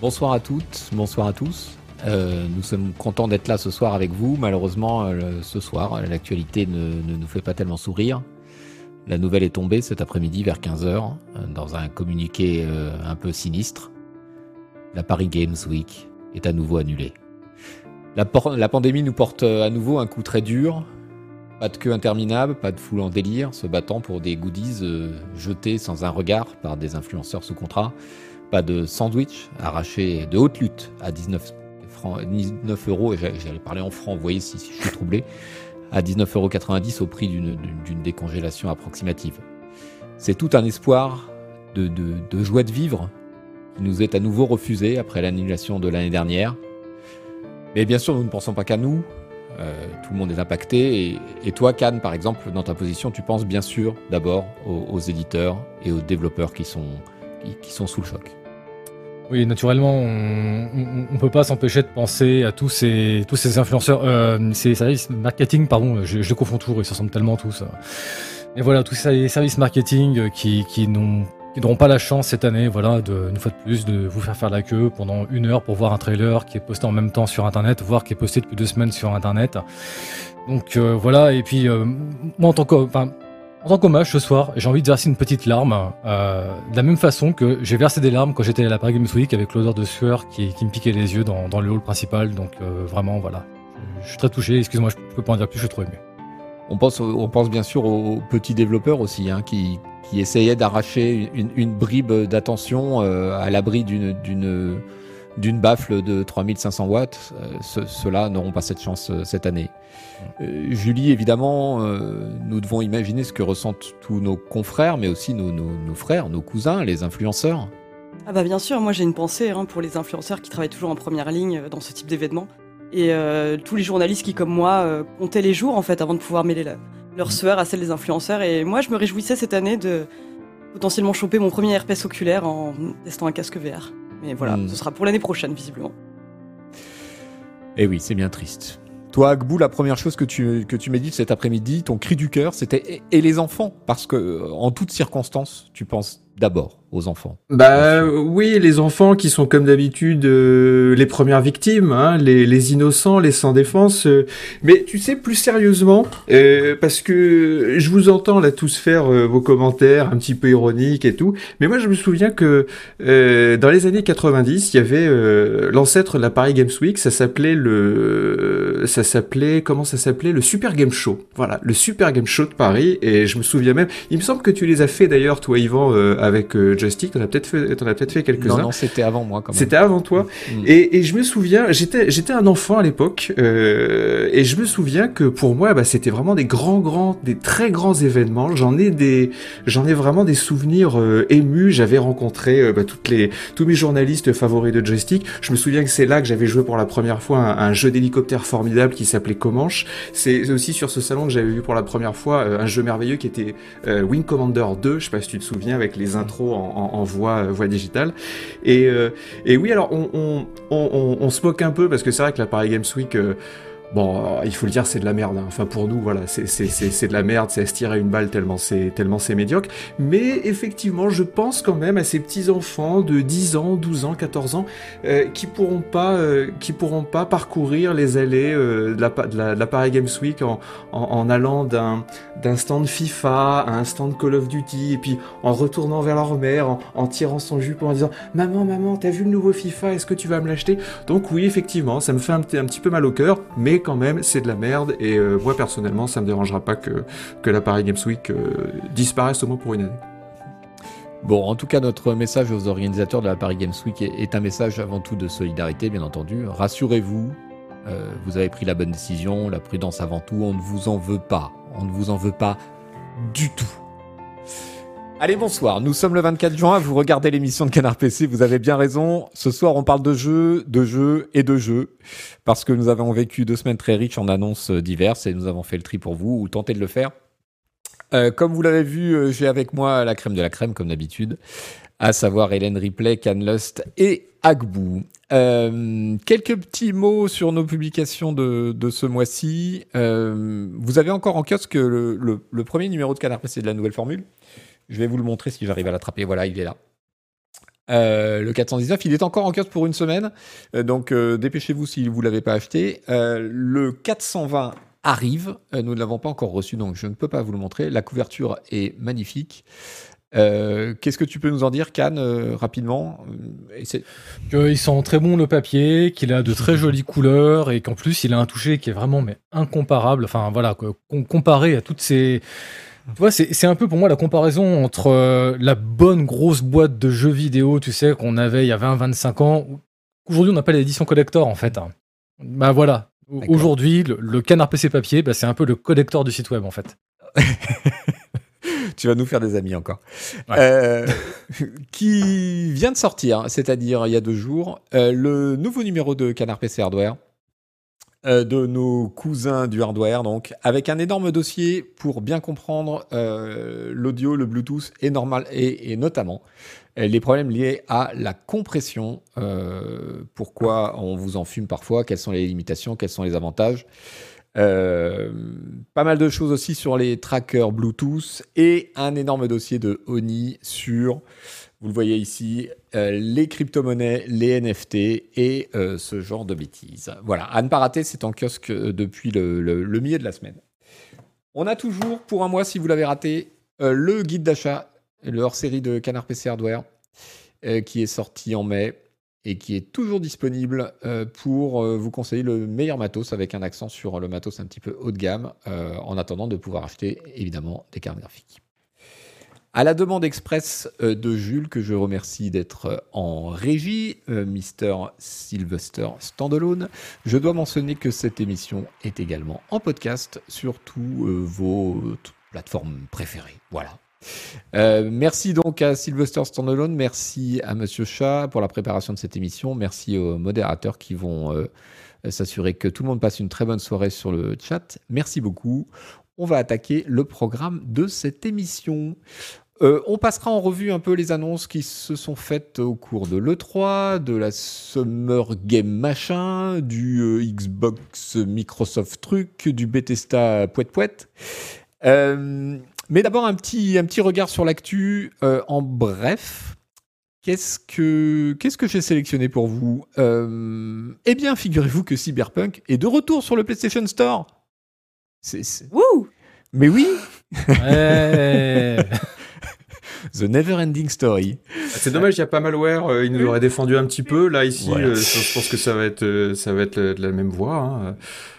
Bonsoir à toutes, bonsoir à tous. Euh, nous sommes contents d'être là ce soir avec vous. Malheureusement, euh, ce soir, l'actualité ne, nous fait pas tellement sourire. La nouvelle est tombée cet après-midi vers 15h euh, dans un communiqué un peu sinistre. La Paris Games Week est à nouveau annulée. La, la, pandémie nous porte à nouveau un coup très dur. Pas de queue interminable, pas de foule en délire, se battant pour des goodies jetés sans un regard par des influenceurs sous contrat. Pas de sandwich arraché de haute lutte à 19 francs, 19 euros, et j'allais parler en francs, vous voyez si, je suis troublé, à 19,90 euros au prix d'une décongélation approximative. C'est tout un espoir de, de, de, joie de vivre qui nous est à nouveau refusé après l'annulation de l'année dernière. Mais bien sûr, nous ne pensons pas qu'à nous. Euh, tout le monde est impacté. Et, toi, Cannes, par exemple, dans ta position, tu penses bien sûr d'abord aux, aux, éditeurs et aux développeurs qui sont, qui sont sous le choc. Oui, naturellement, on ne peut pas s'empêcher de penser à tous ces, tous ces influenceurs, euh, ces services marketing, pardon, je, je les confonds toujours, ils se ressemblent tellement tous. Et voilà, tous ces services marketing qui, qui n'ont qui n'auront pas la chance cette année, voilà, de, une fois de plus, de vous faire faire la queue pendant une heure pour voir un trailer qui est posté en même temps sur Internet, voire qui est posté depuis deux semaines sur Internet. Donc euh, voilà, et puis euh, moi en tant que, en tant qu'hommage, ce soir, j'ai envie de verser une petite larme, euh, de la même façon que j'ai versé des larmes quand j'étais à la Paris Games Week avec l'odeur de sueur qui, qui, me piquait les yeux dans, dans le hall principal. Donc euh, vraiment, voilà, je, suis très touché. Excuse-moi, je peux pas en dire plus, je suis trop ému. On pense, on pense bien sûr aux petits développeurs aussi, hein, qui, qui essayaient d'arracher une, une, bribe d'attention euh, à l'abri d'une d'une baffle de 3500 watts. Euh, ce, Ceux-là n'auront pas cette chance euh, cette année. Euh, Julie, évidemment, euh, nous devons imaginer ce que ressentent tous nos confrères, mais aussi nos, nos, nos frères, nos cousins, les influenceurs. Ah bah bien sûr, moi j'ai une pensée hein, pour les influenceurs qui travaillent toujours en première ligne dans ce type d'événement. Et euh, tous les journalistes qui, comme moi, euh, comptaient les jours en fait avant de pouvoir mêler la, leur sueur à celle des influenceurs. Et moi, je me réjouissais cette année de potentiellement choper mon premier RPS oculaire en testant un casque VR. Mais voilà, mmh. ce sera pour l'année prochaine, visiblement. Et eh oui, c'est bien triste. Toi, Agbou, la première chose que tu, que tu m'as dit cet après-midi, ton cri du cœur, c'était et les enfants, parce que en toutes circonstances, tu penses d'abord aux enfants. Bah oui, les enfants qui sont comme d'habitude euh, les premières victimes, hein, les, les, innocents, les sans défense. Euh, mais tu sais, plus sérieusement, euh, parce que je vous entends là tous faire euh, vos commentaires un petit peu ironiques et tout, mais moi je me souviens que euh, dans les années 90, il y avait l'ancêtre de la Paris Games Week, ça s'appelait le, ça s'appelait comment ça s'appelait le Super Game Show. Voilà, le Super Game Show de Paris. Et je me souviens même, il me semble que tu les as fait d'ailleurs toi Yvan avec joystick, t'en as peut-être fait, t'en as peut-être fait quelques-uns. Non, non, c'était avant moi quand même. C'était avant toi. Mm. Et, et, je me souviens, j'étais, j'étais un enfant à l'époque, euh, et je me souviens que pour moi, bah, c'était vraiment des grands, grands, des très grands événements. J'en ai des, j'en ai vraiment des souvenirs euh, émus. J'avais rencontré euh, bah, toutes les, tous mes journalistes favoris de joystick. Je me souviens que c'est là que j'avais joué pour la première fois un, un jeu d'hélicoptère formidable qui s'appelait Comanche. C'est aussi sur ce salon que j'avais vu pour la première fois euh, un jeu merveilleux qui était euh, Wing Commander 2. Je sais pas si tu te souviens avec les intros en, en, voix, voix digitale. Et, euh, et oui, alors on, on, on, se moque un peu parce que c'est vrai que la Paris Games Week. Euh, Bon, il faut le dire, c'est de la merde. Hein. Enfin, pour nous, voilà, c'est de la merde, c'est à se tirer une balle tellement c'est tellement c'est médiocre. Mais effectivement, je pense quand même à ces petits enfants de 10 ans, 12 ans, 14 ans euh, qui pourront pas, euh, qui pourront pas parcourir les allées euh, de, la, de, la, de la Paris Games Week en, en, allant d'un d'un stand FIFA à un stand Call of Duty et puis en retournant vers leur mère, en, en tirant son jupe en disant maman, maman, t'as vu le nouveau FIFA Est-ce que tu vas me l'acheter? Donc oui, effectivement, ça me fait un, un petit peu mal au cœur, mais quand même, c'est de la merde. Et euh, moi, personnellement, ça me dérangera pas que, que la Paris Games Week euh, disparaisse au moins pour une année. Bon, en tout cas, notre message aux organisateurs de la Paris Games Week est, un message avant tout de solidarité, bien entendu. Rassurez-vous, euh, vous avez pris la bonne décision, la prudence avant tout, on ne vous en veut pas. On ne vous en veut pas du tout. Allez, bonsoir. Nous sommes le 24 juin. Vous regardez l'émission de Canard PC. Vous avez bien raison. Ce soir, on parle de jeux, de jeux et de jeux. Parce que nous avons vécu deux semaines très riches en annonces diverses et nous avons fait le tri pour vous ou tenté de le faire. Euh, comme vous l'avez vu, euh, j'ai avec moi la crème de la crème, comme d'habitude. À savoir Hélène Ripley, Canlust et Agbou. Euh, quelques petits mots sur nos publications de, ce mois-ci. Euh, vous avez encore en kiosque le, le, le premier numéro de Canard PC de la nouvelle formule. Je vais vous le montrer si j'arrive à l'attraper. Voilà, il est là. Euh, le 419, il est encore en kiosque pour une semaine, euh, donc euh, dépêchez-vous si vous l'avez pas acheté. Le 420 arrive, nous ne l'avons pas encore reçu, donc je ne peux pas vous le montrer. La couverture est magnifique. Qu'est-ce que tu peux nous en dire, Cannes, rapidement? Qu'il sent très bon le papier, qu'il a de très jolies couleurs et qu'en plus il a un toucher qui est vraiment mais incomparable. Enfin voilà, comparé à toutes ces. Tu vois, c'est un peu pour moi la comparaison entre euh, la bonne grosse boîte de jeux vidéo, tu sais, qu'on avait il y a 20-25 ans. Aujourd'hui, on appelle l'édition collector en fait. hein. Bah voilà. Aujourd'hui, le, le canard PC papier, bah, c'est un peu le collector du site web en fait. tu vas nous faire des amis encore. Ouais. Euh, qui vient de sortir, c'est-à-dire il y a deux jours, euh, le nouveau numéro de Canard PC Hardware. Euh, de nos cousins du hardware, donc avec un énorme dossier pour bien comprendre euh, l'audio, le Bluetooth et normal notamment euh, les problèmes liés à la compression. pourquoi on vous en fume parfois Quelles sont les limitations Quels sont les avantages pas mal de choses aussi sur les trackers Bluetooth et un énorme dossier de Oni sur, vous le voyez ici, euh, les crypto-monnaies, les NFT et euh, ce genre de bêtises. Voilà, à ne pas rater, c'est en kiosque euh, depuis le, milieu de la semaine. On a toujours, pour un mois, si vous l'avez raté, le guide d'achat, le hors-série de Canard PC Hardware, qui est sorti en mai et qui est toujours disponible pour vous conseiller le meilleur matos avec un accent sur le matos un petit peu haut de gamme en attendant de pouvoir acheter évidemment des cartes graphiques. À la demande express euh, de Jules, que je remercie d'être euh, en régie, euh, Mister Sylvester Standalone, je dois mentionner que cette émission est également en podcast sur tous vos plateformes préférées. Voilà. Merci donc à Sylvester Standalone, merci à Monsieur Chat pour la préparation de cette émission, merci aux modérateurs qui vont s'assurer que tout le monde passe une très bonne soirée sur le chat. Merci beaucoup. On va attaquer le programme de cette émission. Euh, on passera en revue un peu les annonces qui se sont faites au cours de l'E3, de la Summer Game machin, du euh, Xbox Microsoft truc, du Bethesda poète poète. Euh, mais d'abord un petit, un petit regard sur l'actu en bref. Qu'est-ce que, que j'ai sélectionné pour vous? Eh bien, figurez-vous que Cyberpunk est de retour sur le PlayStation Store. Wouh Mais oui, Ouais. The Never Ending Story. C'est dommage, il y a pas malware, euh, il nous aurait défendu un petit peu. Là, ici, Voilà. euh, je pense que ça va être, euh, ça va être la- de la même voie. hein.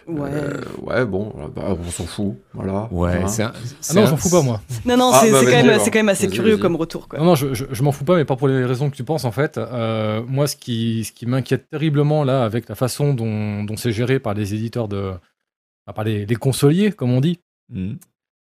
Ouais. Euh, ouais, bon, bah, on s'en fout. Voilà. Ouais, Voilà. c'est un- Ah non, un- j'en fous pas moi. Non, non, Ah, c'est bah, c'est quand, même- quand assez curieux comme retour. Quoi. Non, non, je, je, je m'en fous pas, mais pas pour les raisons que tu penses en fait. Euh, moi, ce qui, ce qui m'inquiète terriblement là, avec la façon dont, dont c'est géré par les éditeurs de, enfin, par les, les consoliers, comme on dit, Mhm.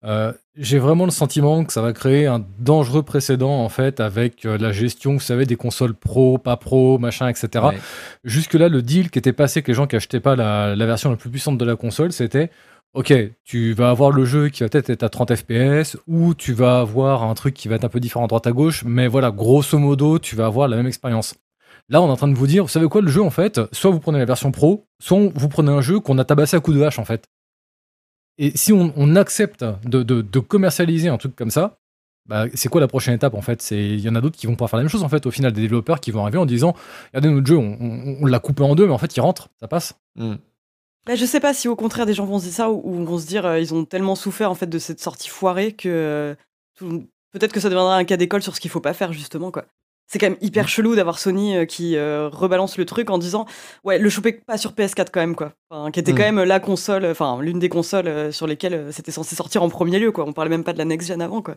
euh, j'ai vraiment le sentiment que ça va créer un dangereux précédent en fait avec euh, la gestion, vous savez, des consoles pro, pas pro, machin, etc. Ouais. Jusque-là, le deal qui était passé, que les gens qui achetaient pas la, la version la plus puissante de la console, c'était Ok, tu vas avoir le jeu qui va peut-être être à 30 FPS, ou tu vas avoir un truc qui va être un peu différent à droite à gauche, mais voilà, grosso modo, tu vas avoir la même expérience. Là, on est en train de vous dire, vous savez quoi, le jeu, en fait, soit vous prenez la version pro, soit vous prenez un jeu qu'on a tabassé à coups de hache, en fait. Et si on, on accepte de, de- de commercialiser un truc comme ça, bah, c'est quoi la prochaine étape en fait? C'est il y en a d'autres qui vont pouvoir faire la même chose en fait. Au final, des développeurs qui vont arriver en disant regardez notre jeu, on, on- on l'a coupé en deux, mais en fait il rentre, ça passe. Mhm. Bah, je sais pas si au contraire des gens vont se dire ça ou, ou vont se dire euh, ils ont tellement souffert en fait de cette sortie foirée que euh, tout- peut-être que ça deviendra un cas d'école sur ce qu'il faut pas faire justement quoi. C'est quand même hyper chelou d'avoir Sony euh, qui euh, rebalance le truc en disant ouais le choper pas sur PS4 quand même quoi. Enfin, qui était quand même la console, enfin l'une des consoles euh, sur lesquelles euh, c'était censé sortir en premier lieu quoi. On parlait même pas de la next gen avant quoi.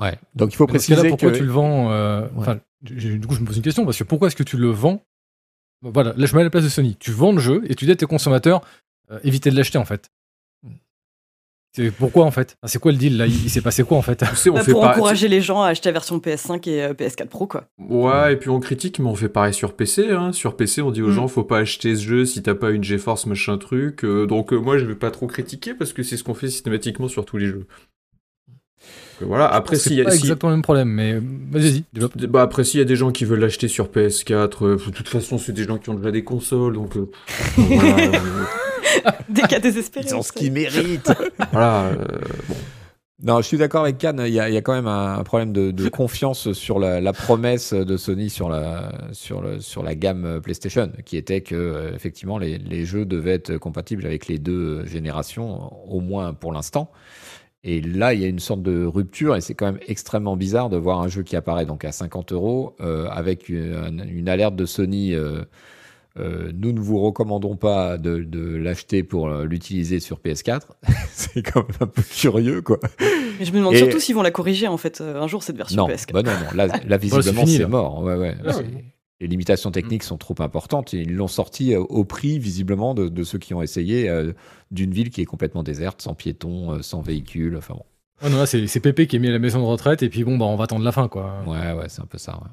Ouais. Donc il faut préciser pourquoi que tu le vends euh, Ouais. Du coup, je me pose une question parce que pourquoi est-ce que tu le vends? Voilà, là je me mets à la place de Sony. Tu vends le jeu et tu dis à tes consommateurs euh, évitez de l'acheter en fait. C'est pourquoi en fait? C'est quoi le deal là? Il, il s'est passé quoi en fait? On Bah, fait pour pas- encourager les gens à acheter la version PS5 et euh, PS4 Pro quoi. Ouais, et puis on critique, mais on fait pareil sur PC. Hein. Sur PC, on dit aux Mm. gens, faut pas acheter ce jeu si t'as pas une GeForce machin truc. Euh, donc euh, moi, je vais pas trop critiquer parce que c'est ce qu'on fait systématiquement sur tous les jeux. Donc, voilà. Après, C'est s'il y a, pas si- exactement le même problème, mais vas-y, développe. bah après, s'il y a des gens qui veulent l'acheter sur PS4, euh, de toute façon, c'est des gens qui ont déjà des consoles, donc euh, voilà. Des cas désespérés. ils ont ce qu'ils méritent. voilà, euh, bon. Non, je suis d'accord avec Cannes. Il y, a, il y a quand même un, problème de, de confiance sur la, la, promesse de Sony sur la, sur, le, sur la gamme PlayStation, qui était que euh, effectivement les, les, jeux devaient être compatibles avec les deux générations, au moins pour l'instant. Et là, il y a une sorte de rupture, et c'est quand même extrêmement bizarre de voir un jeu qui apparaît donc à 50 euros euh, avec une, une, alerte de Sony. Euh, euh, nous ne vous recommandons pas de, de l'acheter pour euh, l'utiliser sur PS4. c'est quand même un peu curieux, quoi. Mais je me demande surtout s'ils vont la corriger, en fait, euh, un jour, cette version non, PS4. Bah non, non, là, là visiblement, c'est mort. Ouais, ouais. Les limitations techniques sont trop importantes. Ils l'ont sorti au prix, visiblement, de, de ceux qui ont essayé euh, d'une ville qui est complètement déserte, sans piétons, sans véhicules. Enfin bon. Ouais, non, là, c'est Pépé qui est mis à la maison de retraite, et puis bon, bah, on va attendre la fin, quoi. Ouais, ouais, c'est un peu ça, ouais.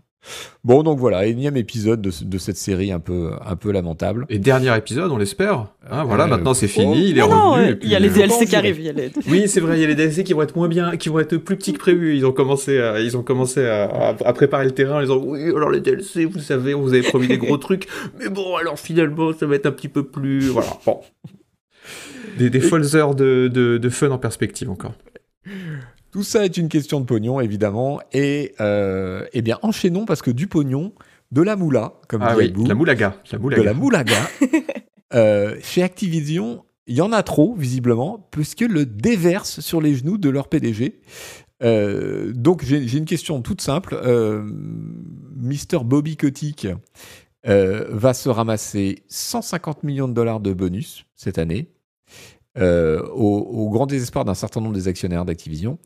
Bon, donc voilà, énième épisode de, de, cette série un peu, un peu lamentable. Et dernier épisode, on l'espère. Hein, voilà, euh, maintenant c'est fini, oh, il est non, revenu. Non, il y a les DLC qui arrivent. Y a les... Oui, c'est vrai, il y a les DLC qui vont être moins bien, qui vont être plus petits que prévu. Ils ont commencé à, ils ont commencé à, à, préparer le terrain en disant oui, alors les DLC, vous savez, on vous avait promis des gros trucs, mais bon, alors finalement, ça va être un petit peu plus, voilà, bon. Des, des folles heures de, de, de fun en perspective encore. Tout ça est une question de pognon, évidemment. Et euh, eh bien, enchaînons parce que du pognon, de la moula, comme ah dit oui, la moulaga, la moulaga. De la moulaga. euh, chez Activision, il y en a trop, visiblement, puisque le déverse sur les genoux de leur PDG. Euh, donc, j'ai une question toute simple. Mister Bobby Kotick va se ramasser 150 millions de dollars de bonus cette année euh, au, au, grand désespoir d'un certain nombre des actionnaires d'Activision.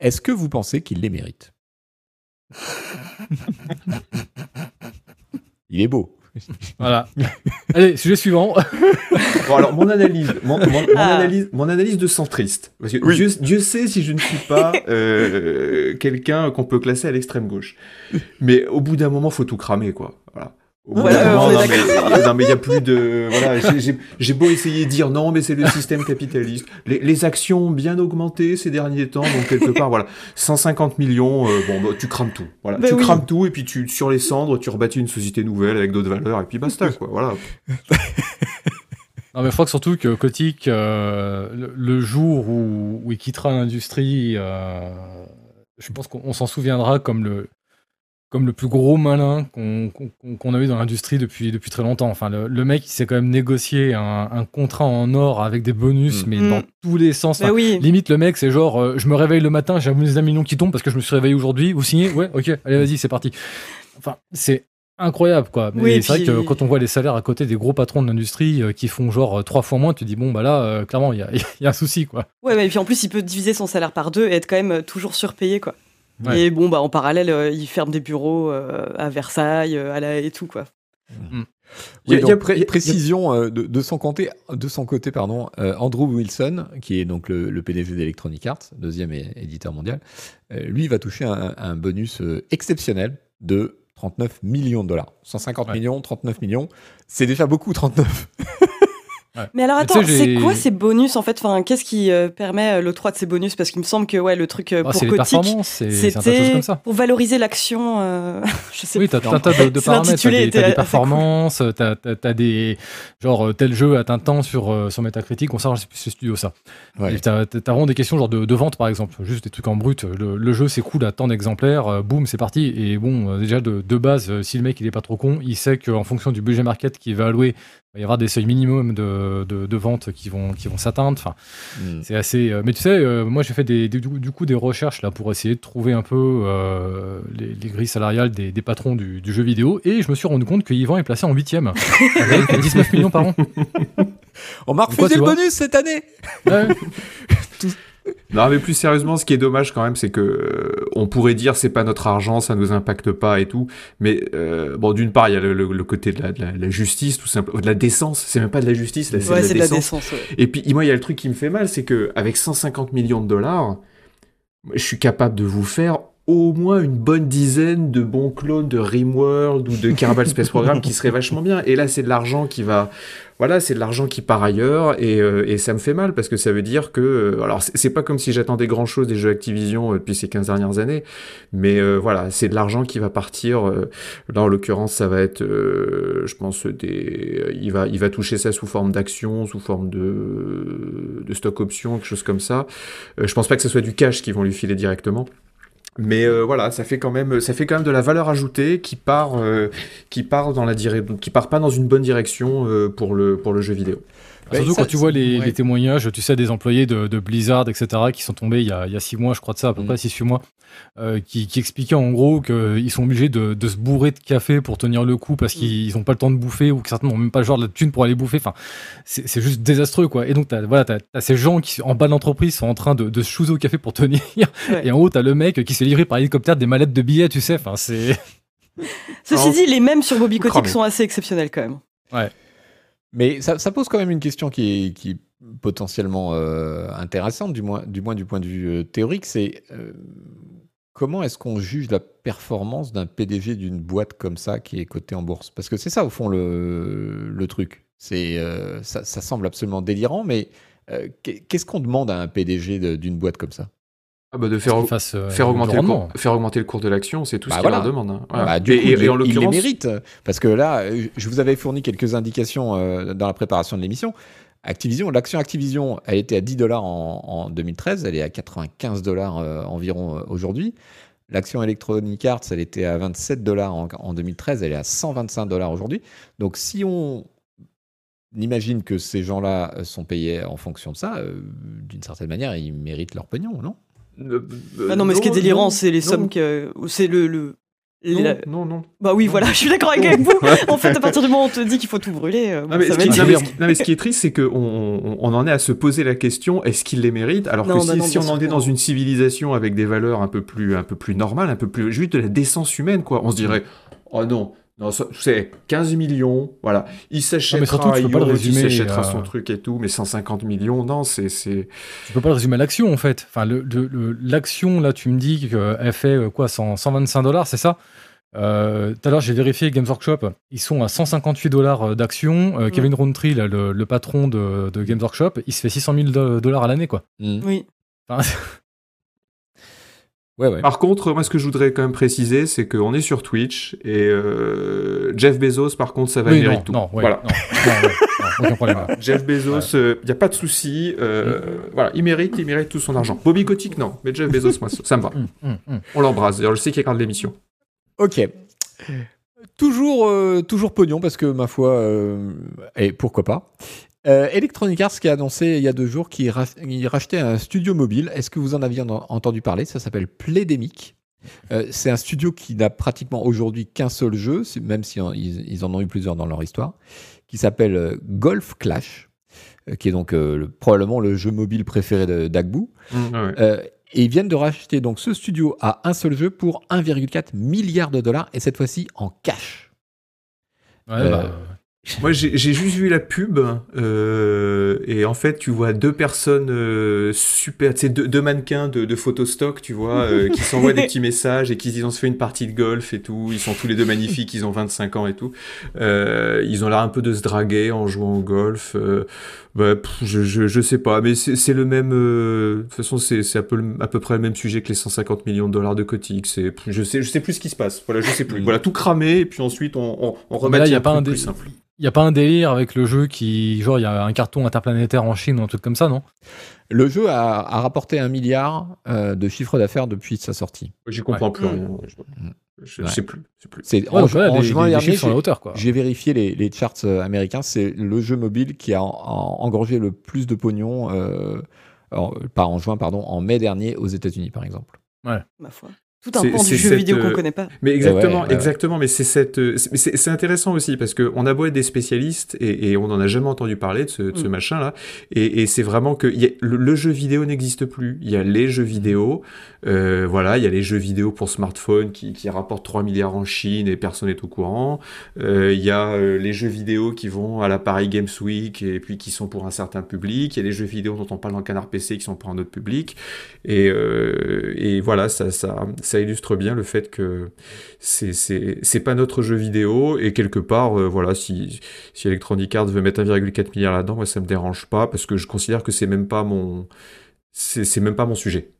Est-ce que vous pensez qu'il les mérite Il est beau. Voilà. Allez, sujet suivant. bon, alors, mon analyse, mon, mon, mon ah. analyse, mon analyse de centriste. Parce que oui. Dieu, Dieu, sait si je ne suis pas euh, quelqu'un qu'on peut classer à l'extrême gauche. Mais au bout d'un moment, faut tout cramer, quoi. Voilà. Voilà, non, non, mais, non, mais il y a plus de. Voilà, j'ai beau essayer de dire non, mais c'est le système capitaliste. Les, les, actions ont bien augmenté ces derniers temps, donc quelque part, voilà, 150 millions. Euh, bon, bah, tu crames tout. Voilà, bah tu oui. crames tout et puis tu sur les cendres, tu rebâtis une société nouvelle avec d'autres valeurs et puis basta, quoi. Voilà. Non, mais je crois que surtout que Kotick, euh, le, le, jour où, où il quittera l'industrie, euh, je pense qu'on s'en souviendra comme le, comme le plus gros malin qu'on qu qu a eu dans l'industrie depuis, depuis très longtemps. Enfin, le, le mec, il s'est quand même négocié un, un, contrat en or avec des bonus, mmh. mais mmh. dans tous les sens. Enfin, oui. Limite, le mec, c'est genre, euh, je me réveille le matin, j'ai un million qui tombe parce que je me suis réveillé aujourd'hui. Vous signez Ouais, ok, allez, vas-y, c'est parti. Enfin, c'est incroyable, quoi. Mais oui, c'est vrai que quand on voit les salaires à côté des gros patrons de l'industrie euh, qui font genre trois fois moins, tu dis, bon, bah là, euh, clairement, il y a, y a un souci, quoi. Ouais, mais puis en plus, il peut diviser son salaire par deux et être quand même toujours surpayé, quoi. Ouais. Et bon, bah, en parallèle, euh, ils ferment des bureaux euh, à Versailles, euh, à la et tout, quoi. Mmh. Oui, il y a, pré précision euh, de, de, son côté, de son côté pardon, euh, Andrew Wilson, qui est donc le, le PDG d'Electronic Arts, deuxième éditeur mondial, euh, lui va toucher un, un bonus exceptionnel de 39 millions de dollars. 150 ouais. millions, 39 millions, c'est déjà beaucoup 39. Ouais. Mais alors attends, c'est quoi ces bonus en fait? Enfin, Qu'est-ce qui euh, permet l'octroi de ces bonus? Parce qu'il me semble que ouais, le truc euh, oh, pour Kotick, c'était pour valoriser l'action. Euh, je sais oui, t'as un tas de, de paramètres. T'as des, as des performances, cool. t'as as, as, des genre tel jeu atteint tant sur sur Metacritic. On sait, je sais plus ce studio ça. Ouais. T'as as vraiment des questions genre de, de, vente par exemple, juste des trucs en brut. Le, le jeu s'écoule à tant d'exemplaires, boum, c'est parti. Et bon, déjà de, de base, si le mec il est pas trop con, il sait qu'en fonction du budget market qu'il va allouer va y avoir des seuils minimums de, de, de ventes qui vont, qui vont s'atteindre. Enfin, mm. c'est assez. Euh, mais tu sais, euh, moi j'ai fait des, des, du coup des recherches là pour essayer de trouver un peu euh, les, les, grilles salariales des, des patrons du, du, jeu vidéo et je me suis rendu compte que Yvan est placé en huitième avec 19 millions par an. On m'a refusé le bonus cette année. Ouais. Non, mais plus sérieusement, ce qui est dommage quand même, c'est que euh, on pourrait dire c'est pas notre argent, ça nous impacte pas et tout. Mais euh, bon, d'une part, il y a le, le, le côté de la, de, la, de la, justice, tout simplement, de la décence. C'est même pas de la justice, là, c'est ouais, de, la décence. Ouais. Et puis moi, il y a le truc qui me fait mal, c'est que avec 150 millions de dollars, je suis capable de vous faire au moins une bonne dizaine de bons clones de Rimworld ou de Kerbal Space Program qui seraient vachement bien. Et là, c'est de l'argent qui va, voilà, c'est de l'argent qui part ailleurs et, euh, et, ça me fait mal parce que ça veut dire que, euh, alors c'est pas comme si j'attendais grand chose des jeux Activision euh, depuis ces 15 dernières années, mais voilà, c'est de l'argent qui va partir. là, en l'occurrence, ça va être, je pense, des, il va, il va toucher ça sous forme d'action, sous forme de, de stock option, quelque chose comme ça. je pense pas que ce soit du cash qu'ils vont lui filer directement. Mais euh, voilà, ça fait quand même, ça fait quand même de la valeur ajoutée qui part, euh, qui part dans la qui part pas dans une bonne direction euh, pour le pour le jeu vidéo. Surtout quand tu vois les, témoignages, tu sais, des employés de, Blizzard, etc., qui sont tombés il y a, il y a six mois, je crois de ça, à peu mm. près six, huit mois, euh, qui, qui, expliquaient en gros qu'ils sont obligés de, de, se bourrer de café pour tenir le coup parce mm. qu'ils n'ont pas le temps de bouffer ou que certains n'ont même pas le genre de thune pour aller bouffer. Enfin, c'est juste désastreux, quoi. Et donc, t'as voilà, as, ces gens qui, en bas de l'entreprise, sont en train de, de se chouser au café pour tenir. Et en haut, t'as le mec qui se fait livrer par hélicoptère des mallettes de billets, tu sais. Enfin, c'est. Ceci dit, les mêmes sur Bobby Kotick sont assez exceptionnels quand même. Ouais. Mais ça, ça, pose quand même une question qui est, qui est potentiellement euh, intéressante, du moins, du moins du point de vue euh, théorique, c'est euh, comment est-ce qu'on juge la performance d'un PDG d'une boîte comme ça qui est cotée en bourse? Parce que c'est ça, au fond, le, le truc. C'est, ça, ça, semble absolument délirant, mais qu'est-ce qu'on demande à un PDG d'une boîte comme ça? Ah bah de faire, euh, faire, augmenter le cours, faire augmenter le cours de l'action, c'est tout ce bah qu'il leur demande. Hein. Bah, et, il les mérite. Parce que là, je vous avais fourni quelques indications euh, dans la préparation de l'émission. Activision, l'action Activision, elle était à 10 dollars en, 2013, elle est à 95 dollars euh, environ aujourd'hui. L'action Electronic Arts, elle était à 27 dollars en, 2013, elle est à 125 dollars aujourd'hui. Donc si on imagine que ces gens-là sont payés en fonction de ça, d'une certaine manière, ils méritent leur pognon, non? Euh, ah non, mais ce qui est délirant, c'est les sommes que. C'est le. le non, non, Bah oui, voilà, je suis d'accord avec vous. En fait, à partir du moment où on te dit qu'il faut tout brûler, euh, non, mais, ce qui, non, mais, ce qui est triste, c'est qu'on on, en est à se poser la question est-ce qu'ils les méritent Alors que bah si, on en est dans une civilisation avec des valeurs un peu plus, un peu plus normales, un peu plus juste de la décence humaine, quoi, on se dirait oh non, non, c'est 15 millions, voilà. Il s'achètera il s'achètera son truc et tout, mais 150 millions, non, c'est... Tu peux pas le résumer à l'action, en fait. Enfin, l'action, là, tu me dis qu'elle fait euh, quoi, 125 dollars, c'est ça? Euh, Tout à l'heure, j'ai vérifié Games Workshop, ils sont à 158 dollars euh, d'action. Euh, Kevin Roundtree, le, le, patron de, de, Games Workshop, il se fait 600 000 dollars à l'année, quoi. Mm. Oui. Enfin, Par contre, moi, ce que je voudrais quand même préciser, c'est qu'on est sur Twitch et euh, Jeff Bezos, par contre, ça va oui, mérite tout. Non, voilà. aucun problème. Jeff Bezos, il n'y euh, a pas de souci. Euh, mm. Voilà, il mérite, il mérite tout son argent. Bobby Kotick, non, mais Jeff Bezos, moi, ça me va. Mm, mm, On l'embrasse. D'ailleurs, je sais qu'il regarde l'émission. Ok. Toujours, toujours pognon parce que ma foi, et pourquoi pas. Euh, Electronic Arts qui a annoncé il y a deux jours qu'il rachetait un studio mobile. Est-ce que vous en aviez entendu parler? Ça s'appelle Playdemic. Euh, c'est un studio qui n'a pratiquement aujourd'hui qu'un seul jeu, même si ils, en ont eu plusieurs dans leur histoire, qui s'appelle euh, Golf Clash, qui est donc probablement le jeu mobile préféré d'Agbu. Mmh, et ils viennent de racheter donc ce studio à un seul jeu pour 1,4 milliard de dollars, et cette fois-ci en cash. Ouais, bah, moi, j'ai juste vu la pub euh, et en fait, tu vois deux personnes euh, super, tu sais, deux, deux, mannequins de, de photostock, tu vois, euh, qui s'envoient des petits messages et qui disent on se fait une partie de golf et tout. Ils sont tous les deux magnifiques, ils ont 25 ans et tout. Euh, ils ont l'air un peu de se draguer en jouant au golf. Euh, bah, je, je, je, sais pas, mais c'est le même. de toute façon, c'est à peu, à peu près le même sujet que les 150 millions de dollars de Kotick. C'est, je sais, je sais plus ce qui se passe. Voilà, je sais plus. Voilà, tout cramé et puis ensuite on, on, on remet un, pas un plus simple. Il n'y a pas un délire avec le jeu qui, genre, il y a un carton interplanétaire en Chine ou un truc comme ça, non? Le jeu a, rapporté un milliard euh, de chiffre d'affaires depuis sa sortie. J'y comprends plus rien. Je, ne sais plus. C'est en, juin dernier, j'ai vérifié les, charts euh, américains. C'est le jeu mobile qui a, engorgé le plus de pognon, euh, pas en juin, pardon, en mai dernier aux États-Unis, par exemple. Ouais. Ma foi tout un pan du jeu vidéo qu'on euh, connaît pas. Mais exactement, exactement. Mais c'est cette, euh, c'est intéressant aussi parce que on a beau être des spécialistes et, et on n'en a jamais entendu parler de ce, de ce mm. machin là. Et, et c'est vraiment que y a, le, jeu vidéo n'existe plus. Il y a les jeux vidéo, euh, voilà, il y a les jeux vidéo pour smartphone qui, qui rapportent 3 milliards en Chine et personne n'est au courant. Euh, il y a euh, les jeux vidéo qui vont à la Paris Games Week et puis qui sont pour un certain public. Il y a les jeux vidéo dont on parle dans Canard PC qui sont pour un autre public. Et, et voilà, ça, ça ça illustre bien le fait que c'est pas notre jeu vidéo et quelque part euh, voilà si si Electronic Arts veut mettre 1,4 milliard là-dedans, moi ça me dérange pas parce que je considère que c'est même pas mon c'est même pas mon sujet.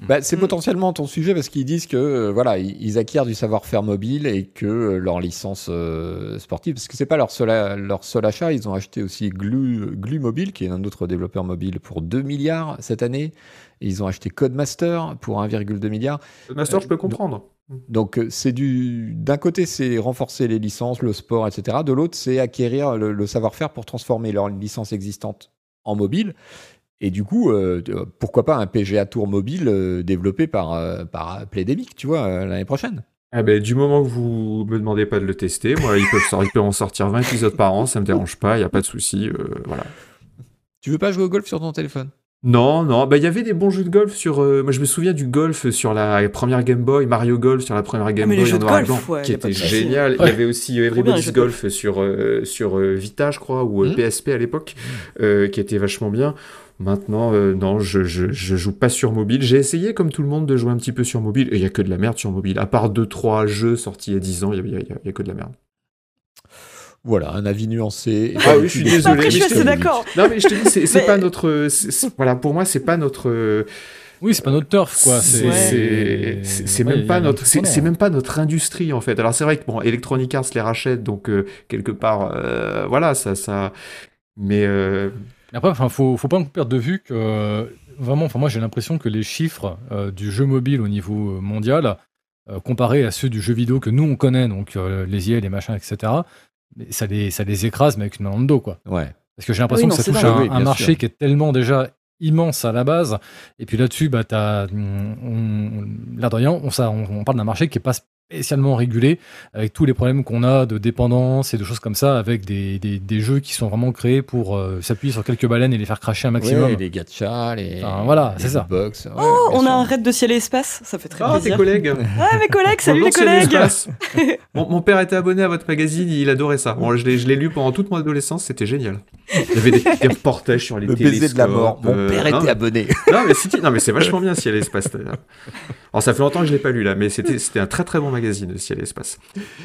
Bah, c'est Mm. potentiellement ton sujet parce qu'ils disent que euh, voilà, ils, acquièrent du savoir-faire mobile et que euh, leur licence euh, sportive, parce que c'est pas leur seul, a- leur seul achat, ils ont acheté aussi Glu, Glu Mobile, qui est un autre développeur mobile, pour 2 milliards cette année. Et ils ont acheté Codemaster pour 1,2 milliard. Master, je peux Euh, comprendre. Donc c'est du d'un côté c'est renforcer les licences, le sport, etc. De l'autre c'est acquérir le, le savoir-faire pour transformer leur licence existante en mobile. Et du coup, euh, pourquoi pas un PGA Tour mobile euh, développé par euh, par Playdemic, tu vois, l'année prochaine. Ah ben, du moment que vous me demandez pas de le tester, moi, ils peuvent, ils peuvent en sortir 20 épisodes par an, ça me dérange pas, il y a pas de souci, euh, voilà. Tu veux pas jouer au golf sur ton téléphone? Non, non, bah il y avait des bons jeux de golf sur. euh, moi, je me souviens du golf sur la première Game Boy, Mario Golf sur la première Game mais les Boy jeux en de noir et golf, blanc, ouais, qui était génial. Il y avait aussi Everybody's Golf sur euh, sur euh, Vita, je crois, ou. PSP à l'époque, euh, qui était vachement bien. Maintenant, euh, non, je, je, je joue pas sur mobile. J'ai essayé, comme tout le monde, de jouer un petit peu sur mobile, et il y a que de la merde sur mobile. À part 2-3 jeux sortis il y a 10 ans, il y a, il y a- il y a que de la merde. Voilà, un avis nuancé. Ah oui, je suis désolé. Après, je suis assez d'accord. Non, mais je te dis, c'est Mais- pas notre. Voilà, pour moi, c'est pas notre. Oui, c'est pas notre turf, quoi. C'est Ouais. Ouais, même pas notre c'est c'est même pas notre industrie en fait. Alors c'est vrai que bon Electronic Arts les rachète donc euh, quelque part euh, voilà ça ça mais euh, Mais Après, enfin, faut, faut pas nous perdre de vue que euh, vraiment, enfin, moi j'ai l'impression que les chiffres euh, du jeu mobile au niveau euh, mondial, euh, comparés à ceux du jeu vidéo que nous on connaît, donc euh, les IA, les machins, etc., ça les, ça les écrase, mais avec une main dos, quoi. Ouais. Parce que j'ai l'impression Oui, que non, ça c'est touche un, Oui, un bien marché sûr. qui est tellement déjà immense à la base. Et puis là-dessus, bah, t'as, on, on- l'air de rien, on, ça, on, on parle d'un marché qui est pas spécialement régulé, avec tous les problèmes qu'on a de dépendance et de choses comme ça, avec des, des, des jeux qui sont vraiment créés pour euh, s'appuyer sur quelques baleines et les faire cracher un maximum. Ouais, les gachas, les. Enfin, voilà, c'est ça. box. Ouais, Oh, on sûr. a un raid de ciel et espace, ça fait très ah tes plaisir. collègues Ouais, mes collègues, salut les collègues. mon, mon père était abonné à votre magazine il adorait ça bon je l'ai je l'ai lu pendant toute mon adolescence c'était génial il y avait des, des reportages sur les Le baiser de la mort. Mon euh, père non, était abonné. non mais si, non mais c'est vachement bien Ciel et Espace alors ça fait longtemps que je l'ai pas lu là mais c'était c'était un très très bon magazine Ciel et Espace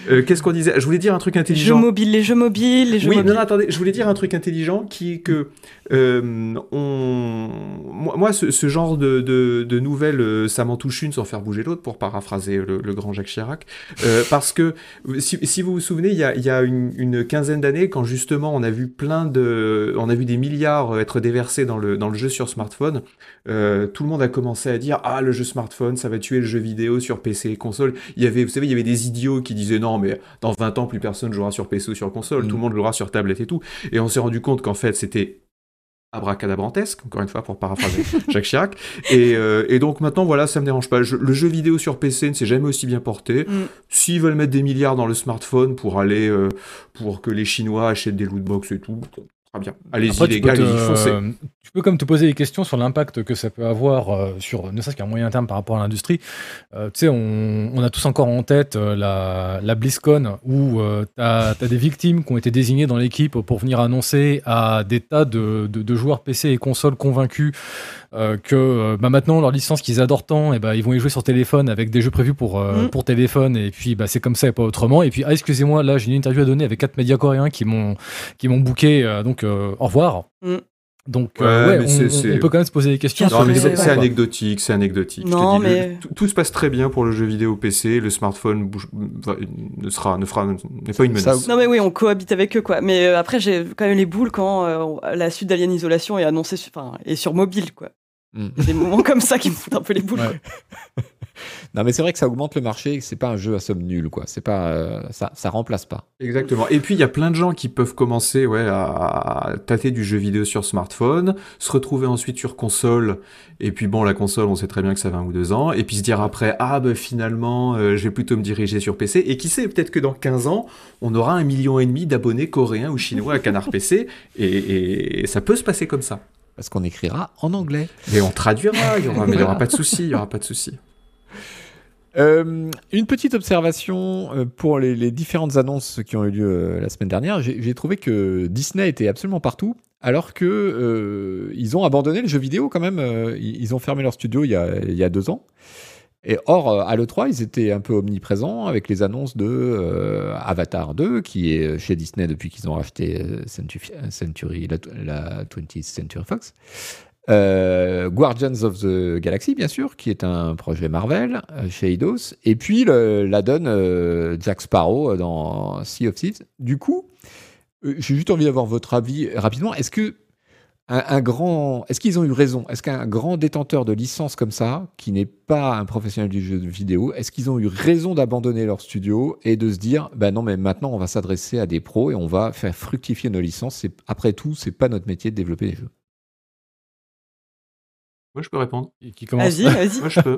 Euh, qu'est-ce qu'on disait? Je voulais dire un truc Les jeux intelligent mobiles, les jeux mobiles, les jeux Oui, mobiles. non, non, attendez, je voulais dire un truc intelligent qui est que euh, on, moi, ce, ce genre de, de, de nouvelles, euh, ça m'en touche une sans faire bouger l'autre, pour paraphraser le, le grand Jacques Chirac, euh, parce que si, si vous vous souvenez, il y a, il y a une, une quinzaine d'années, quand justement on a vu plein de, on a vu des milliards être déversés dans le dans le jeu sur smartphone, euh, tout le monde a commencé à dire ah le jeu smartphone, ça va tuer le jeu vidéo sur PC et console. Il y avait, vous savez, il y avait des idiots qui disaient non mais dans 20 ans plus personne jouera sur PC ou sur console, Mm. tout le monde jouera sur tablette et tout. Et on s'est rendu compte qu'en fait, c'était abracadabrantesque, encore une fois pour paraphraser Jacques Chirac. Et, euh, et donc maintenant, voilà, ça me dérange pas. Je- le jeu vidéo sur PC ne s'est jamais aussi bien porté. Mm. S'ils veulent mettre des milliards dans le smartphone pour aller, euh, pour que les Chinois achètent des lootbox et tout, très bien. Allez-y les gars, te- allez-y, foncez. Tu peux comme te poser des questions sur l'impact que ça peut avoir euh, sur ne serait-ce qu'un moyen terme par rapport à l'industrie. Euh, tu sais, on, on a tous encore en tête euh, la, la BlizzCon où euh, tu as, des victimes qui ont été désignées dans l'équipe pour venir annoncer à des tas de, de- de joueurs PC et consoles convaincus euh, que euh, bah, maintenant leur licence qu'ils adorent tant, et ben ils vont y jouer sur téléphone avec des jeux prévus pour, euh, Mm. pour téléphone et puis bah, c'est comme ça et pas autrement. Et puis ah excusez-moi, là j'ai une interview à donner avec quatre médias coréens qui m'ont qui m'ont booké, donc au revoir. Mm. Donc Ouais, euh, ouais, on, peut quand même se poser des questions. Non, mais c'est anecdotique, c'est anecdotique. Je te Non, le- mais- tout, tout se passe très bien pour le jeu vidéo PC. Le smartphone bouge- ne sera, ne fera, n'est pas une Ça- menace. Non mais oui, on cohabite avec eux quoi. Mais euh, après j'ai quand même les boules quand euh, la suite d'Alien Isolation est annoncée sur, enfin, est sur mobile quoi. Mm. Il y a des moments comme ça qui me foutent un peu les boules. Non, mais c'est vrai que ça augmente le marché et que c'est pas un jeu à somme nulle, quoi. C'est pas, euh, ça, ça remplace pas. Exactement. Et puis il y a plein de gens qui peuvent commencer ouais, à, à tâter du jeu vidéo sur smartphone, se retrouver ensuite sur console, et puis bon, la console, on sait très bien que ça va un ou deux ans, et puis se dire après, ah ben finalement, euh, je vais plutôt me diriger sur PC, et qui sait, peut-être que dans 15 ans, on aura un million et demi d'abonnés coréens ou chinois à Canard PC, et, et ça peut se passer comme ça. Parce qu'on écrira en anglais. Mais on traduira, il y aura, mais il y aura pas de souci, il y aura pas de souci. Euh, une petite observation euh, pour les, différentes annonces qui ont eu lieu euh, la semaine dernière. J'ai trouvé que Disney était absolument partout, alors que euh, ils ont abandonné le jeu vidéo quand même. ils ont fermé leur studio il y a, il y a deux ans. Et or, à l'E3, ils étaient un peu omniprésents avec les annonces de Avatar 2, qui est chez Disney depuis qu'ils ont racheté Century, la, la 20th Century Fox. Euh, Guardians of the Galaxy, bien sûr, qui est un projet Marvel euh, chez Eidos, et puis la donne euh, Jack Sparrow dans Sea of Thieves. Du coup, j'ai juste envie d'avoir votre avis rapidement. Est-ce que un, grand, est-ce qu'ils ont eu raison? Est-ce qu'un grand détenteur de licence comme ça, qui n'est pas un professionnel du jeu vidéo, est-ce qu'ils ont eu raison d'abandonner leur studio et de se dire, ben non, mais maintenant on va s'adresser à des pros et on va faire fructifier nos licences. Après tout, c'est pas notre métier de développer des jeux. Moi, je peux répondre. Qui commence Vas-y, vas-y. moi, je peux.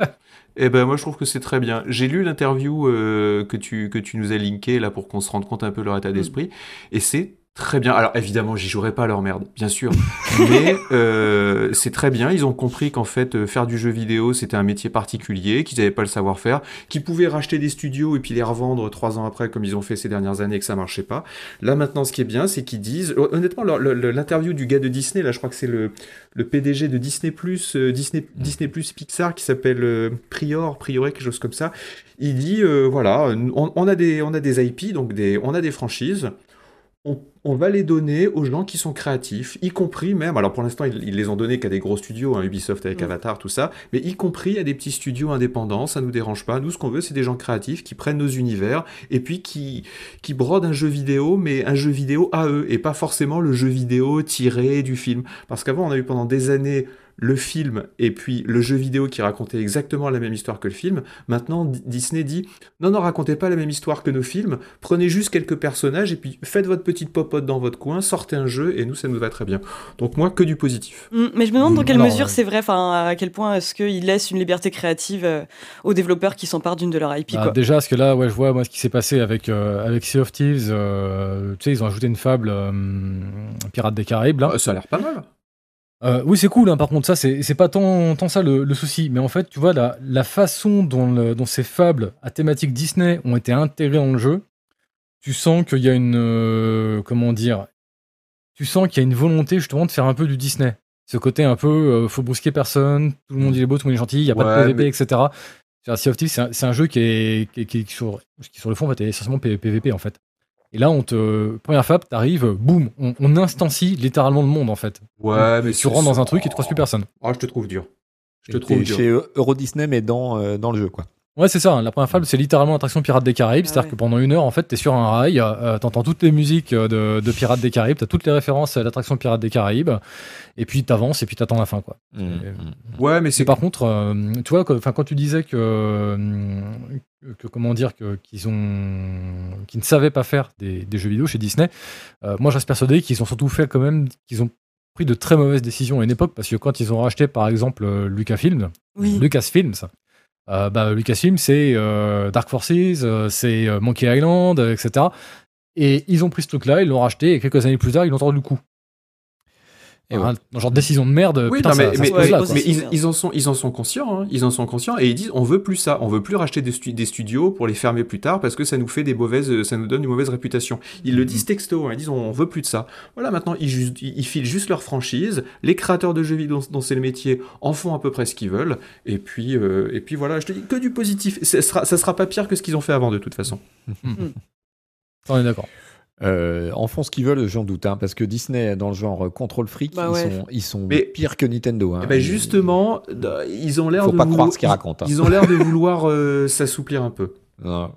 Eh ben, moi, je trouve que c'est très bien. J'ai lu l'interview euh, que, tu, que tu nous as linké là pour qu'on se rende compte un peu de leur état mm. d'esprit. Et c'est Très bien. Alors évidemment, j'y jouerai pas à leur merde, bien sûr. Mais euh, c'est très bien. Ils ont compris qu'en fait, euh, faire du jeu vidéo, c'était un métier particulier, qu'ils n'avaient pas le savoir-faire, qu'ils pouvaient racheter des studios et puis les revendre trois ans après, comme ils ont fait ces dernières années, que ça marchait pas. Là maintenant, ce qui est bien, c'est qu'ils disent, honnêtement, l'interview du gars de Disney, là, je crois que c'est le, PDG de Disney Plus, euh, Disney Disney Plus Pixar, qui s'appelle Prior, Prioré, quelque chose comme ça. Il dit, voilà, on, on, a des on a des IP, donc des on a des franchises on, va les donner aux gens qui sont créatifs, y compris même, alors pour l'instant ils, les ont donnés qu'à des gros studios, hein, Ubisoft avec mm. Avatar, tout ça, mais y compris à des petits studios indépendants, ça nous dérange pas. Nous ce qu'on veut c'est des gens créatifs qui prennent nos univers et puis qui, qui brodent un jeu vidéo, mais un jeu vidéo à eux, et pas forcément le jeu vidéo tiré du film. Parce qu'avant on a eu pendant des années le film et puis le jeu vidéo qui racontait exactement la même histoire que le film. Maintenant, Disney dit non, non, racontez pas la même histoire que nos films, prenez juste quelques personnages et puis faites votre petite popote dans votre coin, sortez un jeu et nous, ça nous va très bien. Donc, moi, que du positif. Mm, mais je me demande dans quelle mesure c'est vrai, enfin, à quel point est-ce qu'ils laissent une liberté créative euh, aux développeurs qui s'emparent d'une de leur IP. Bah, déjà, parce que là, ouais, je vois moi ce qui s'est passé avec, euh, avec Sea of Thieves, euh, tu sais, ils ont ajouté une fable Pirates des Caraïbes. Là. Ça a l'air pas mal. Euh, oui, c'est cool, hein, par contre, ça, c'est pas tant, tant ça le, souci. Mais en fait, tu vois, la, la façon dont, dont, ces fables à thématique Disney ont été intégrées dans le jeu, tu sens qu'il y a une. Euh, comment dire Tu sens qu'il y a une volonté justement de faire un peu du Disney. Ce côté un peu, euh, faut brusquer personne, tout le monde il est beau, tout le monde est gentil, il n'y a pas de PVP, etc. Sea of Thieves, c'est un, jeu qui est, qui, qui, sur, qui, sur, le fond, en fait, est essentiellement PVP, en fait. Et là, on te première fab, t'arrives, boum, on, on, instancie littéralement le monde en fait. Ouais, mais tu rentres dans un truc et tu croises plus personne. Ah, je te trouve dur. Je te trouve dur. Chez Euro Disney, mais dans, euh, dans le jeu, quoi. Ouais, c'est ça. La première fable, c'est littéralement l'attraction Pirates des Caraïbes. Ah C'est-à-dire que pendant une heure, en fait, t'es sur un rail, euh, t'entends toutes les musiques de, de, Pirates des Caraïbes, t'as toutes les références à l'attraction Pirates des Caraïbes, et puis t'avances et puis t'attends la fin, quoi. Mmh, mmh, mmh. Ouais, mais c'est. Par contre, euh, tu vois, quand, quand tu disais que, que comment dire, qu'ils ont, qu'ils ne savaient pas faire des, des jeux vidéo chez Disney, euh, moi, je reste persuadé qu'ils ont surtout fait quand même, qu'ils ont pris de très mauvaises décisions à une époque, parce que quand ils ont racheté, par exemple, Lucasfilm, oui. Lucasfilm, ça euh, bah, Lucasfilm, c'est euh, Dark Forces, euh, c'est Monkey Island, etc. Et ils ont pris ce truc-là, ils l'ont racheté, et quelques années plus tard, ils l'ont entendu le coup. Et ouais. genre de décision de merde. Oui, putain, mais, mais, mais ils, ils, en sont, ils en sont conscients. Hein. Ils en sont conscients et ils disent on veut plus ça. On veut plus racheter des, stu des, studios pour les fermer plus tard parce que ça nous fait des mauvaises, ça nous donne une mauvaise réputation. Ils le disent texto. Hein. Ils disent on, veut plus de ça. Voilà, maintenant ils, filent juste leur franchise. Les créateurs de jeux vidéo dont, c'est le métier en font à peu près ce qu'ils veulent. Et puis, euh, et puis voilà, je te dis que du positif. Ça sera, ça sera pas pire que ce qu'ils ont fait avant de toute façon. on est d'accord. Euh, en font ce qu'ils veulent, j'en doute, hein, parce que Disney, dans le genre contrôle fric, bah ils, sont, ils sont Mais, pires que Nintendo. Hein. Eh ben justement, ils ont l'air de. Faut pas croire ce qu'ils racontent. Hein. Ils ont l'air de vouloir euh, s'assouplir un peu. Non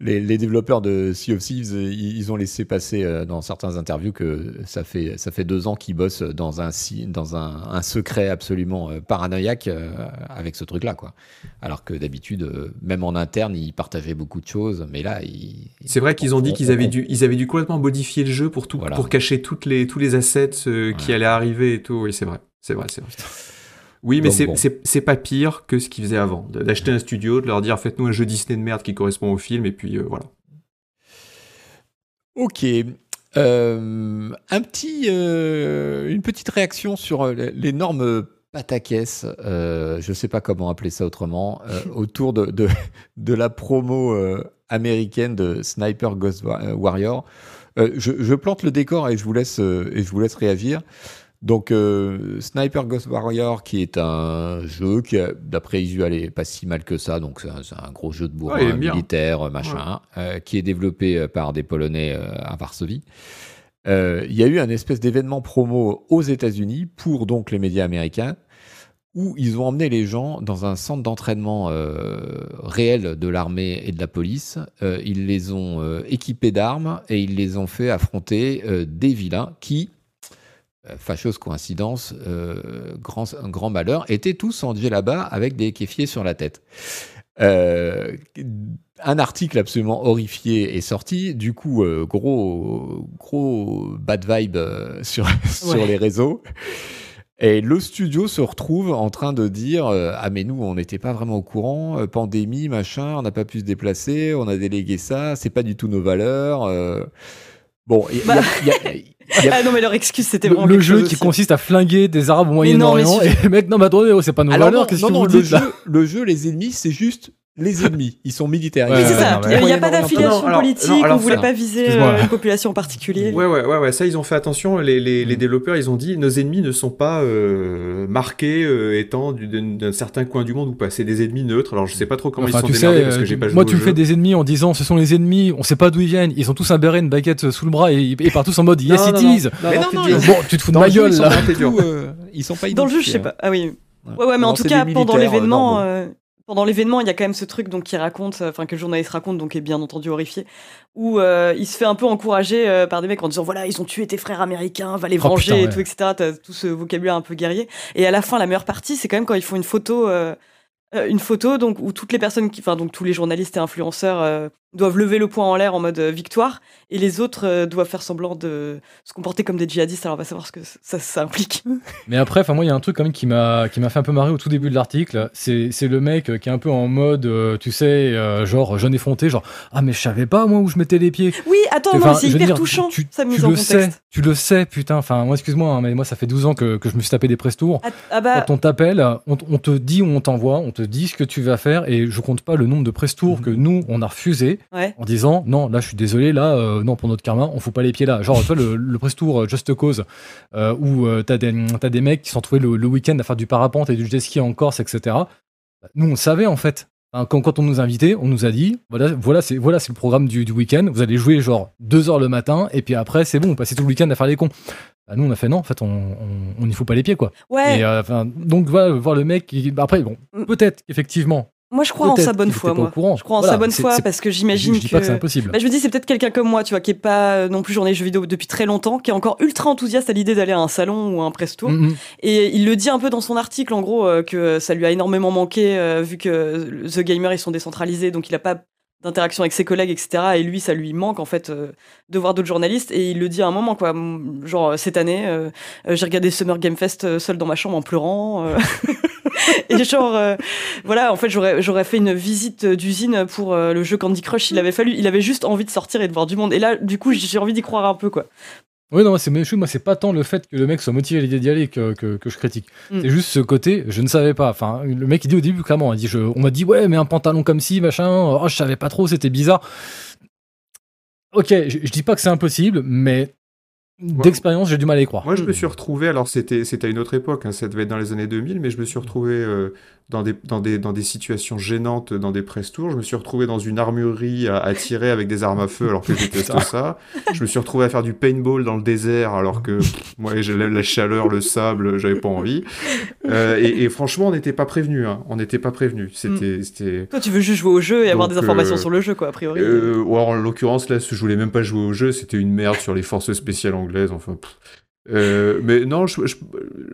les, développeurs de Sea of Thieves, ils ont laissé passer euh, dans certains interviews que ça fait, ça fait deux ans qu'ils bossent dans un, dans un, secret absolument euh, paranoïaque euh, avec ce truc-là. quoi. Alors que d'habitude, même en interne, ils partageaient beaucoup de choses, mais là, ils... C'est vrai qu'ils ont dit qu'ils avaient, dû, ils avaient dû complètement modifier le jeu pour, tout, pour cacher toutes les, tous les assets qui allaient arriver et tout. Oui, c'est vrai. C'est vrai, c'est vrai. Oui, mais c'est pas pire que ce qu'ils faisaient avant. D'acheter un studio, de leur dire faites-nous un jeu Disney de merde qui correspond au film, et puis euh, voilà. Ok. Euh, un petit, euh, une petite réaction sur l'énorme pataquès, je ne sais pas comment appeler ça autrement, autour de, de, de, la promo américaine de Sniper Ghost Warrior. Je, je, plante le décor et je vous laisse, et je vous laisse réagir. Donc, euh, Sniper Ghost Warrior, qui est un jeu qui, d'après Isual, est pas si mal que ça. Donc, c'est un, gros jeu de bourrin militaire, machin, euh, qui est développé euh, par des Polonais à Varsovie. Il y a eu un espèce d'événement promo aux États-Unis pour donc les médias américains où ils ont emmené les gens dans un centre d'entraînement réel de l'armée et de la police. ils les ont équipés d'armes et ils les ont fait affronter des vilains qui, euh, fâcheuse coïncidence, euh, grand, un grand malheur, étaient tous en là-bas avec des kéfiers sur la tête. Euh, un article absolument horrifié est sorti, du coup, gros, gros bad vibe sur, sur les réseaux. Et le studio se retrouve en train de dire Ah, mais nous, on n'était pas vraiment au courant, pandémie, machin, on n'a pas pu se déplacer, on a délégué ça, c'est pas du tout nos valeurs. Bon, il y, a, ah non, mais leur excuse, c'était vraiment. Le, jeu qui consiste à flinguer des Arabes au Moyen-Orient. Et mecs, non, mais attendez, oh, c'est pas nos valeurs, qu'est-ce que vous le dites jeu, Le jeu, les ennemis, c'est juste les ennemis, ils sont militaires. c'est ça. Il n'y a, pas d'affiliation politique, on ne voulait pas viser euh, une population particulière. Ouais, ouais, ouais, ouais, ça ils ont fait attention. Les, les, les mm. développeurs, ils ont dit nos ennemis ne sont pas euh, marqués euh, étant d'un certain coin du monde ou pas. C'est des ennemis neutres. Alors je sais pas trop comment ils sont démerdés parce que j'ai pas joué Moi, tu me fais des ennemis en disant ce sont les ennemis, on sait pas d'où ils viennent, ils ont tous un béret, une baguette sous le bras et partent tous en mode yes it is. Bon, tu te fous de ma gueule là. Ils sont pas Dans le jeu, je sais pas. Ah oui. Ouais, ouais, mais en tout cas, pendant l'événement, pendant l'événement, il y a quand même ce truc donc qui raconte, enfin que le journaliste raconte, donc est bien entendu horrifié, où euh, il se fait un peu encourager euh, par des mecs en disant voilà ils ont tué tes frères américains, va les oh, venger et tout etc. T'as tout ce vocabulaire un peu guerrier. Et à la fin, la meilleure partie, c'est quand même quand ils font une photo, euh, une photo donc où toutes les personnes, qui, enfin donc tous les journalistes et influenceurs doivent lever le poing en l'air en mode euh, victoire, et les autres euh, doivent faire semblant de se comporter comme des djihadistes. Alors on va savoir ce que ça, ça implique. Mais après, enfin moi, il y a un truc quand même qui m'a qui m'a fait un peu marrer au tout début de l'article. C'est c'est le mec qui est un peu en mode, euh, tu sais, genre jeune effronté, genre ah mais je savais pas moi où je mettais les pieds. Oui, attends, non, c'est hyper touchant. Tu, ça mise tu en le contexte. sais, tu le sais, putain. Enfin moi, excuse-moi, hein, mais moi ça fait 12 ans que, que je me suis tapé des press tours. Ah, ah bah... Quand on t'appelle, on, te dit où on t'envoie, on te dit ce que tu vas faire, et je compte pas le nombre de press tours mhm. que nous on a refusé en disant non, là je suis désolé, là euh, non pour notre karma, on fout pas les pieds là. Genre toi le, le press tour euh, Just Cause euh, où euh, t'as des as des mecs qui sont trouvés le, week-end à faire du parapente et du jet ski en Corse, etc. Nous on savait en fait. quand, quand, on nous a invités, on nous a dit voilà, voilà c'est voilà, le programme du, du week-end. Vous allez jouer genre deux heures le matin et puis après c'est bon, on passez tout le week-end à faire les cons. Bah, nous on a fait non, en fait on n'y fout pas les pieds quoi. Ouais. Et, donc voilà, voir le mec. Qui, bah, après bon, mm. peut-être effectivement moi, je crois en sa bonne foi. Moi. Je crois en sa bonne foi parce que j'imagine que. Je dis pas que c'est impossible. Bah, je me dis, c'est peut-être quelqu'un comme moi, tu vois, qui est pas euh, non plus journée jeux vidéo depuis très longtemps, qui est encore ultra enthousiaste à l'idée d'aller à un salon ou à un press tour. Mm-hmm. Et il le dit un peu dans son article, en gros, euh, que ça lui a énormément manqué euh, vu que The Gamer ils sont décentralisés, donc il a pas d'interaction avec ses collègues, etc. Et lui, ça lui manque en fait de voir d'autres journalistes. Et il le dit à un moment, quoi. Genre cette année, j'ai regardé Summer Game Fest seul dans ma chambre en pleurant. et genre, euh, voilà, en fait, j'aurais, j'aurais fait une visite d'usine pour euh, le jeu Candy Crush. Il avait fallu, il avait juste envie de sortir et de voir du monde. Et là, du coup, j'ai envie d'y croire un peu, quoi. Oui, non, c'est moi, c'est pas tant le fait que le mec soit motivé à l'idée d'y aller que, que, je critique. Mm. C'est juste ce côté, je ne savais pas. Enfin, le mec, il dit au début, clairement, il dit, je, on m'a dit, ouais, mais un pantalon comme ci, machin, oh, je savais pas trop, c'était bizarre. Ok, je, je dis pas que c'est impossible, mais D'expérience, j'ai du mal à y croire. Moi, je me suis retrouvé, alors c'était à une autre époque, hein, ça devait être dans les années 2000, mais je me suis retrouvé euh, dans, des, dans, des, dans des situations gênantes dans des press tours. Je me suis retrouvé dans une armurerie à, tirer avec des armes à feu alors que je déteste ça. Je me suis retrouvé à faire du paintball dans le désert alors que moi, j'ai la chaleur, le sable, j'avais pas envie. Euh, et, franchement, on n'était pas prévenu. Hein. On n'était pas prévenu. C'était, c'était. Toi, tu veux juste jouer au jeu et avoir des informations euh, sur le jeu, quoi, a priori. ou alors, en l'occurrence, là, je voulais même pas jouer au jeu. C'était une merde sur les forces spéciales anglaises enfin. Euh, mais non, je,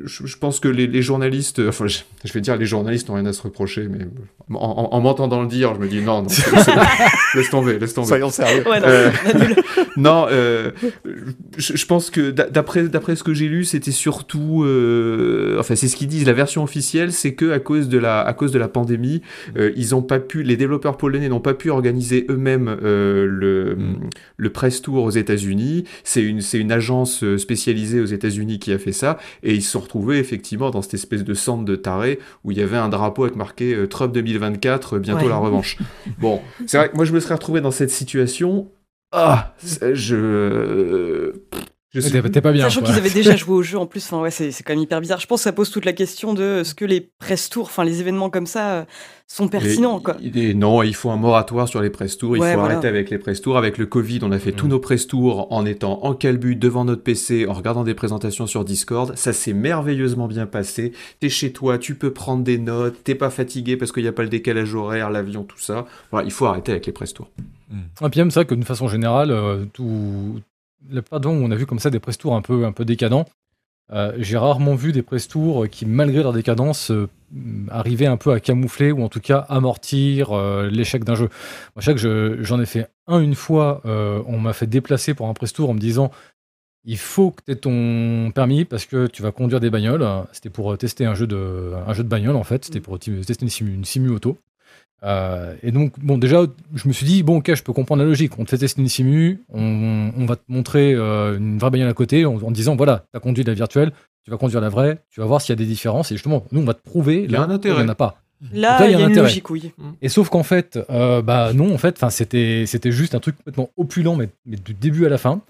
je, pense que les, journalistes, enfin, je, vais dire les journalistes n'ont rien à se reprocher, mais en, m'entendant le dire, je me dis non, non, laisse tomber, laisse tomber. Soyons sérieux. Euh, non, euh, je, pense que d'après d'après ce que j'ai lu, c'était surtout, enfin, c'est ce qu'ils disent, la version officielle, c'est que à cause de la à cause de la pandémie, ils ont pas pu, les développeurs polonais n'ont pas pu organiser eux-mêmes le mm. le press tour aux États-Unis. C'est une c'est une agence spécialisée aux États-Unis qui a fait ça, et ils se sont retrouvés effectivement dans cette espèce de centre de taré où il y avait un drapeau avec marqué euh, Trump 2024, bientôt la revanche. bon, c'est vrai que moi je me serais retrouvé dans cette situation. Ah, je Je suis... T'es pas bien. Sachant qu'ils avaient déjà joué au jeu en plus, enfin ouais, c'est quand même hyper bizarre. Je pense que ça pose toute la question de ce que les press tours, enfin les événements comme ça euh, sont pertinents quoi. non, il faut un moratoire sur les press tours. Il faut arrêter avec les press tours. Avec le Covid, on a fait tous mm. nos press tours en étant en calbut devant notre PC, en regardant des présentations sur Discord. Ça s'est merveilleusement bien passé. T'es chez toi, tu peux prendre des notes. T'es pas fatigué parce qu'il n'y a pas le décalage horaire, l'avion, tout ça. Voilà, il faut arrêter avec les press tours. Mm. Et puis même ça que d'une façon générale, euh, tout la plupart de on a vu comme ça des press tours un peu, un peu décadents. Euh, j'ai rarement vu des press tours qui, malgré leur décadence, euh, arrivaient un peu à camoufler ou en tout cas amortir euh, l'échec d'un jeu. Moi, chaque j'en ai fait un une fois, on m'a fait déplacer pour un press tour en me disant il faut que tu aies ton permis parce que tu vas conduire des bagnoles. C'était pour tester un jeu de, un jeu de bagnole en fait, c'était pour tester une simu, une simu auto. Euh, et donc, bon, déjà, je me suis dit, bon, ok, je peux comprendre la logique. On te fait tester une simu, on, va te montrer euh, une vraie bagnole à côté en, disant, voilà, tu as conduit la virtuelle, tu vas conduire la vraie, tu vas voir s'il y a des différences. Et justement, nous, on va te prouver. Il y a un intérêt. Il n'y en a pas. Là, il y a, une logique, oui. Et sauf qu'en fait, euh, bah non, en fait, c'était c'était juste un truc complètement opulent, mais, mais, du début à la fin.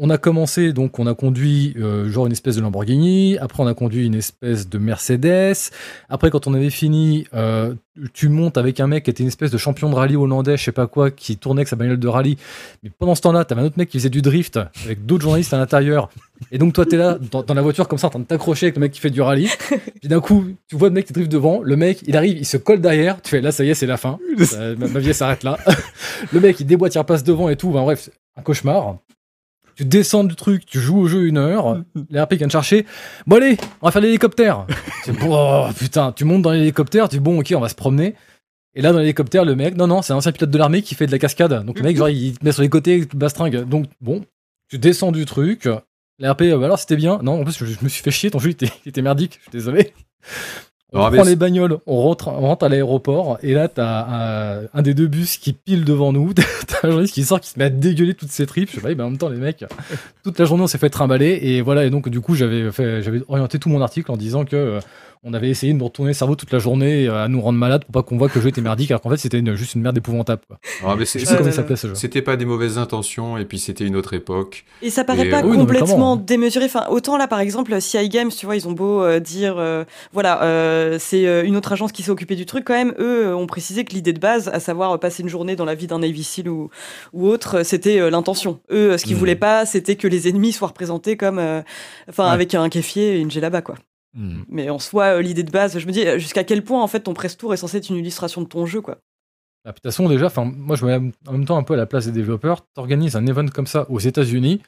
On a commencé, donc on a conduit euh, genre une espèce de Lamborghini, après on a conduit une espèce de Mercedes, après quand on avait fini, euh, tu montes avec un mec qui était une espèce de champion de rallye hollandais, je sais pas quoi, qui tournait avec sa bagnole de rallye, mais pendant ce temps-là, t'avais un autre mec qui faisait du drift avec d'autres journalistes à l'intérieur, et donc toi t'es là dans, la voiture comme ça en train de t'accrocher avec le mec qui fait du rallye, puis d'un coup tu vois le mec qui drift devant, le mec il arrive, il se colle derrière, tu fais là ça y est c'est la fin, ma, vie s'arrête là, le mec il déboîte, il repasse devant et tout, ben, bref, un cauchemar tu descends du truc, tu joues au jeu une heure, les RP viennent chercher. Bon allez, on va faire l'hélicoptère. oh, putain, tu montes dans l'hélicoptère, tu dis bon ok, on va se promener. Et là dans l'hélicoptère, le mec, non non, c'est un ancien pilote de l'armée qui fait de la cascade. Donc le mec genre il te met sur les côtés, bastringue. Donc bon, tu descends du truc. Les RP, euh, bah, alors c'était bien. Non, en plus je, me suis fait chier, ton jeu était, était merdique, je suis désolé. On prend les bagnoles, on rentre, on rentre à l'aéroport, et là, t'as un, un, des deux bus qui pile devant nous. t'as un journaliste qui sort, qui se met à dégueuler toutes ses tripes. Je sais pas, ben en même temps, les mecs, toute la journée, on s'est fait trimballer, et voilà. Et donc, du coup, j'avais fait, j'avais orienté tout mon article en disant que euh, on avait essayé de nous retourner le cerveau toute la journée euh, à nous rendre malades pour pas qu'on voit que le jeu était merdique, alors qu'en fait c'était juste une merde épouvantable. Quoi. Ah, mais c'est, C'était pas des mauvaises intentions, et puis c'était une autre époque. Et ça paraît pas complètement démesuré. Enfin, autant là, par exemple, CI Games, tu vois, ils ont beau euh, dire, euh, voilà, c'est une autre agence qui s'est occupée du truc, quand même, eux ont précisé que l'idée de base, à savoir passer une journée dans la vie d'un Navy Seal ou, ou autre, c'était l'intention. Eux, ce qu'ils mmh. voulaient pas, c'était que les ennemis soient représentés comme, enfin, avec un kéfier et une là-bas quoi. Hmm. Mais en soi, euh, l'idée de base, je me dis euh, jusqu'à quel point en fait ton press tour est censé être une illustration de ton jeu, quoi. Ah, de toute façon, déjà, moi je me mets en même temps un peu à la place des développeurs. T'organises un event comme ça aux États-Unis.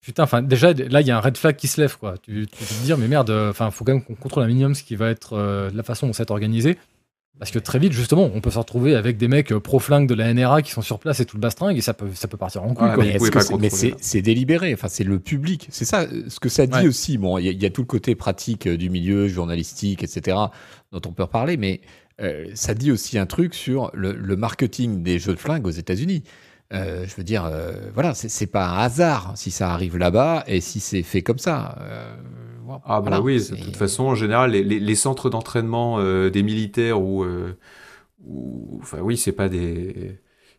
Putain, enfin déjà là il y a un red flag qui se lève quoi. Tu, tu, peux te dire mais merde, enfin faut quand même qu'on contrôle un minimum ce qui va être euh, la façon dont ça va être organisé. Parce que très vite, justement, on peut se retrouver avec des mecs pro-flingue de la NRA qui sont sur place et tout le bastringue et ça peut, ça peut partir en couille. mais, c'est délibéré, enfin, c'est le public. C'est ça, ce que ça dit aussi. Bon, il y, a tout le côté pratique euh, du milieu, journalistique, etc., dont on peut reparler, mais euh, ça dit aussi un truc sur le, marketing des jeux de flingue aux États-Unis. Euh, je veux dire, voilà, c'est pas un hasard si ça arrive là-bas et si c'est fait comme ça. Ah bah oui, de toute façon, en général, les, centres d'entraînement euh, des militaires euh, ou, enfin oui, c'est pas des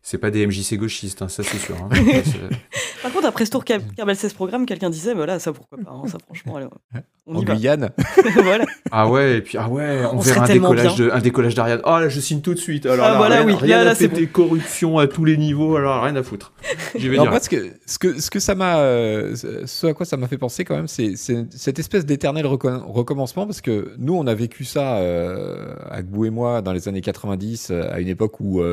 c'est pas des MJC gauchistes, hein, ça c'est sûr. Hein. Par contre, après ce tour Kerbal 16 programme, quelqu'un disait, voilà, ça pourquoi pas, hein, ça franchement, on en y Guyane. voilà. Ah ouais, et puis ah ouais, on, verra un décollage, de, un décollage d'Ariane. Oh là, je signe tout de suite. Alors ah, voilà, oui, rien là, à corruption à tous les niveaux, alors rien à foutre. Je vais dire. Moi, ce que, ce que, ce que ça m'a, euh, ce à quoi ça m'a fait penser quand même, c'est cette espèce d'éternel recommencement, parce que nous, on a vécu ça, euh, Agbou et moi, dans les années 90, euh, à une époque où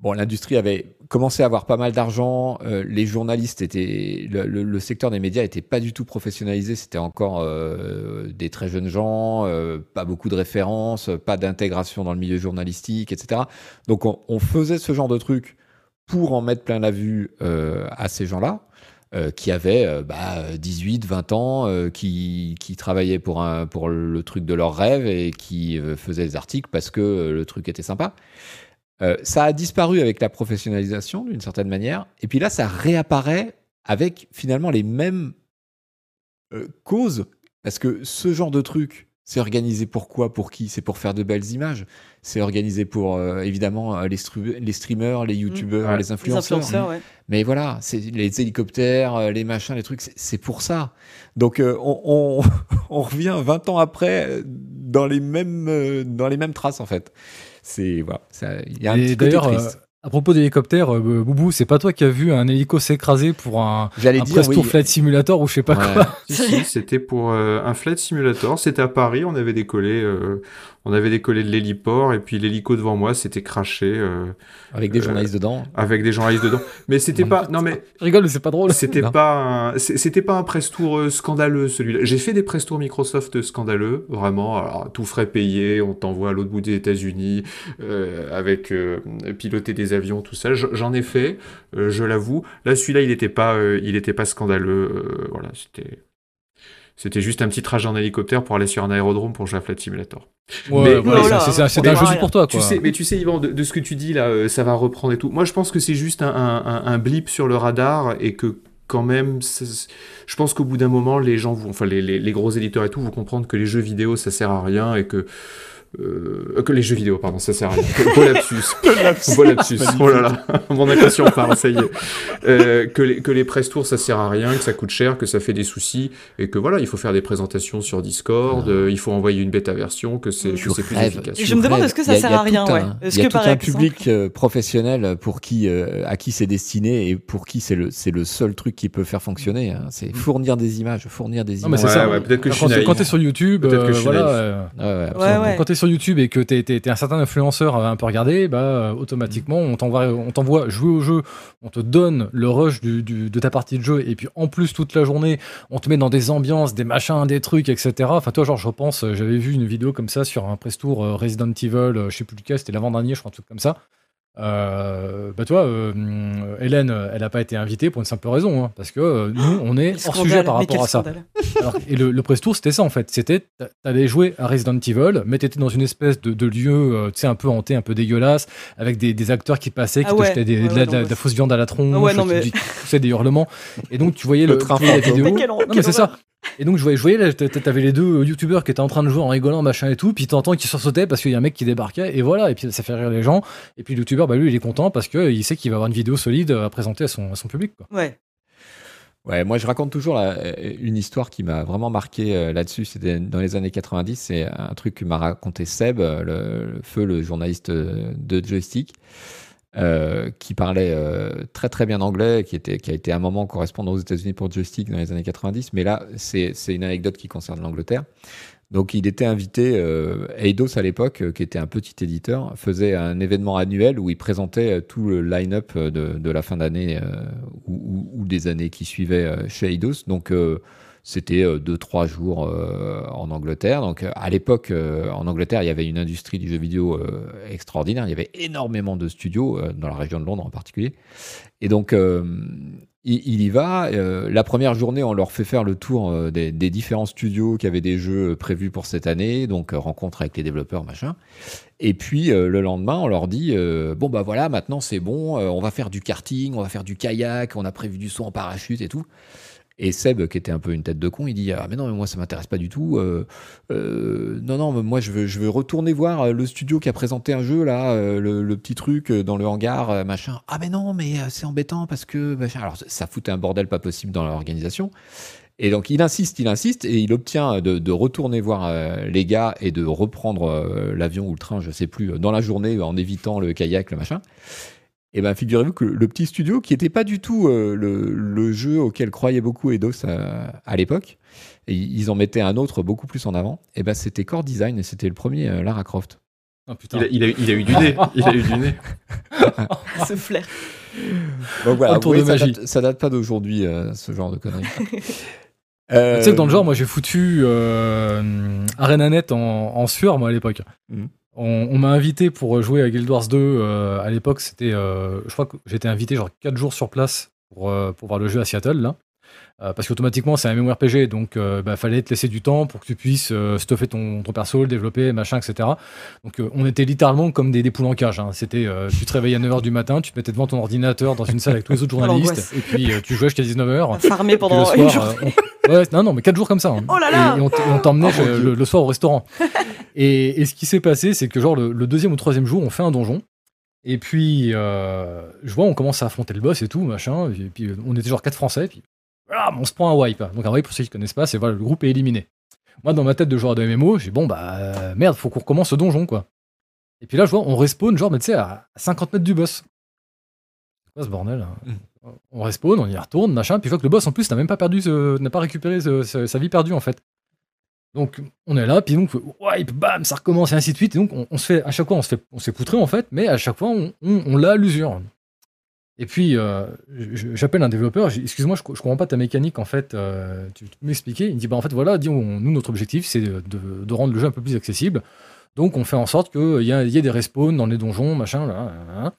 Bon, l'industrie avait commencé à avoir pas mal d'argent. Euh, les journalistes étaient, le, secteur des médias était pas du tout professionnalisé. C'était encore euh, des très jeunes gens, euh, pas beaucoup de références, pas d'intégration dans le milieu journalistique, etc. Donc, on, faisait ce genre de trucs pour en mettre plein la vue à ces gens-là. qui avaient bah, 18, 20 ans, qui, travaillaient pour, pour le truc de leur rêve et qui faisaient des articles parce que le truc était sympa. Euh, ça a disparu avec la professionnalisation d'une certaine manière, et puis là, ça réapparaît avec finalement les mêmes euh, causes, parce que ce genre de truc, C'est organisé pour quoi Pour qui? C'est pour faire de belles images. C'est organisé pour, euh, évidemment, les, streamers, les youtubeurs, Ouais. les Les influenceurs. influenceurs, ouais. Mais voilà, c'est les hélicoptères, les machins, les trucs, c'est- pour ça. Donc on, on, on revient 20 ans après dans les mêmes, dans les mêmes traces, en fait. C'est voilà, il y a un Et petit côté euh, triste. à propos d'hélicoptère, euh, Boubou, c'est pas toi qui as vu un hélico s'écraser pour un, J'allais un dire press oui. tour flight simulator ou je sais pas Ouais. quoi Si, si, c'était pour euh, un flight simulator. C'était à Paris. On avait décollé, euh, on avait décollé de l'héliport et puis l'hélico devant moi s'était craché euh, avec des euh, journalistes dedans. avec des journalistes dedans. Mais c'était pas, non mais Je rigole, mais c'est pas drôle. c'était pas, c'était pas un press tour euh, scandaleux celui-là. J'ai fait des press tours Microsoft scandaleux, vraiment. Alors tout frais payé, on t'envoie à l'autre bout des États-Unis euh, avec euh, piloter des avions, tout ça. J'en ai fait, euh, je l'avoue. Là, celui-là, il était pas, euh, il était pas scandaleux. euh, voilà, c'était. C'était juste un petit trajet en hélicoptère pour aller sur un aérodrome pour jouer à Simulator. Ouais, Mais- voilà, Voilà, c'est- c'est c'est on un jeu pour toi, quoi. Tu sais, mais tu sais, Yvan, de, de ce que tu dis là, euh, ça va reprendre et tout. Moi, je pense que c'est juste un, un- un- un blip sur le radar et que quand même, c'est- je pense qu'au bout d'un moment, les gens, vont, enfin les, les- les gros éditeurs et tout, vont comprendre que les jeux vidéo, ça sert à rien et que euh, que les jeux vidéo, pardon, ça sert à rien. Beau lapsus. Beau lapsus. Oh là là, mon inconscient parle, ça y est. Euh, que, les, que les press tours, ça sert à rien, que ça coûte cher, que ça fait des soucis, et que voilà, il faut faire des présentations sur Discord, Ah. euh, il faut envoyer une bêta version, que c'est Tu que c'est plus efficace. Et je me demande, est-ce que ça sert à rien, ouais? Est-ce Il y a que, tout par un exemple- public euh, professionnel pour qui, euh, à qui c'est destiné et pour qui c'est le, c'est le seul truc qui peut faire fonctionner. hein. C'est fournir des images, fournir des Non, mais images. c'est Ouais, ça. ouais, peut-être que je suis quand t'es- naïf. quand t'es sur YouTube, Peut-être que je suis naïf. Sur YouTube et que tu es, un certain influenceur un peu regardé, bah, automatiquement, on t'envoie, on t'envoie jouer au jeu, on te donne le rush de ta partie de jeu, et puis en plus, toute la journée, on te met dans des ambiances, des machins, des trucs, etc. Enfin, toi, genre, je repense, euh, j'avais vu une vidéo comme ça sur un press tour euh, Resident Evil, euh, je sais plus lequel, c'était l'avant-dernier, je crois, un truc comme ça. Euh, bah toi, euh, Hélène, elle n'a pas été invitée pour une simple raison, hein, parce que euh, nous, on est hors sujet par rapport à ça. Alors, et le, le press tour, c'était ça en fait. C'était, t'a- t'allais jouer à Resident Evil, mais t'étais dans une espèce de, de lieu, euh, tu sais, un peu hanté, un peu dégueulasse, avec des, des acteurs qui passaient, qui Ah te jetaient des- Ouais, de, la, ouais, de la- non, de la fausse viande à la tronche, Ah ouais, non, qui, mais- qui poussaient des hurlements. Et donc, tu voyais Le le, train tu voyais la vidéo. Non, mais c'est ça. Et donc, je voyais, je voyais t'avais les deux youtubeurs qui étaient en train de jouer en rigolant, machin et tout, puis t'entends qu'ils sursautaient parce qu'il y a un mec qui débarquait, et voilà, et puis ça fait rire les gens. Et puis le youtubeur, bah lui, il est content parce qu'il sait qu'il va avoir une vidéo solide à présenter à son, à son public. Quoi. Ouais. Ouais, moi je raconte toujours la- une histoire qui m'a vraiment marqué euh, là-dessus. C'était dans les années 90. C'est un truc que m'a raconté Seb, euh, le, le feu, le journaliste euh, de joystick, euh, qui parlait euh, très très bien anglais, qui était qui a été un moment correspondant aux États-Unis pour joystick dans les années 90. Mais là, c'est une anecdote qui concerne l'Angleterre. Donc il était invité, euh, Eidos à l'époque, qui était un petit éditeur, faisait un événement annuel où il présentait tout le line-up de, de la fin d'année ou, ou- des années qui suivaient chez Eidos. Donc c'était euh, deux, trois jours euh, en Angleterre. Donc euh, à l'époque, euh, en Angleterre, il y avait une industrie du jeu vidéo euh, extraordinaire. Il y avait énormément de studios, euh, dans la région de Londres en particulier. Et donc, euh, il, y va. euh, la première journée, on leur fait faire le tour euh, des, différents studios qui avaient des jeux prévus pour cette année, donc euh, rencontre avec les développeurs, machin. Et puis euh, le lendemain, on leur dit euh, bon bah voilà, maintenant c'est bon, euh, on va faire du karting, on va faire du kayak, on a prévu du saut en parachute et tout. Et Seb, qui était un peu une tête de con, il dit ah mais non mais moi ça m'intéresse pas du tout. euh, euh, non non mais moi je veux je veux retourner voir euh, le studio qui a présenté un jeu là, le, petit truc dans le hangar machin. Ah mais non mais c'est embêtant parce que alors ça foutait un bordel pas possible dans l'organisation. Et donc il insiste, il insiste, et il obtient de, retourner voir les gars et de reprendre l'avion ou le train, je sais plus, dans la journée en évitant le kayak, le machin. Et ben figurez-vous que le petit studio, qui n'était pas du tout euh, le, le jeu auquel croyait beaucoup Eidos à, à l'époque, et ils en mettaient un autre beaucoup plus en avant, et ben c'était Core Design et c'était le premier euh, Lara Croft. Oh, putain. Il a, il, a, il a eu du nez. Il a eu du nez. Ce flair. Donc voilà, tour de voyez, ça, magie. date, ça date pas d'aujourd'hui, euh, ce genre de conneries. Euh, Tu sais que dans le genre, moi j'ai foutu euh, ArenaNet en, en sueur, moi à l'époque. Mhm. On, m'a invité pour jouer à Guild Wars 2. euh, à l'époque, c'était. euh, je crois que j'étais invité genre 4 jours sur place pour, euh, pour voir le jeu à Seattle, là. Euh, parce qu'automatiquement, c'est un MMORPG, donc euh, bah, fallait te laisser du temps pour que tu puisses euh, stuffer ton, ton perso, le développer, machin, etc. Donc on était littéralement comme des, des poules en cage. hein. C'était, tu te réveillais à 9h du matin, tu te mettais devant ton ordinateur dans une salle avec tous les autres journalistes, et puis tu jouais jusqu'à 19h. Farmer pendant une soir, journée. on- Ouais, non, non, mais 4 jours comme ça. hein. Oh là là Et, et on t'emmenait Oh, Dieu. le, le soir au restaurant. et, et ce qui s'est passé, c'est que genre le, le deuxième ou troisième jour, on fait un donjon. Et puis, euh, je vois, on commence à affronter le boss et tout, machin. Et puis, on était genre quatre Français. Et puis, voilà, on se prend un wipe. Donc, un wipe, pour ceux qui connaissent pas, c'est voilà, le groupe est éliminé. Moi, dans ma tête de joueur de MMO, j'ai bon, bah, euh, merde, faut qu'on recommence ce donjon, quoi. Et puis là, je vois, on respawn, genre, mais tu sais, à 50 mètres du boss. C'est quoi ce bordel hein On respawn, on y retourne, machin. Puis je vois que le boss, en plus, n'a même pas perdu, ce- n'a pas récupéré ce- ce- sa vie perdue, en fait. Donc, on est là, puis donc, wipe, bam, ça recommence, et ainsi de suite. Et donc, on, on se fait, à chaque fois, on se fait, on se fait poutrer, en fait, mais à chaque fois, on, on, on l'a à l'usure. Et puis, euh, j'appelle un développeur, excuse-moi, je, je comprends pas ta mécanique, en fait, euh, tu, tu peux m'expliquer Il me dit, bah, en fait, voilà, dis, on- nous, notre objectif, c'est de, rendre le jeu un peu plus accessible. Donc, on fait en sorte qu'il y, il y ait des respawns dans les donjons, machin, là. là, là.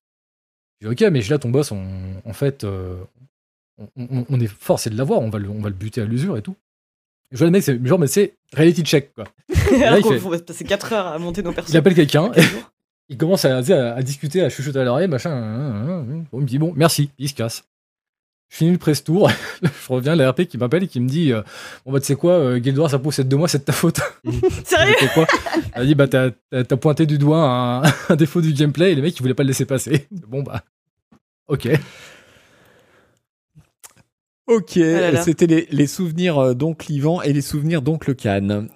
Je dis, ok, mais là, ton boss, on- en fait, euh, on, on- on est forcé de l'avoir, on, va le- on va le buter à l'usure et tout. Je vois le mec, c'est genre, mais c'est reality check, quoi. Alors il qu'on fait- passer 4 heures à monter nos Il personnages. appelle quelqu'un, il commence à, à, à discuter, à chuchoter à l'oreille, machin. hein, hein, hein. Bon, il me dit bon, merci, puis il se casse. Je finis le press tour, je reviens, l'ARP qui m'appelle et qui me dit euh, Bon, bah, tu sais quoi, euh, Guild Wars, ça possède de moi, c'est de ta faute. Sérieux? Quoi? Elle dit Bah, t'as pointé du doigt un, un défaut du gameplay et les mecs, ils voulaient pas le laisser passer. Bon, bah, ok. Ok, là. c'était les, les souvenirs euh, donc Livan et les souvenirs donc le Cannes.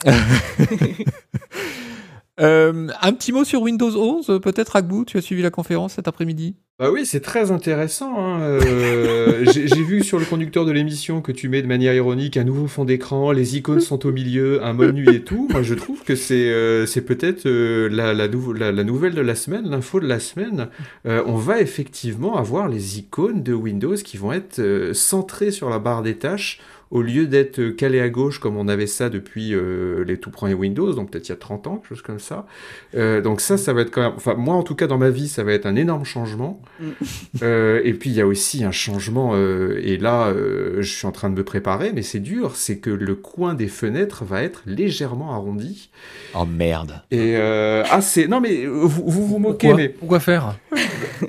Euh, un petit mot sur Windows 11, euh, peut-être Agbou, tu as suivi la conférence cet après-midi? Bah oui, c'est très intéressant. hein, euh, J'ai vu sur le conducteur de l'émission que tu mets de manière ironique un nouveau fond d'écran, les icônes sont au milieu, un mode nuit et tout. Moi, je trouve que c'est euh, peut-être la, la, nouveau- la, la nouvelle de la semaine, l'info de la semaine. On va effectivement avoir les icônes de Windows qui vont être centrées sur la barre des tâches au lieu d'être calées à gauche comme on avait ça depuis euh, les tout premiers Windows, donc peut-être il y a 30 ans, quelque chose comme ça. Euh, donc ça, ça va être quand même... Enfin, moi, en tout cas, dans ma vie, ça va être un énorme changement. Euh, et puis il y a aussi un changement, euh, et là euh, je suis en train de me préparer, mais c'est dur, c'est que le coin des fenêtres va être légèrement arrondi. Oh merde. Et euh, ah c'est non mais vous vous, vous moquez, Pourquoi, mais Pourquoi faire?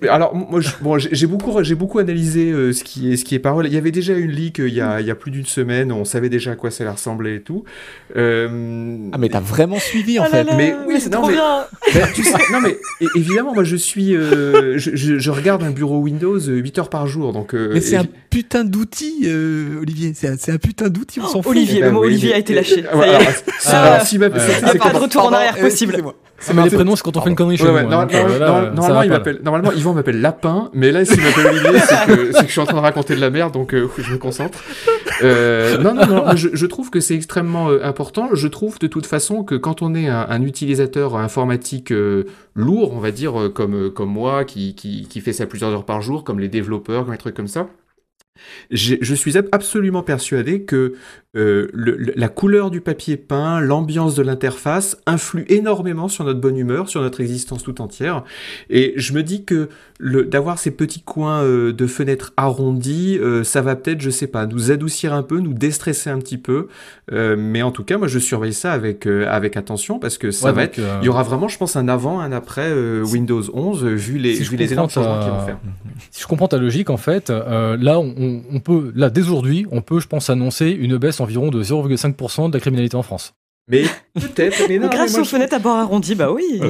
Alors moi bon j'ai j'ai beaucoup j'ai beaucoup analysé euh, ce qui est ce qui est parole. Il y avait déjà une leak euh, il y a il y a plus d'une semaine, on savait déjà à quoi ça ressembler et tout. Euh, Ah mais t'as vraiment suivi en Ah fait. là, Mais oui, c'est non, trop mais- bien. Ben, tu sais, non mais évidemment moi je suis euh, je, je, je regarde un bureau Windows 8 heures par jour donc euh, Mais c'est un putain d'outil, euh, Olivier. C'est un, c'est un putain d'outil, on s'en fout. Olivier, Eh ben le mot oui, Olivier mais- a été euh, lâché. euh, Ça ouais, y est. alors, c'est- Ah, si ma- ouais. c'est- Il y a c'est pas de retour en arrière euh, possible. Excusez-moi. C'est mais les prénoms, c'est quand on fait une connerie chez normalement, Yvan m'appelle Lapin, mais là, s'il m'appelle Olivier, c'est que, je suis en train de raconter de la merde, donc euh, je me concentre. Euh, non, non, non, je, je trouve que c'est extrêmement euh, important. Je trouve de toute façon que quand on est un, un utilisateur informatique euh, lourd, on va dire, euh, comme, comme moi, qui, qui, qui fait ça plusieurs heures par jour, comme les développeurs, comme les trucs comme ça, je suis ab- absolument persuadé que euh, le- la couleur du papier peint, l'ambiance de l'interface influent énormément sur notre bonne humeur, sur notre existence tout entière. Et je me dis que d'avoir ces petits coins euh, de fenêtres arrondis, euh, ça va peut-être, je sais pas, nous adoucir un peu, nous déstresser un petit peu. Mais en tout cas, moi, je surveille ça avec avec, attention parce que ça Ouais, va donc, être. Il y aura vraiment, je pense, un avant, un après Windows 11, euh, vu les, Si vu les énormes changements qu'ils vont faire. Si je comprends ta logique, en fait, là, on, on peut, là, dès aujourd'hui, on peut, je pense, annoncer une baisse environ de 0,5% de la criminalité en France. Mais peut-être, mais non, Grâce mais moi, aux je- fenêtres à bord arrondi, bah oui. Ouais,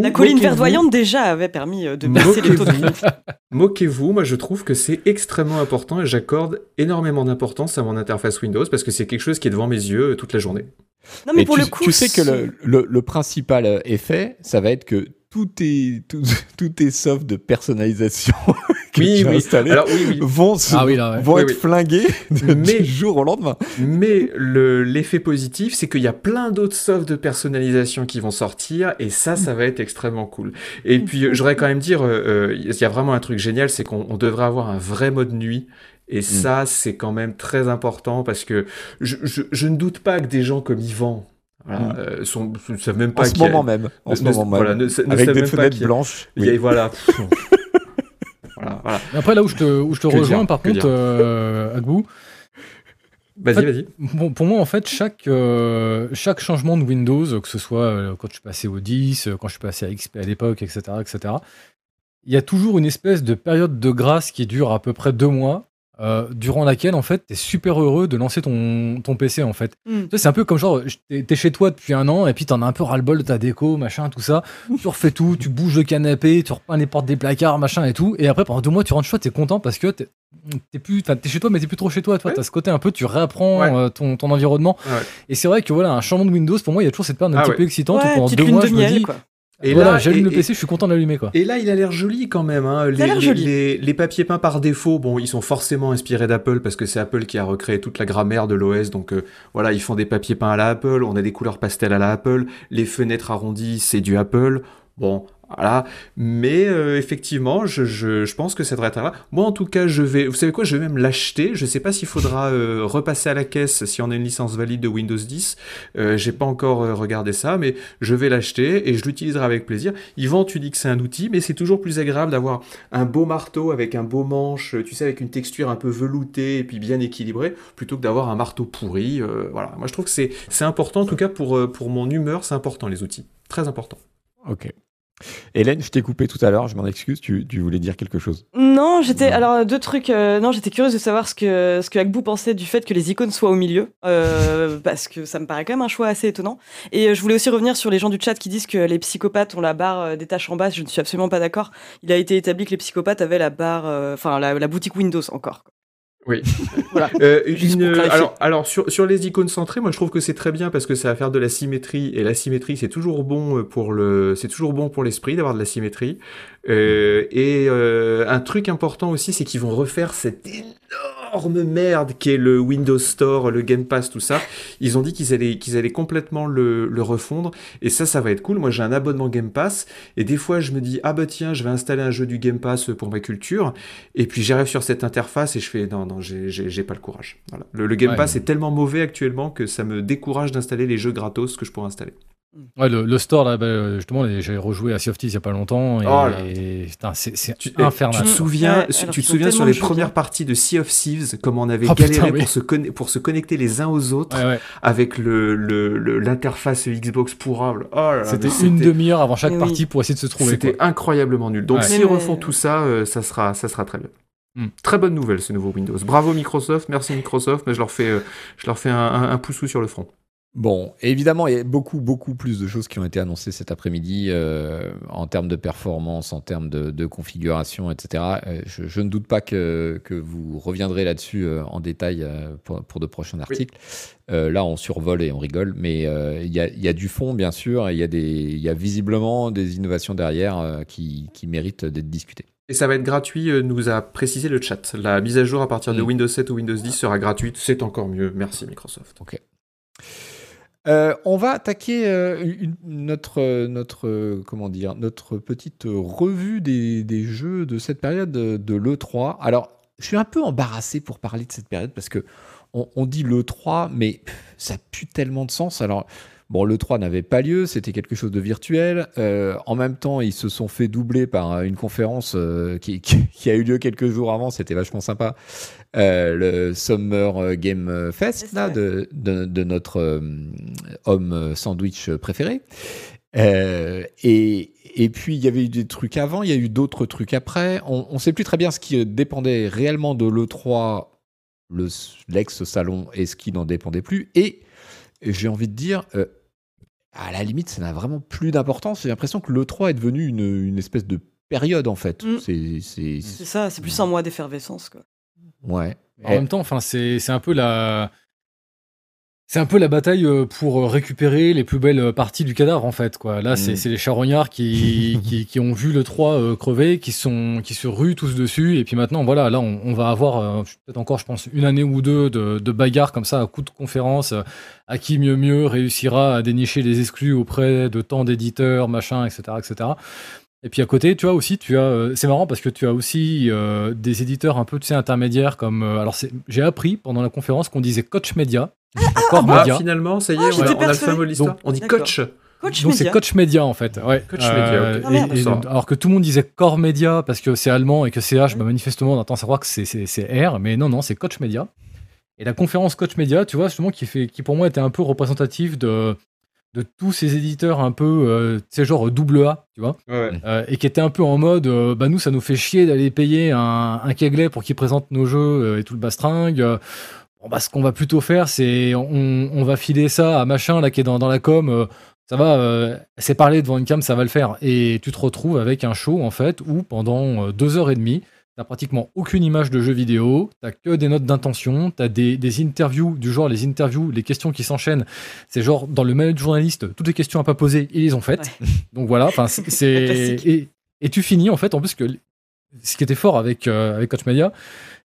La colline verdoyante déjà avait permis euh, de baisser les taux de Moquez-vous. criminalité. Moquez-vous, moi je trouve que c'est extrêmement important et j'accorde énormément d'importance à mon interface Windows parce que c'est quelque chose qui est devant mes yeux euh, toute la journée. Non mais, Mais pour tu, le coup, tu sais que si- le, le, le principal euh, effet, ça va être que tout est tout, tout est soft de personnalisation que Oui, tu as oui. installé Alors oui, vont, se- Ah oui, là, ouais. vont être flingués de- Mais- du jour au lendemain. Mais le- l'effet positif, c'est qu'il y a plein d'autres softs de personnalisation qui vont sortir et ça, ça va être extrêmement cool. Et puis, j'aurais quand même dire, euh, euh, il y a vraiment un truc génial, c'est qu'on on devrait avoir un vrai mode nuit. Et ça, c'est quand même très important parce que je, je, je ne doute pas que des gens comme Yvan voilà, Mm. euh, sont, ne savent même En pas ce y a- moment même. En ce ne- moment même. voilà, ne, avec des fenêtres a- blanches. il y a- Oui. voilà. voilà, voilà. Mais Après, là où je te, où je te Que rejoins, dire, par contre, euh, Agbou, Vas-y, En fait, vas-y. Bon, pour moi, en fait, chaque, euh, chaque changement de Windows, que ce soit euh, quand je suis passé au 10, euh, quand je suis passé à XP à l'époque, etc., etc., il y a toujours une espèce de période de grâce qui dure à peu près deux mois, euh, durant laquelle en fait t'es super heureux de lancer ton, ton PC en fait. Mm. Tu sais, c'est un peu comme genre t'es chez toi depuis un an et puis t'en as un peu ras le bol de ta déco machin tout ça. tu refais tout, tu bouges le canapé, tu repeins les portes des placards machin et tout. Et après pendant deux mois tu rentres chez toi t'es content parce que t'es t'es plus t'es chez toi mais t'es plus trop chez toi. Toi Ouais. t'as ce côté un peu tu réapprends Ouais. euh, ton, ton environnement. Ouais. Et c'est vrai que voilà un changement de Windows pour moi il y a toujours cette période un Ah petit peu excitante pendant deux mois de je me dis quoi. Et voilà là, j'allume le et- PC je suis content d'allumer quoi. Et là, il a l'air joli quand même. Hein. Les, a l'air les- joli. les- les papiers peints par défaut, bon, ils sont forcément inspirés d'Apple parce que c'est Apple qui a recréé toute la grammaire de l'OS. Donc euh, voilà, ils font des papiers peints à la Apple. On a des couleurs pastel à la Apple. Les fenêtres arrondies, c'est du Apple. Bon, voilà. Mais euh, effectivement, je, je, je pense que ça devrait être là. Moi, en tout cas, je vais. Vous savez quoi Je vais même l'acheter. Je sais pas s'il faudra euh, repasser à la caisse si on a une licence valide de Windows 10. Euh, J'ai pas encore euh, regardé ça, mais je vais l'acheter et je l'utiliserai avec plaisir. Yvan, tu dis que c'est un outil, mais c'est toujours plus agréable d'avoir un beau marteau avec un beau manche, tu sais, avec une texture un peu veloutée et puis bien équilibrée, plutôt que d'avoir un marteau pourri. euh, voilà. Moi, je trouve que c'est c'est important, en tout cas pour, euh, pour mon humeur, c'est important les outils. Très important. Ok. Hélène, je t'ai coupé tout à l'heure, je m'en excuse, tu, tu voulais dire quelque chose. Non, j'étais alors deux trucs. euh, non, j'étais curieuse de savoir ce que ce que Agbou pensait du fait que les icônes soient au milieu, euh, parce que ça me paraît quand même un choix assez étonnant. Et euh, je voulais aussi revenir sur les gens du chat qui disent que les psychopathes ont la barre des tâches en bas. Je ne suis absolument pas d'accord. Il a été établi que les psychopathes avaient la barre, euh, enfin la, la boutique Windows encore. Oui. Voilà. Euh, une- alors, alors sur, sur les icônes centrées, moi je trouve que c'est très bien parce que ça va faire de la symétrie et la symétrie c'est toujours bon euh, pour le, c'est toujours bon pour l'esprit d'avoir de la symétrie. Euh, et euh, un truc important aussi, c'est qu'ils vont refaire cette énorme merde qui est le Windows Store, le Game Pass, tout ça. Ils ont dit qu'ils allaient, qu'ils allaient complètement le, le refondre et ça, ça va être cool. Moi j'ai un abonnement Game Pass et des fois je me dis ah bah tiens, je vais installer un jeu du Game Pass pour ma culture et puis j'arrive sur cette interface et je fais non non j'ai pas le courage. Voilà. Le, le Game Ouais. Pass est tellement mauvais actuellement que ça me décourage d'installer les jeux gratos que je pourrais installer. Ouais, le, le store, là, bah, justement, j'ai rejoué à Sea of Thieves il y a pas longtemps. Et, Oh là. et putain, c'est eh, infernal. tu te Mm. souviens, Ouais, tu te souviens sur les premières bien. parties de Sea of Thieves, comment on avait Oh, putain, galéré oui. pour, se pour se connecter les uns aux autres Ouais, ouais. avec le le- le- l'interface Xbox pourrable. Oh là là, C'était une demi-heure avant chaque oui. partie pour essayer de se trouver. C'était incroyablement nul. Donc Ouais. s'ils Mais- refont tout ça, euh, ça sera ça sera très bien. Mm. Très bonne nouvelle ce nouveau Windows. Bravo Microsoft, merci Microsoft, mais je leur fais euh, je leur fais un, un, un pouce sur le front. Bon, évidemment, il y a beaucoup, beaucoup plus de choses qui ont été annoncées cet après-midi euh, en termes de performance, en termes de, de configuration, etc. Euh, je, je ne doute pas que, que vous reviendrez là-dessus euh, en détail euh, pour, pour de prochains articles. Là, on survole et on rigole, mais il y, a, il y a du fond, bien sûr, et il y, a des- il y a visiblement des innovations derrière qui, qui méritent d'être discutées. Et ça va être gratuit, nous a précisé le chat. La mise à jour à partir de Mm. Windows 7 ou Windows 10 sera gratuite, c'est encore mieux. Merci Microsoft. Euh, on va attaquer euh, notre, notre, comment dire, notre petite revue des, jeux de cette période de, de l'E3. Alors, je suis un peu embarrassé pour parler de cette période parce que on, dit l'E3, mais ça pue tellement de sens. Alors, bon, l'E3 n'avait pas lieu, c'était quelque chose de virtuel. Euh, en même temps, ils se sont fait doubler par euh, une conférence euh, qui, qui- qui a eu lieu quelques jours avant, c'était vachement sympa. Euh, le Summer Game Fest là, de, de, de notre homme sandwich préféré. Et, et puis il y avait eu des trucs avant, il y a eu d'autres trucs après. On ne sait plus très bien ce qui dépendait réellement de l'E3, le- l'ex-salon, et ce qui n'en dépendait plus. Et j'ai envie de dire, euh, à la limite, ça n'a vraiment plus d'importance. J'ai l'impression que l'E3 est devenu une, une espèce de période en fait. Mm. C'est, ça, c'est plus un mois d'effervescence. quoi. ouais. En même temps, enfin, c'est c'est un peu la. C'est un peu la bataille euh, pour euh, récupérer les plus belles euh, parties du cadavre en fait quoi. Là c'est Mm. c'est les charognards qui, qui, qui ont vu le 3 euh, crever, qui sont qui se ruent tous dessus et puis maintenant voilà là on, on va avoir peut-être encore je pense une année ou deux de, de bagarres comme ça à coup de conférences euh, à qui mieux mieux réussira à dénicher les exclus auprès de tant d'éditeurs machin etc etc. Et puis à côté, tu vois aussi, tu as, euh, c'est marrant parce que tu as aussi euh, des éditeurs un peu, tu sais, intermédiaires comme, euh, alors c'est- j'ai appris pendant la conférence qu'on disait Coach Media, Core Ah, Media. finalement, ça y est, Ah, on, a, on a le persuadée. fameux l'histoire. Donc- On dit D'accord. coach. Coach Donc c'est. Coach Media en fait. Ouais. Coach Media. Ah, et- et- alors que tout le monde disait Core Media parce que c'est allemand et que CH, bah, manifestement, on entend savoir que c'est- c'est c'est R, mais non, non, c'est Coach Media. Et la conférence Coach Media, tu vois, justement, qui, fait, qui pour moi était un peu représentative de, de tous ces éditeurs un peu, euh, tu sais, genre double A, tu vois, Ouais. euh, et qui étaient un peu en mode, euh, bah nous, ça nous fait chier d'aller payer un, un Kegley pour qu'il présente nos jeux euh, et tout le bastringue. Bon, bah, ce qu'on va plutôt faire, c'est on, on va filer ça à machin là qui est dans, dans la com. ça va, c'est parler devant une cam, ça va le faire. Et tu te retrouves avec un show en fait où pendant deux heures et demie, T'as pratiquement aucune image de jeu vidéo, t'as que des notes d'intention, t'as des, des interviews du genre les interviews, les questions qui s'enchaînent. C'est genre dans le mail du journaliste, toutes les questions à pas poser, ils les ont faites. Donc voilà, enfin c'est- et, et tu finis en fait en plus que ce qui était fort avec euh, avec Coach Media,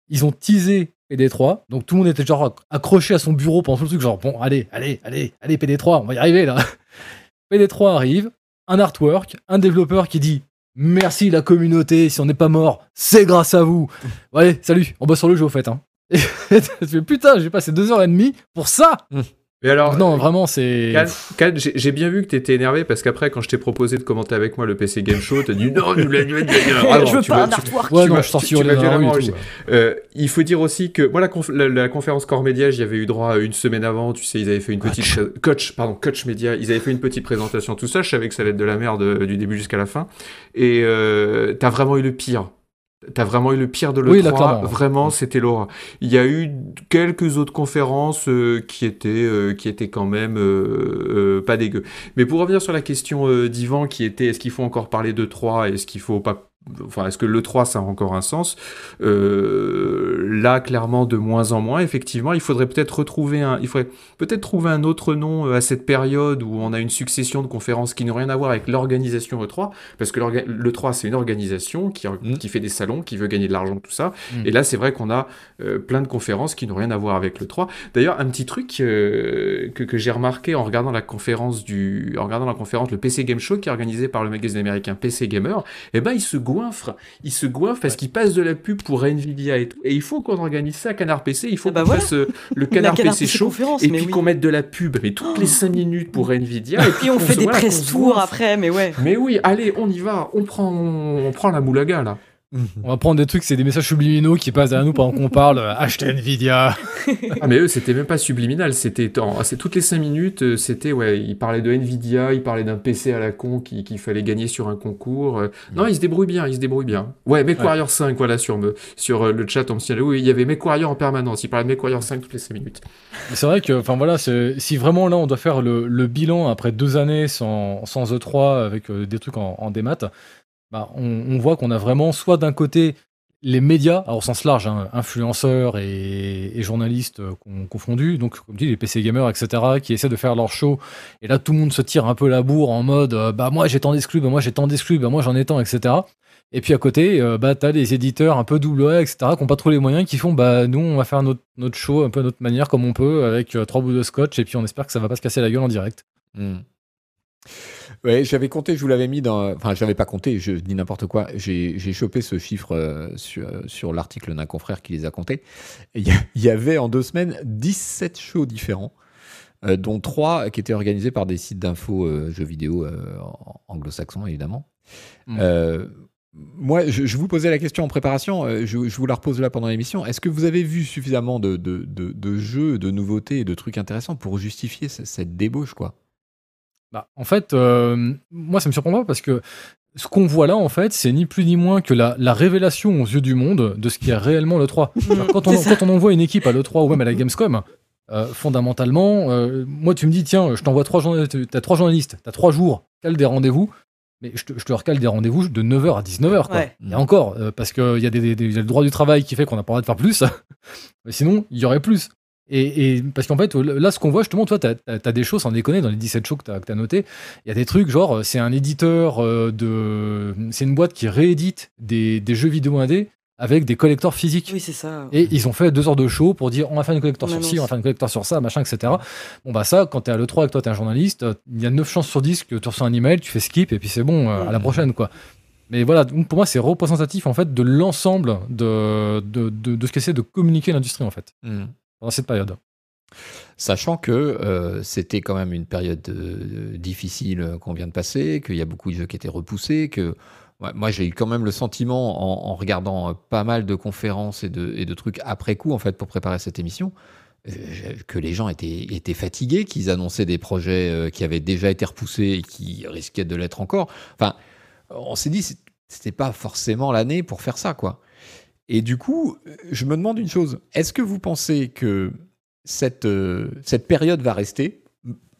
ils ont teasé PD3, donc tout le monde était genre accroché à son bureau pendant tout le truc, genre bon allez allez allez allez PD3, on va y arriver là. PD3 arrive, un artwork, un développeur qui dit Merci la communauté, si on n'est pas mort, c'est grâce à vous. Allez, salut, on bosse sur le jeu au fait. Hein. Et tu fais, putain, j'ai passé deux heures et demie pour ça. Mais alors, non, vraiment, c'est. J'ai j'ai bien vu que t'étais énervé parce qu'après, quand je t'ai proposé de commenter avec moi le PC Game Show, t'as dit non, nous l'avons dit. Je veux pas un tu- artwork. Ouais, tu non, je. Euh, il faut dire aussi que moi la, conf- la, la conférence Core Media j'y avais eu droit une semaine avant tu sais ils avaient fait une petite pré- coach pardon coach Media ils avaient fait une petite présentation tout ça je savais que ça allait être de la merde euh, du début jusqu'à la fin et euh, t'as vraiment eu le pire T'as vraiment eu le pire de l'E3, Oui, là, vraiment c'était l'aura. Il y a eu quelques autres conférences euh, qui étaient euh, qui étaient quand même euh, pas dégueu. Mais pour revenir sur la question d'Ivan qui était est-ce qu'il faut encore parler de 3 est-ce qu'il faut pas enfin est-ce que le 3 ça a encore un sens? Euh, là clairement de moins en moins effectivement il faudrait peut-être retrouver un il faudrait peut-être trouver un autre nom euh, à cette période où on a une succession de conférences qui n'ont rien à voir avec l'organisation E3 parce que l'orga- le 3 c'est une organisation qui, Mm. qui fait des salons qui veut gagner de l'argent tout ça Mm. et là c'est vrai qu'on a euh, plein de conférences qui n'ont rien à voir avec le 3 d'ailleurs un petit truc euh, que, que j'ai remarqué en regardant la conférence du en regardant la conférence le PC Game Show qui est organisé par le magazine américain PC Gamer eh ben il se goinfre. Il se goinfre parce qu'il passe de la pub pour Nvidia et tout. Et il faut qu'on organise ça à Canard PC il faut Ah bah qu'on voilà. fasse euh, le Canard Canard PC PC conférence, et mais puis oui. qu'on mette de la pub mais toutes les 5 minutes pour Nvidia. Et puis on fait des voilà, qu'on press se tours après, mais ouais. mais oui allez on y va. On prend on prend la moulaga là On va prendre des trucs, c'est des messages subliminaux qui passent derrière nous pendant qu'on parle. euh, Achetez Nvidia. Ah mais eux c'était même pas subliminal, c'était en- c'est toutes les 5 minutes, euh, c'était ouais, ils parlaient de Nvidia, ils parlaient d'un PC à la con qui- qu'il fallait gagner sur un concours. euh. Non, ils se débrouillent bien, ils se débrouillent bien. Ouais, MechWarrior 5 voilà sur me sur le chat on me signalait oui, il y avait MechWarrior en permanence, ils parlaient de MechWarrior 5 toutes les 5 minutes. C'est vrai que, enfin voilà, si vraiment là on doit faire le, le bilan après deux années sans, sans E3 avec euh, des trucs en, en démat, bah, on, voit qu'on a vraiment soit d'un côté les médias, alors au sens large, hein, influenceurs et, journalistes euh, confondus, donc comme dit les PC gamers, etc., qui essaient de faire leur show, et là tout le monde se tire un peu la bourre en mode euh, bah moi j'ai tant d'exclus, bah moi j'ai tant d'exclus, bah moi j'en ai tant, etc. Et puis à côté, euh, bah t'as les éditeurs un peu double A, etc., qui n'ont pas trop les moyens, qui font bah nous on va faire notre, notre show un peu à notre manière, comme on peut, avec euh, trois bouts de scotch, et puis on espère que ça va pas se casser la gueule en direct. Hmm. Ouais, j'avais compté, je vous l'avais mis dans. Enfin, j'avais pas compté, je dis n'importe quoi. J'ai j'ai chopé ce chiffre euh, sur, sur l'article d'un confrère qui les a comptés. Il y, avait en deux semaines 17 shows différents, euh, dont trois qui étaient organisés par des sites d'infos euh, jeux vidéo euh, anglo-saxons, évidemment. Mm. Euh, moi, je, je vous posais la question en préparation, euh, je, je vous la repose là pendant l'émission. Est-ce que vous avez vu suffisamment de, de, de, de jeux, de nouveautés et de trucs intéressants pour justifier ce- cette débauche, quoi? Bah, en fait, euh, moi, ça me surprend pas parce que ce qu'on voit là, en fait, c'est ni plus ni moins que la, la révélation aux yeux du monde de ce qui est réellement le 3. quand, on, quand envoie une équipe à l'E3 ou même à la Gamescom, euh, fondamentalement, euh, moi, tu me dis, tiens, je t'envoie trois journalistes, t'as trois journalistes, t'as trois jours, cale des rendez-vous, mais je te, je te recale des rendez-vous de 9h à 19h. Quoi. Ouais. Et encore, euh, parce qu'il y, y a le droit du travail qui fait qu'on n'a pas le droit de faire plus. Mais sinon, il y aurait plus. Et, et parce qu'en fait, là, ce qu'on voit, justement, toi, tu as, des choses, sans déconner, dans les 17 shows que tu as, noté, il y a des trucs genre, c'est un éditeur euh, de. C'est une boîte qui réédite des, des jeux vidéo indés avec des collecteurs physiques. Oui, c'est ça. Et ils ont fait deux heures de show pour dire on va faire une collector sur ci, on va faire une collector sur ça, machin, etc. Bon, bah ça, quand t'es à l'E3 et que toi t'es un journaliste, euh, il y a 9 chances sur 10 que tu reçois un email, tu fais skip et puis c'est bon, euh, à la prochaine, quoi. Mais voilà, donc pour moi, c'est représentatif en fait de l'ensemble de, de, de, de ce qu'essaie de communiquer l'industrie en fait, pendant cette période. Sachant que euh, c'était quand même une période euh, difficile euh, qu'on vient de passer, qu'il y a beaucoup de jeux qui étaient repoussés, que moi j'ai eu quand même le sentiment en, regardant pas mal de conférences et de, et de trucs après coup en fait pour préparer cette émission, que les gens étaient, étaient fatigués, qu'ils annonçaient des projets qui avaient déjà été repoussés et qui risquaient de l'être encore. Enfin, on s'est dit, c'était pas forcément l'année pour faire ça, quoi. Et du coup, je me demande une chose. Est-ce que vous pensez que cette, cette période va rester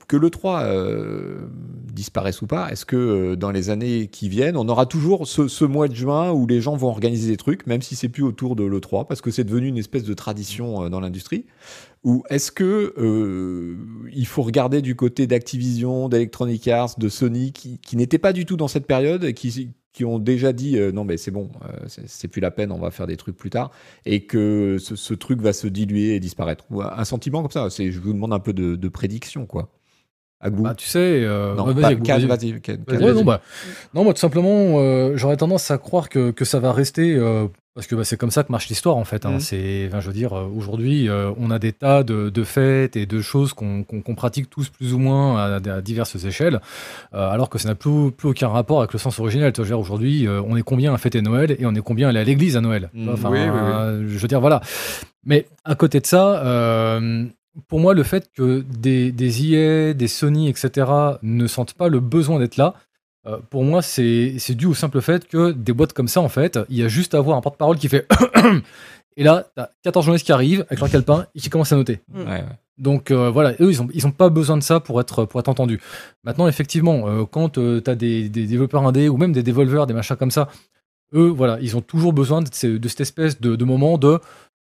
que le 3 euh, disparaisse ou pas, est-ce que euh, dans les années qui viennent, on aura toujours ce, mois de juin où les gens vont organiser des trucs, même si c'est plus autour de l'E3, parce que c'est devenu une espèce de tradition euh, dans l'industrie? Ou est-ce que il faut regarder du côté d'Activision, d'Electronic Arts, de Sony, qui, qui n'étaient pas du tout dans cette période qui, qui ont déjà dit non mais c'est bon, c'est plus la peine, on va faire des trucs plus tard, et que ce, truc va se diluer et disparaître. Ou un sentiment comme ça. Je vous demande un peu de, de prédiction, quoi. Bah, tu sais, euh, non, vas-y, vas-y. non, bah, non, moi, tout simplement, euh, j'aurais tendance à croire que, que ça va rester, euh, parce que bah, c'est comme ça que marche l'histoire, en fait. Hein. Mm. C'est, je veux dire, aujourd'hui, on a des tas de, de, fêtes et de choses qu'on pratique tous plus ou moins à, diverses échelles, alors que ça n'a plus, plus aucun rapport avec le sens originel. Aujourd'hui, on est combien à fêter Noël et on est combien à aller à l'église à Noël? Mm. enfin, oui, oui, Je veux dire, voilà. Mais à côté de ça, pour moi, le fait que des, des EA, des Sony, etc., ne sentent pas le besoin d'être là, euh, pour moi, c'est dû au simple fait que des boîtes comme ça, en fait, il y a juste à avoir un porte-parole qui fait. et là, t'as 14 journalistes qui arrivent avec leur calepin et qui commencent à noter. Mm. Donc euh, voilà, eux, ils n'ont ils ont pas besoin de ça pour être, pour être entendus. Maintenant, effectivement, euh, quand tu as des, des, développeurs indés ou même des dévolveurs, des machins comme ça, eux, voilà, ils ont toujours besoin de, de cette espèce de, de moment de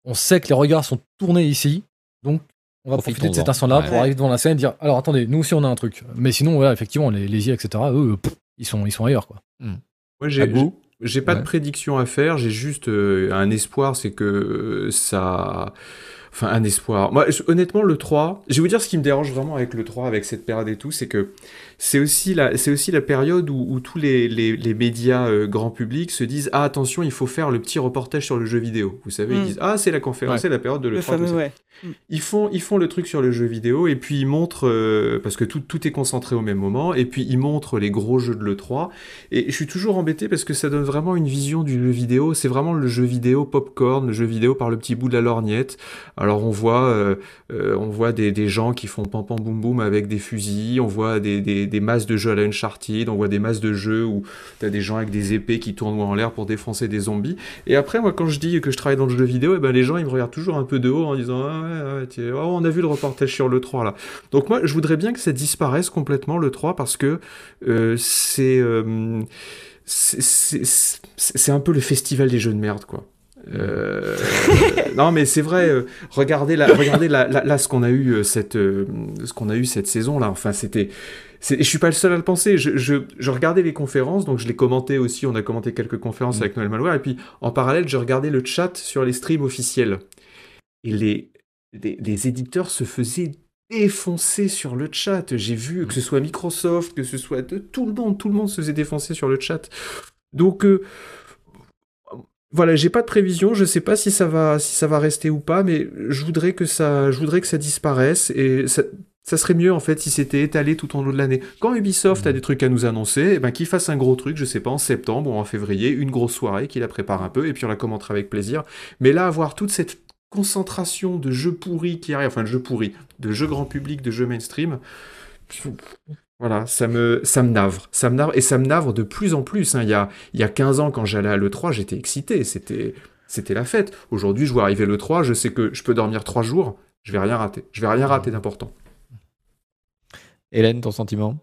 on sait que les regards sont tournés ici, donc on va profiter de cet instant-là pour arriver devant la scène et dire alors attendez, nous aussi on a un truc. Mais sinon, voilà, effectivement, les, les IA, etc., eux, ils, sont, ils sont ailleurs. Quoi. Hmm. j'ai, j'ai pas de prédiction à faire, j'ai juste euh, un espoir, c'est que euh, ça enfin un espoir. Moi, honnêtement, le 3, je vais vous dire ce qui me dérange vraiment avec le 3, avec cette période et tout, c'est que c'est aussi la, c'est aussi la période où, tous les, les, les médias euh, grand public se disent ah attention, il faut faire le petit reportage sur le jeu vidéo. Vous savez, ils mm. disent ah c'est la conférence, c'est la période de le, 3. ouais. Mm. Ils font, ils font le truc sur le jeu vidéo et puis ils montrent euh, parce que tout, tout est concentré au même moment et puis ils montrent les gros jeux de le 3 et je suis toujours embêté parce que ça donne vraiment une vision du jeu vidéo. C'est vraiment le jeu vidéo popcorn, le jeu vidéo par le petit bout de la lorgnette. Alors on voit, euh, on voit des, des, gens qui font pam pam boum boum avec des fusils, on voit des, des des masses de jeux à la Uncharted, on voit des masses de jeux où tu as des gens avec des épées qui tournent en l'air pour défoncer des zombies. Et après, moi, quand je dis que je travaille dans le jeu vidéo, et eh ben, les gens, ils me regardent toujours un peu de haut en disant ah, ouais, oh, on a vu le reportage sur le 3 là. Donc moi, je voudrais bien que ça disparaisse complètement le 3 parce que euh, c'est euh, c'est un peu le festival des jeux de merde, quoi. Euh, non, mais c'est vrai. Euh, regardez là, regardez là, là, ce qu'on a eu euh, cette, ce qu'on a eu cette saison là. Enfin, c'était. Je suis pas le seul à le penser. Je, je, je, regardais les conférences, donc je les commentais aussi. On a commenté quelques conférences mm. avec Noël Malware, et puis en parallèle, je regardais le chat sur les streams officiels. Et les, les, éditeurs se faisaient défoncer sur le chat. J'ai vu que ce soit Microsoft, que ce soit de, tout le monde, tout le monde se faisait défoncer sur le chat. Donc voilà, j'ai pas de prévision, je sais pas si ça va si ça va rester ou pas, mais je voudrais que ça je voudrais que ça disparaisse et ça, ça serait mieux en fait si c'était étalé tout au long de l'année. Quand Ubisoft a des trucs à nous annoncer, eh ben qu'il fasse un gros truc, je sais pas en septembre ou en février, une grosse soirée, qu'il la prépare un peu et puis on la commentera avec plaisir. Mais là avoir toute cette concentration de jeux pourris qui arrivent, enfin de jeux pourris, de jeux grand public, de jeux mainstream, voilà, ça me, ça me navre. Ça me navre, et ça me navre de plus en plus. Hein. Il, y a, il y a 15 ans, quand j'allais à l'E3, j'étais excité. C'était, c'était la fête. Aujourd'hui, je vois arriver l'E3, je sais que je peux dormir 3 jours, je vais rien rater. Je vais rien rater d'important. Hélène, ton sentiment?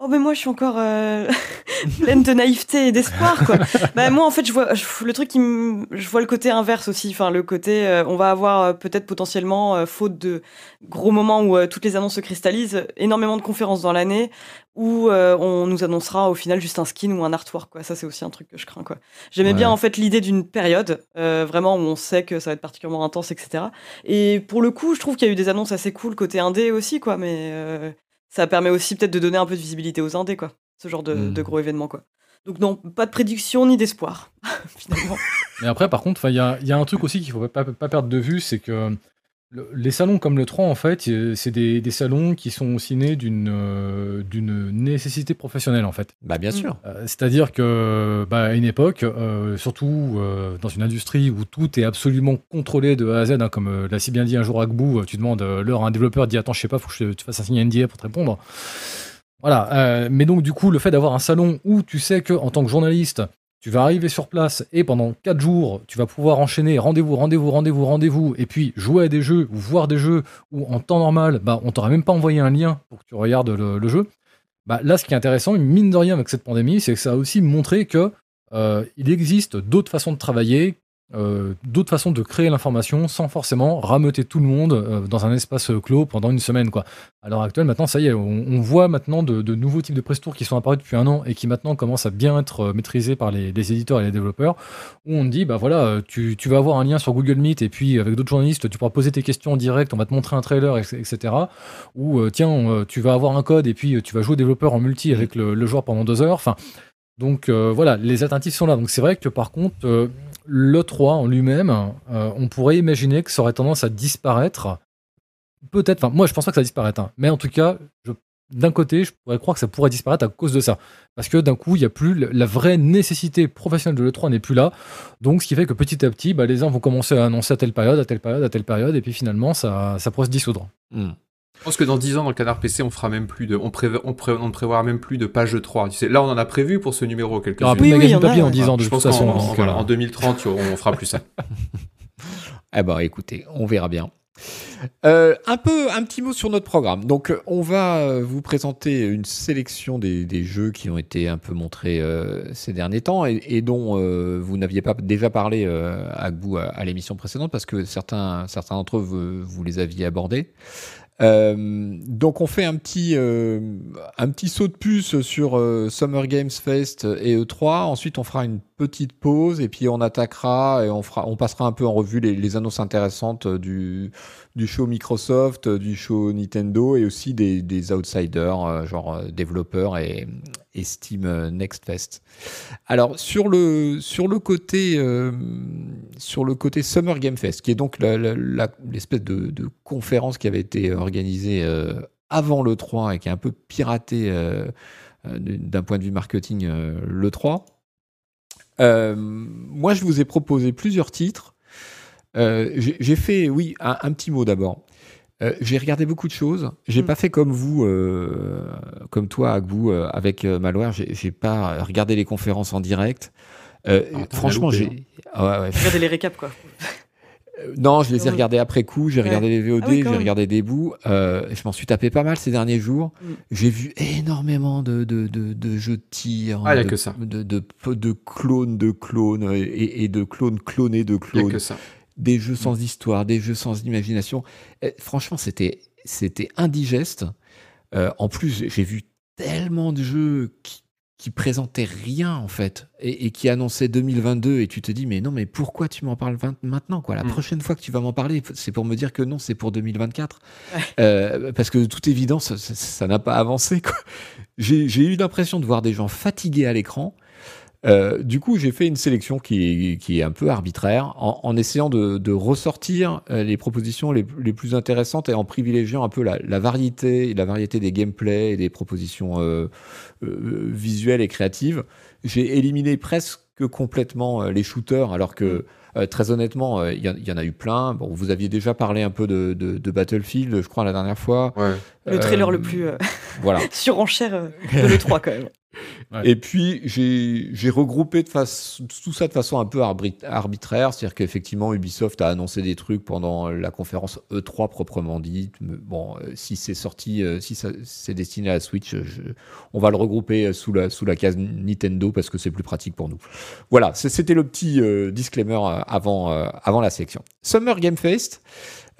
Oh mais moi je suis encore euh, pleine de naïveté et d'espoir quoi. bah moi en fait je vois le truc qui je vois le côté inverse aussi enfin le côté euh, on va avoir euh, peut-être potentiellement faute de gros moments où toutes les annonces se cristallisent énormément de conférences dans l'année où on nous annoncera au final juste un skin ou un artwork quoi. Ça c'est aussi un truc que je crains quoi. J'aimais bien en fait l'idée d'une période vraiment où on sait que ça va être particulièrement intense etc. Et pour le coup je trouve qu'il y a eu des annonces assez cool côté indé aussi quoi mais ça permet aussi peut-être de donner un peu de visibilité aux indés, quoi. Ce genre de, hmm. gros événements, quoi. Donc non, pas de prédiction ni d'espoir, finalement. Mais après, par contre, il y a, un truc aussi qu'il ne faut pas, perdre de vue, c'est que les salons comme le 3, en fait, euh, c'est des, des, salons qui sont aussi nés d'une euh, d'une nécessité professionnelle, en fait. Bah, bien sûr. Euh, c'est-à-dire que, bah, à une époque, surtout dans une industrie où tout est absolument contrôlé de A à Z, hein, comme l'a si bien dit un jour Agbou, tu demandes l'heure à un développeur, dit Attends, je sais pas, faut que tu fasses un signe NDA pour te répondre. Voilà. mais donc, du coup, le fait d'avoir un salon où tu sais que, en tant que journaliste, tu vas arriver sur place et pendant 4 jours, tu vas pouvoir enchaîner rendez-vous, rendez-vous, rendez-vous, rendez-vous, et puis jouer à des jeux ou voir des jeux où en temps normal, bah, on t'aurait même pas envoyé un lien pour que tu regardes le, jeu. Bah, là, ce qui est intéressant, mine de rien avec cette pandémie, c'est que ça a aussi montré que euh, il existe d'autres façons de travailler euh, d'autres façons de créer l'information sans forcément rameuter tout le monde euh, dans un espace clos pendant une semaine. Quoi. À l'heure actuelle, maintenant, ça y est, on, voit maintenant de, nouveaux types de press tours qui sont apparus depuis un an et qui maintenant commencent à bien être euh, maîtrisés par les, éditeurs et les développeurs, où on dit, bah voilà, tu, vas avoir un lien sur Google Meet et puis avec d'autres journalistes, tu pourras poser tes questions en direct, on va te montrer un trailer, etc. Ou tiens, tu vas avoir un code et puis tu vas jouer au développeur en multi avec le, joueur pendant deux heures. Enfin, donc voilà, les alternatifs sont là. Donc c'est vrai que par contre, l'E3 en lui-même, euh, on pourrait imaginer que ça aurait tendance à disparaître. Peut-être, enfin, moi je pense pas que ça disparaisse, hein. mais en tout cas, d'un côté, je pourrais croire que ça pourrait disparaître à cause de ça. Parce que d'un coup, il n'y a plus la vraie nécessité professionnelle de l'E3 n'est plus là. Donc, ce qui fait que petit à petit, bah, les gens vont commencer à annoncer à telle période, à telle période, à telle période, et puis finalement, ça, ça pourrait se dissoudre. Hmm. Je pense que dans 10 ans, dans le canard PC, on fera même plus de, on, on, ne prévoira même plus de page 3. Tu sais, là, on en a prévu pour ce numéro quelques de magazine papier en 10 ans, de je toute façon. En, voilà, en 2030, on fera plus ça. eh ben, écoutez, on verra bien. Euh, un peu, un petit mot sur notre programme. Donc, on va vous présenter une sélection des, des jeux qui ont été un peu montrés euh, ces derniers temps et, dont euh, vous n'aviez pas déjà parlé à vous à, l'émission précédente parce que certains, certains d'entre eux vous, vous les aviez abordés. Euh, donc on fait un petit euh, un petit saut de puce sur euh, Summer Games Fest et E3. Ensuite on fera une petite pause et puis on attaquera et on fera on passera un peu en revue les, annonces intéressantes du du show Microsoft, du show Nintendo et aussi des, outsiders genre développeurs et, et Steam euh, Next Fest. Alors sur le sur le côté euh, sur le côté Summer Game Fest, qui est donc l'espèce de, conférence qui avait été organisée euh, avant le 3 et qui est un peu piraté d'un point de vue marketing le 3. Moi, je vous ai proposé plusieurs titres. J'ai fait, oui, un petit mot d'abord. Euh, j'ai regardé beaucoup de choses. J'ai mm. pas fait comme vous, euh, comme toi, vous, euh, avec Malware. J'ai pas regardé les conférences en direct. Ah, franchement, j'ai ah, ouais, regardé les récaps quoi. Non, je les ai regardés après coup. J'ai regardé les VOD, ah j'ai regardé des bouts. je m'en suis tapé pas mal ces derniers jours. Mm. J'ai vu énormément de, de, de, jeux de tir, ah, de, que ça. De, de, de, clones de clones et, et de clones clonés de clones. Que ça des jeux sans histoire, des jeux sans imagination. franchement, c'était c'était indigeste. Euh, en plus, j'ai vu tellement de jeux qui, qui présentaient rien en fait et, qui annonçaient 2022 et tu te dis mais non mais pourquoi tu m'en parles maintenant quoi? La mm. prochaine fois que tu vas m'en parler c'est pour me dire que non c'est pour 2024 euh, parce que de toute évidence ça n'a pas avancé j'ai eu l'impression de voir des gens fatigués à l'écran euh, du coup, j'ai fait une sélection qui, qui, est un peu arbitraire, en, en essayant de, de ressortir euh, les propositions les, les, plus intéressantes et en privilégiant un peu la, la variété, la variété des gameplays et des propositions euh, euh visuelles et créatives. J'ai éliminé presque complètement les shooters, alors que mm. très honnêtement, il y, y, en a eu plein. Bon, vous aviez déjà parlé un peu de, de, de Battlefield, je crois, la dernière fois. Ouais. Le trailer le plus voilà. surenchère de l'E3 quand même. Et puis, j'ai regroupé de face, tout ça de façon un peu arbitraire. C'est-à-dire qu'effectivement, Ubisoft a annoncé des trucs pendant la conférence E3 proprement dite. Bon, euh, si c'est sorti, euh, si c'est destiné à la Switch, on va le regrouper sous la, case Nintendo parce que c'est plus pratique pour nous. Voilà, c'était le petit euh, disclaimer avant, avant la sélection. Summer Game Fest.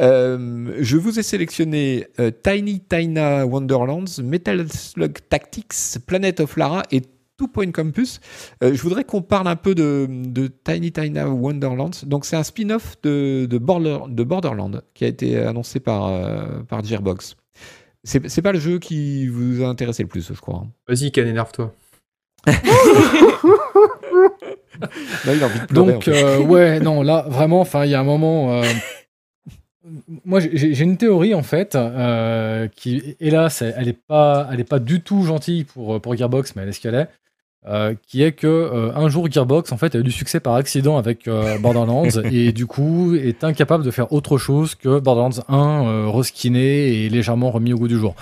Euh, je vous ai sélectionné euh, Tiny Tina Wonderlands, Metal Slug Tactics, Planet of Lara et Two Point Campus. Euh, je voudrais qu'on parle un peu de, de Tiny Tina Wonderlands. Donc c'est un spin-off de, de, Border, de Borderland qui a été annoncé par, par Gearbox. C'est pas le jeu qui vous a intéressé le plus, je crois. Hein. Vas-y, Ken, énerve-toi. Donc, ouais, non, là, vraiment, enfin, il y a un moment, moi, j'ai une théorie en fait, euh, qui, hélas, elle n'est pas, elle est pas du tout gentille pour, pour Gearbox, mais elle est ce qu'elle est. Euh, qui est que euh, un jour Gearbox en fait a eu du succès par accident avec euh, Borderlands et du coup est incapable de faire autre chose que Borderlands 1 reskiné et légèrement remis au goût du jour.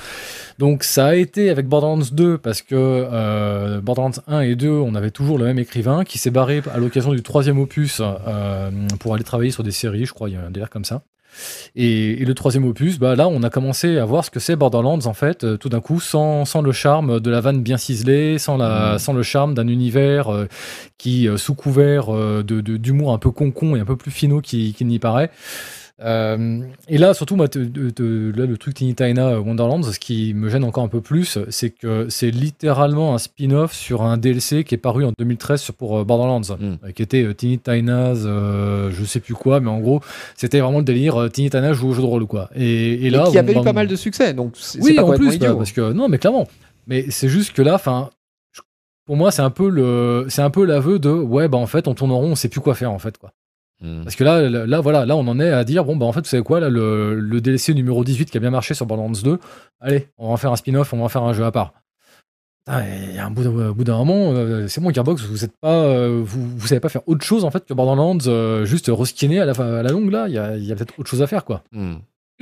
Donc ça a été avec Borderlands 2 parce que Borderlands 1 et 2 on avait toujours le même écrivain qui s'est barré à l'occasion du troisième opus pour aller travailler sur des séries, je crois, il y a un délire comme ça. Et, le troisième opus, bah là, on a commencé à voir ce que c'est Borderlands en fait, euh, tout d'un coup, sans, sans, le charme de la vanne bien ciselée, sans, la, mmh. sans le charme d'un univers euh, qui, euh, sous couvert de d'humour un peu concon et un peu plus finaux qu'il n'y paraît, euh, et là, surtout, moi, le truc Tiny Tina Wonderlands, ce qui me gêne encore un peu plus, c'est que c'est littéralement un spin-off sur un DLC qui est paru en 2013 pour euh, Borderlands, hmm. euh, qui était Tiny Tina's, je sais plus quoi, mais en gros, c'était vraiment le délire Tiny Tina joue au jeu de rôle, quoi. Et, là, qui avait eu pas mal de succès, donc oui, pas en plus, bah, parce que non, mais clairement. Mais c'est juste que là, enfin, pour moi, c'est un peu le, c'est un peu l'aveu de, ouais, bah en fait, on tourne en rond, on sait plus quoi faire en fait, quoi. Hmm. Parce que là, là, voilà, là, on en est à dire, bon, bah, en fait, vous savez quoi, là, le, le, DLC numéro 18 qui a bien marché sur Borderlands 2, allez, on va en faire un spin-off, on va en faire un jeu à part. Il y a un bout d'un moment, euh, c'est bon, Gearbox, vous êtes pas, euh, vous, vous, savez pas faire autre chose en fait que Borderlands, euh, juste reskiner à la, à la longue là, il y a, y a peut-être autre chose à faire quoi. Hmm.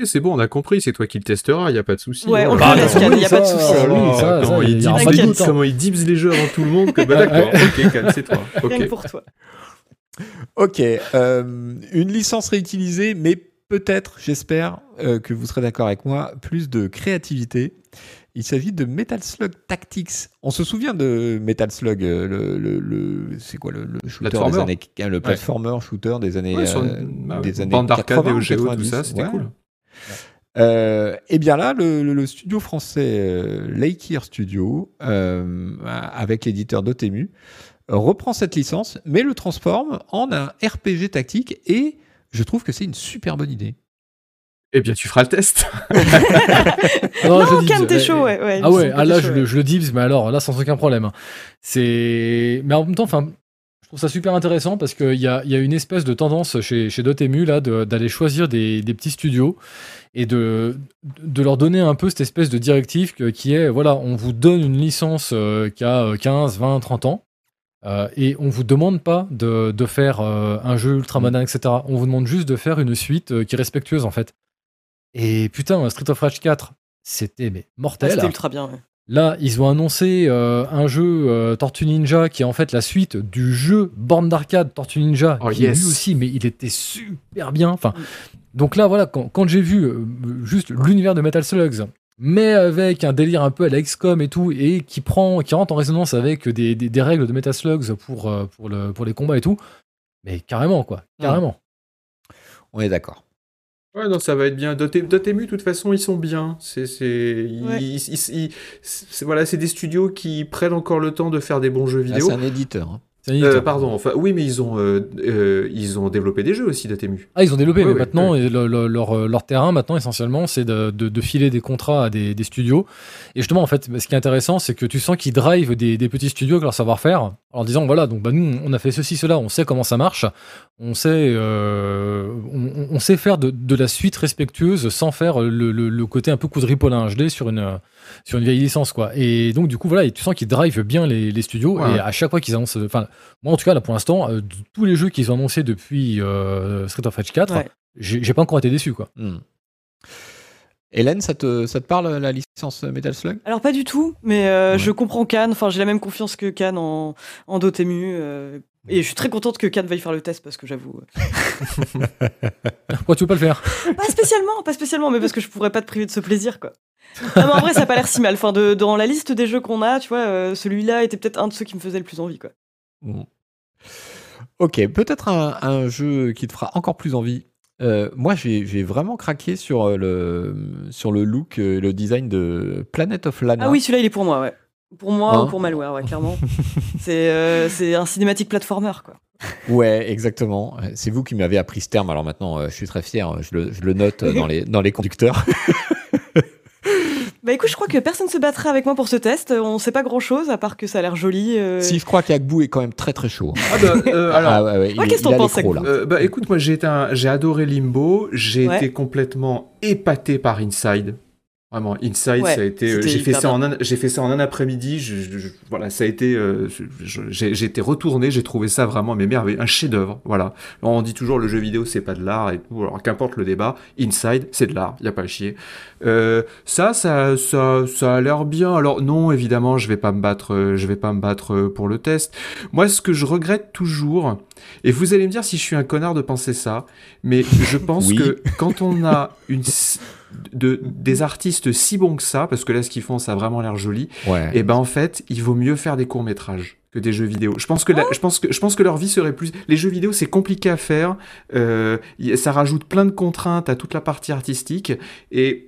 C'est bon, on a compris, c'est toi qui le testeras, il n'y a pas de souci. Ouais, on le laisse, il n'y a, pas de souci. comment, il dibs, comment il dibs les jeux avant tout le monde, que, bah d'accord, ok, c'est toi. Rien pour toi. Ok, euh, une licence réutilisée, mais peut-être, j'espère euh, que vous serez d'accord avec moi, plus de créativité. Il s'agit de Metal Slug Tactics. On se souvient de Metal Slug, euh, le, c'est quoi le, shooter des années, le platformer shooter des années, bah, des années bande d'arcade, Geo, tout ça, c'était cool. et eh bien là, le, studio français Lakeir Studio, avec l'éditeur Dotemu, reprend cette licence, mais le transforme en un RPG tactique et je trouve que c'est une super bonne idée. Eh bien, tu feras le test. non, non t'es chaud, ouais. ah ouais, ah là, je, le dis, mais alors, là, sans aucun problème. Hein. C'est, mais en même temps, enfin, je trouve ça super intéressant parce qu'il y a, y a une espèce de tendance chez, chez Dotemu là d'aller choisir des, des, petits studios et de, de leur donner un peu cette espèce de directive qui est, voilà, on vous donne une licence euh, qui a 15, 20, 30 ans. Euh, et on vous demande pas de, de faire euh, un jeu ultra moderne, etc. On vous demande juste de faire une suite euh, qui est respectueuse en fait. Et putain, Street of Rage 4, c'était mais mortel. Ah, c'était ultra bien. Là, ils ont annoncé un jeu Tortue Ninja qui est en fait la suite du jeu borne d'arcade Tortue Ninja, oh, qui est lui aussi, mais il était super bien. Enfin, mm. donc là, voilà, quand, quand j'ai vu juste l'univers de Metal Slugs, mais avec un délire un peu à la XCOM et tout, et qui prend, qui rentre en résonance avec des, des, règles de Metaslugs pour, euh, pour, le, pour les combats et tout. Mais carrément, quoi. Hmm. Carrément. On est d'accord. Ouais, non, ça va être bien. Dotemu, de toute façon, ils sont bien. C'est, c'est, voilà, c'est des studios qui prennent encore le temps de faire des bons jeux ah, vidéo. c'est un éditeur. Hein. Euh, pardon, enfin, oui, mais ils ont, euh, euh, ils ont développé des jeux aussi d'Atemu. Ah, ils ont développé, mais maintenant, leur, leur, terrain, maintenant, essentiellement, c'est de, de, filer des contrats à des, des, studios. Et justement, en fait, ce qui est intéressant, c'est que tu sens qu'ils drivent des, des, petits studios avec leur savoir-faire, en disant, voilà, donc bah, nous, on a fait ceci, cela, on sait comment ça marche, on sait, on, on, sait faire de, de, la suite respectueuse sans faire le, le, côté un peu quadripolin HD sur une sur une vieille licence, quoi. Et donc, du coup, voilà, et tu sens qu'ils drivent bien les, les studios. Et à chaque fois qu'ils annoncent, enfin, moi, en tout cas, là, pour l'instant, euh, tous les jeux qu'ils ont annoncés depuis euh, Street of Rage 4, j'ai pas encore été déçu, quoi. Hmm. Hélène, ça te, ça te parle la licence Metal Slug? Alors pas du tout, mais euh, je comprends Cannes. Enfin, j'ai la même confiance que Cannes en, en Dotemu. et je suis très contente que Cannes veuille faire le test parce que j'avoue. Pourquoi tu veux pas le faire? Pas spécialement, pas spécialement, mais parce que je pourrais pas te priver de ce plaisir, quoi. Non, mais en vrai, ça a pas l'air si mal. Enfin, de, dans la liste des jeux qu'on a, tu vois, celui-là était peut-être un de ceux qui me faisait le plus envie, quoi. Ok, peut-être un, jeu qui te fera encore plus envie. Euh, moi, j'ai vraiment craqué sur euh, le, sur le look, euh, le design de Planet of Lana. Ah oui, celui-là, il est pour moi, ouais. Pour moi ou hein pour Malware, ouais, clairement. c'est un cinématique platformer, quoi. Ouais, exactement. C'est vous qui m'avez appris ce terme, alors maintenant, je suis très fier, je le, je le note dans les, dans les conducteurs. Bah écoute, je crois que personne se battrait avec moi pour ce test. On sait pas grand chose à part que ça a l'air joli. euh. Si, je crois qu'Agbou est quand même très très chaud. Ah bah, euh, alors, Ah ouais, ouais, Ouais, il- qu'est-ce que t'en penses. Euh, bah écoute, moi j'ai été un- j'ai adoré Limbo, j'ai Ouais. été complètement épaté par Inside. Vraiment, Inside, Ouais, ça a été. euh, J'ai fait ça en un, j'ai fait ça en un après-midi. Je, je- je- voilà, ça a été. euh, j'ai j'ai été retourné. J'ai trouvé ça vraiment mais merveilleux, un chef-d'œuvre. Voilà. On dit toujours le jeu vidéo c'est pas de l'art et tout. Alors qu'importe le débat, Inside c'est de l'art. Y a pas à chier. Euh, ça, ça, ça, ça a l'air bien. Alors non, évidemment, je vais pas me battre. euh, Je vais pas me battre euh, pour le test. Moi, ce que je regrette toujours, et vous allez me dire si je suis un connard de penser ça, mais je pense Oui. que quand on a une de, des artistes si bons que ça, parce que là, ce qu'ils font, ça a vraiment l'air joli, Ouais. et ben en fait, il vaut mieux faire des courts métrages que des jeux vidéo. Je pense que la- je pense que je pense que leur vie serait plus. Les jeux vidéo, c'est compliqué à faire. euh, ça rajoute plein de contraintes à toute la partie artistique et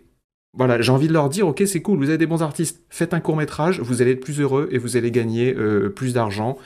voilà, j'ai envie de leur dire, ok, c'est cool, vous avez des bons artistes, faites un court métrage, vous allez être plus heureux et vous allez gagner euh, plus d'argent.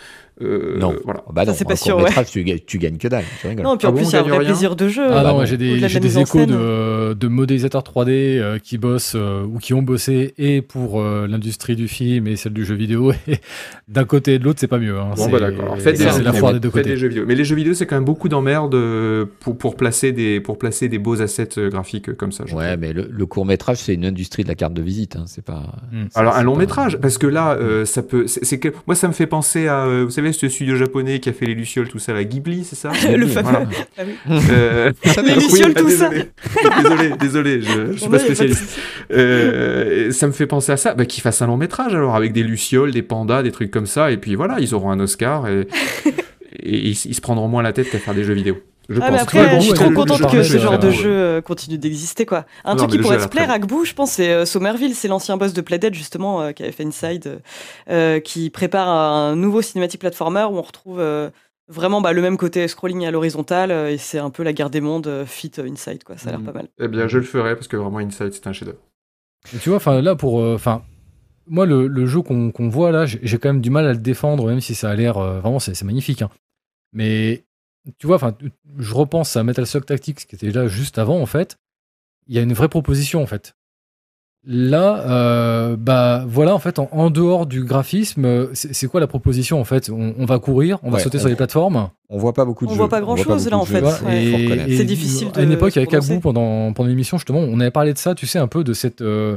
Euh, Non. Voilà. Bah Ça, non, c'est pas sûr, tu, ga- tu gagnes que dalle. Tu rigoles. Non, et puis Ah en bon, plus, on il y a un vrai rien plaisir de jeu. Ah bah non, moi, j'ai des, de échos de, de modélisateurs 3D euh, qui bossent euh, ou qui ont bossé et pour euh, l'industrie du film et celle du jeu vidéo. D'un côté et de l'autre, c'est pas mieux. hein. Bon C'est- bah d'accord. Faites c'est des, c'est la mais foire des deux côtés. des jeux vidéo. Mais les jeux vidéo, c'est quand même beaucoup d'emmerdes euh, pour pour placer des pour placer des beaux assets euh, graphiques euh, comme ça. Ouais, mais le, le court métrage, c'est une industrie de la carte de visite. Hein. C'est pas. Mm. c'est- Alors c'est un long métrage, parce que là, euh, ça peut, c'est c'est que moi ça me fait penser à, euh, vous savez, ce studio japonais qui a fait les lucioles, tout ça, la Ghibli, c'est ça Le fameux. voilà. Ah oui. Euh, Les lucioles, ah, tout ça. désolé. désolé, désolé, je, je suis pas spécialiste. Euh, ça me fait penser à ça, bah, qu'ils fassent un long métrage alors avec des lucioles, des pandas, des trucs comme ça, et puis voilà, ils auront un Oscar et, et ils, ils se prendront moins la tête qu'à faire des jeux vidéo. Je Ah, mais pense. après, Ouais, bon, je suis ouais, trop contente que ce genre de jeu euh, continue d'exister, quoi. Un Non, truc qui pourrait se plaire l'air à Gbou, je pense, c'est euh, Somerville, c'est l'ancien boss de Playdead, justement, euh, qui avait fait Inside, euh, qui prépare un nouveau cinématique platformer où on retrouve euh, vraiment bah, le même côté scrolling à l'horizontale, euh, et c'est un peu la guerre des mondes euh, fit euh, Inside, quoi. Ça a l'air Mm. pas mal. Eh bien, je le ferai parce que vraiment Inside c'est un chef-d'œuvre. Tu vois, enfin là pour, euh, enfin, moi le, le jeu qu'on voit là, j'ai quand même du mal à le défendre, même si ça a l'air euh, vraiment c'est c'est magnifique. hein. Mais tu vois, enfin, je repense à Metal Slug Tactics qui était là juste avant en fait. Il y a une vraie proposition en fait. Là, euh, bah voilà, en fait, en, en dehors du graphisme, euh, c'est quoi la proposition en fait? On, on va courir, on va sauter on sur les plateformes? On voit pas beaucoup de On jeux. voit pas grand-chose, là, en fait, ouais. C'est difficile À une de époque, avec. Agbou, pendant, pendant l'émission, justement, on avait parlé de ça, tu sais, un peu de cette, euh,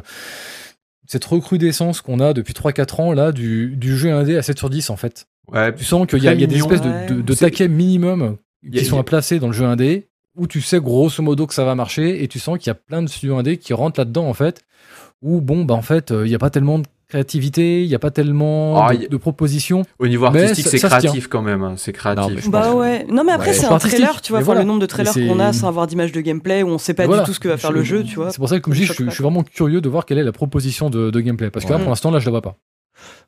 cette recrudescence qu'on a depuis 3-4 ans, là, du, du jeu indé à 7 sur 10, en fait. Ouais, Tu sens qu'il y, y a des espèces de, Ouais. de, de C'est- taquets minimum y a- qui sont a- à placer dans le jeu indé, où tu sais grosso modo que ça va marcher, et tu sens qu'il y a plein de studios indés qui rentrent là-dedans, en fait, où, bon, bah, en fait, euh, il n'y a pas tellement de créativité, il n'y a pas tellement Ah, de, y de propositions. Au niveau artistique, c'est créatif quand même. hein, C'est créatif. Non, mais je Bah pense ouais. Non, mais après, Ouais. c'est un trailer, tu vois, voilà. le nombre de trailers qu'on a sans avoir d'image de gameplay, où on sait pas Voilà. du tout ce que va faire Je- le jeu, tu vois. C'est pour ça que, comme je dis, je, suis- choque je suis vraiment curieux de voir quelle est la proposition de, de gameplay. Parce que là, pour l'instant, là, je la vois pas.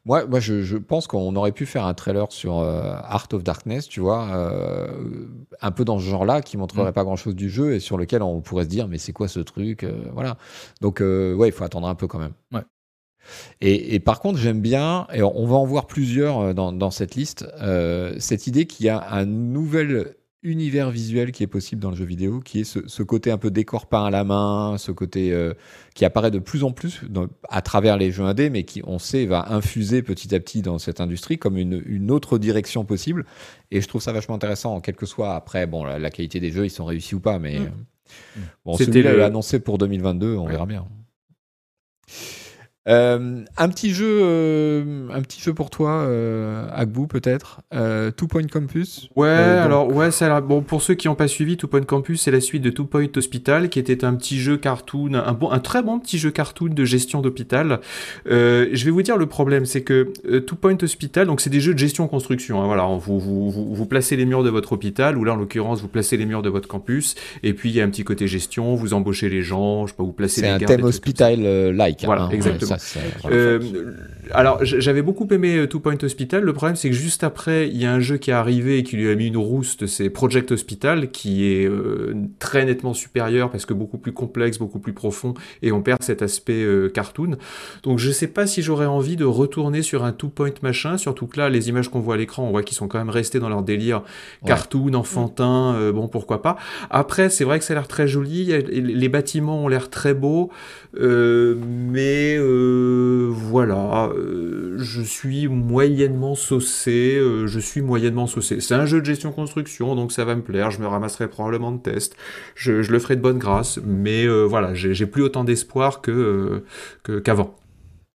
Moi, moi je, je pense qu'on aurait pu faire un trailer sur euh, Art of Darkness, tu vois, euh, un peu dans ce genre-là, qui montrerait Mm. pas grand-chose du jeu et sur lequel on pourrait se dire, mais c'est quoi ce truc euh, Voilà. Donc, euh, ouais, il faut attendre un peu quand même. Ouais. Et, et par contre, j'aime bien, et on va en voir plusieurs dans, dans cette liste, cette idée qu'il y a un nouvel univers visuel qui est possible dans le jeu vidéo, qui est ce, ce côté un peu décor peint à la main, ce côté euh, qui apparaît de plus en plus dans- à travers les jeux indés, mais qui, on sait, va infuser petit à petit dans cette industrie comme une, une autre direction possible. Et je trouve ça vachement intéressant, quel que soit après, bon, la, la qualité des jeux, ils sont réussis ou pas, mais Mm. euh, bon, C'était le- annoncé pour 2022, on Ouais. verra bien. Euh, un petit jeu, euh, un petit jeu pour toi, euh, Agbou peut-être. Euh, Two Point Campus. Ouais, alors ouais, ça bon pour ceux qui n'ont pas suivi, Two Point Campus, c'est la suite de Two Point Hospital, qui était un petit jeu cartoon, un bon, un très bon petit jeu cartoon de gestion d'hôpital. Je vais vous dire le problème, c'est que Two Point Hospital, donc c'est des jeux de gestion construction. hein, voilà, vous, vous, vous, vous placez les murs de votre hôpital, ou là en l'occurrence vous placez les murs de votre campus, et puis il y a un petit côté gestion, vous embauchez les gens, je sais pas, vous placez C'est les un gardes, thème hospital-like. Voilà, hein, exactement. Ça. Euh, alors, j'avais beaucoup aimé euh, Two Point Hospital. Le problème, c'est que juste après, il y a un jeu qui est arrivé et qui lui a mis une rouste. C'est Project Hospital, qui est euh, très nettement supérieur parce que beaucoup plus complexe, beaucoup plus profond, et on perd cet aspect euh, cartoon. Donc, je sais pas si j'aurais envie de retourner sur un Two Point machin. Surtout que là, les images qu'on voit à l'écran, on voit qu'ils sont quand même restés dans leur délire Ouais. cartoon, enfantin. bon, pourquoi pas. Après, c'est vrai que ça a l'air très joli. Les bâtiments ont l'air très beaux. Euh, mais euh, voilà, euh, je suis moyennement saucé. euh, je suis moyennement saucé. C'est un jeu de gestion construction, donc ça va me plaire. Je me ramasserai probablement de tests. Je, je le ferai de bonne grâce, mais euh, voilà, j'ai plus autant d'espoir que euh, que- qu'avant.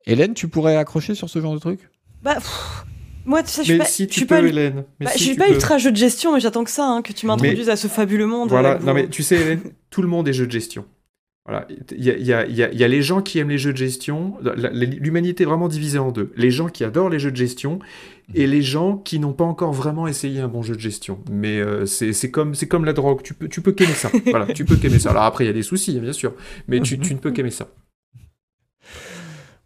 Hélène, tu pourrais accrocher sur ce genre de truc? Bah, pff, moi, tu sais, je suis pas, si tu suis peux, pas, Hélène. Mais bah, si je suis tu pas peux. ultra jeu de gestion, mais j'attends que ça, hein, que tu m'introduises à ce fabuleux monde. Voilà, non mais tu sais, Hélène, tout le monde est jeu de gestion. Voilà, il y a, il y, a, il y, a, y a les gens qui aiment les jeux de gestion. L'humanité est vraiment divisée en deux. Les gens qui adorent les jeux de gestion et les gens qui n'ont pas encore vraiment essayé un bon jeu de gestion. Mais euh, c'est comme, c'est comme la drogue. Tu peux, tu peux qu'aimer ça. voilà, tu peux qu'aimer ça. Alors après, il y a des soucis, hein, bien sûr. Mais tu, tu ne peux qu'aimer ça.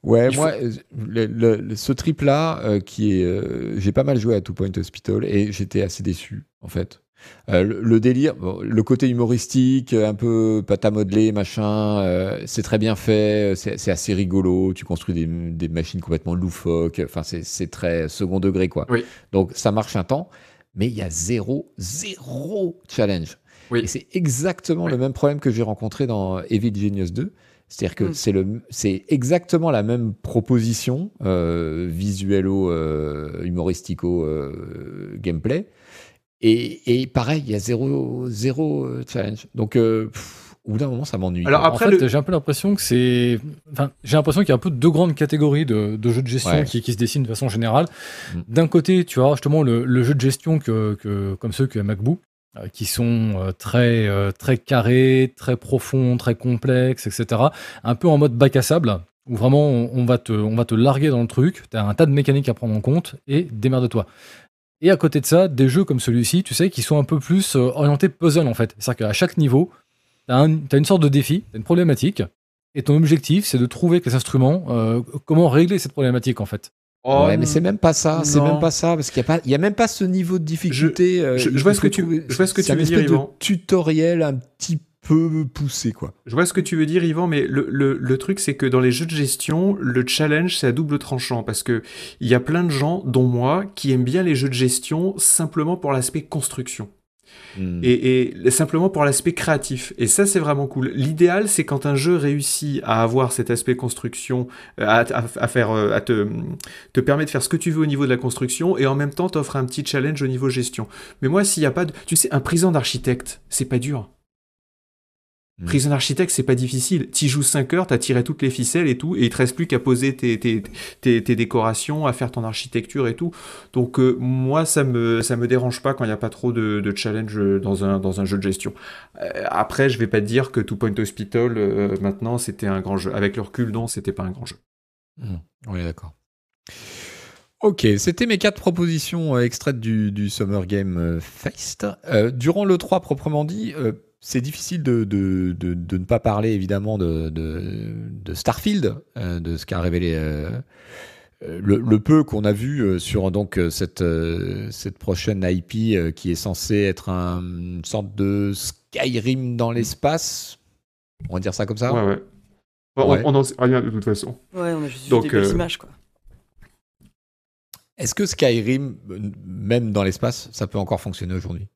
Ouais, Il moi, euh, le, le- le- ce trip-là, euh, qui est. euh, j'ai pas mal joué à Two Point Hospital et j'étais assez déçu, en fait. Euh, le, le délire, bon, le côté humoristique, un peu pâte à modeler, machin, euh, c'est très bien fait, c'est assez rigolo. Tu construis des, des machines complètement loufoques, enfin, c'est très second degré, quoi. Oui. Donc, ça marche un temps, mais il y a zéro, zéro challenge. Oui. Et c'est exactement Oui. le même problème que j'ai rencontré dans Evil Genius 2. C'est-à-dire que Mm. c'est exactement la même proposition euh, visuelo, euh, humoristico, gameplay. Et, et pareil, il y a zéro, zéro euh, challenge. Donc, euh, pff, au bout d'un moment, ça m'ennuie. Alors, après, en fait, le- j'ai un peu l'impression que c'est. Enfin, j'ai l'impression qu'il y a un peu deux grandes catégories de, de jeux de gestion Ouais. qui, qui se dessinent de façon générale. Mm. D'un côté, tu as justement le, le jeu de gestion que, que- comme ceux que MacBook, euh, qui sont très, euh, très carrés, très profonds, très complexes, etc. Un peu en mode bac à sable, où vraiment on, on va, te, on va te larguer dans le truc, tu as un tas de mécaniques à prendre en compte, et démerde-toi. Et à côté de ça, des jeux comme celui-ci, tu sais, qui sont un peu plus euh, orientés puzzle en fait. C'est-à-dire qu'à chaque niveau, tu as, une sorte de défi, t'as une problématique, et ton objectif, c'est de trouver avec les instruments euh, comment régler cette problématique en fait. Oh, ouais, mais c'est même pas ça. C'est même pas ça parce qu'il y a pas, il y a même pas ce niveau de difficulté. euh, je- vois ce que tu- je vois ce que c'est tu un veux dire, espèce de tutoriel un petit peu poussé, quoi. Je vois ce que tu veux dire, Yvan, mais le, le, le truc, c'est que dans les jeux de gestion, le challenge, c'est à double tranchant, parce que il y a plein de gens, dont moi, qui aiment bien les jeux de gestion simplement pour l'aspect construction. Hmm. Et, et simplement pour l'aspect créatif. Et ça, c'est vraiment cool. L'idéal, c'est quand un jeu réussit à avoir cet aspect construction, euh, à, à- à faire, euh, à te, te permet de faire ce que tu veux au niveau de la construction, et en même temps t'offre un petit challenge au niveau gestion. Mais moi, s'il n'y a pas de, tu sais, un prison d'architecte, c'est pas dur. Mm. Prison d'architecte, c'est pas difficile. T'y joues 5 heures, t'as tiré toutes les ficelles et tout, et il te reste plus qu'à poser tes, tes, tes, tes décorations, à faire ton architecture et tout. Donc euh, moi, ça me ça me dérange pas quand il n'y a pas trop de, de challenge dans un dans un jeu de gestion. Euh, après, je vais pas te dire que Two Point Hospital euh, maintenant c'était un grand jeu. Avec le recul, non, c'était pas un grand jeu. Hmm, On est d'accord. Ok, c'était mes quatre propositions extraites du, du Summer Game Fest. Euh, durant le 3 proprement dit, euh, c'est difficile de, de, de, de ne pas parler évidemment de, de, de Starfield, euh, de ce qu'a révélé euh, euh, le, le peu qu'on a vu sur donc cette, euh, cette prochaine IP euh, qui est censée être un- une sorte de Skyrim dans l'espace. On va dire ça comme ça Ouais, ouais. Bon, Ouais. On, on en sait rien de toute façon. Ouais, on a juste Donc, vu des euh, images, quoi. Est-ce que Skyrim, même dans l'espace, ça peut encore fonctionner aujourd'hui?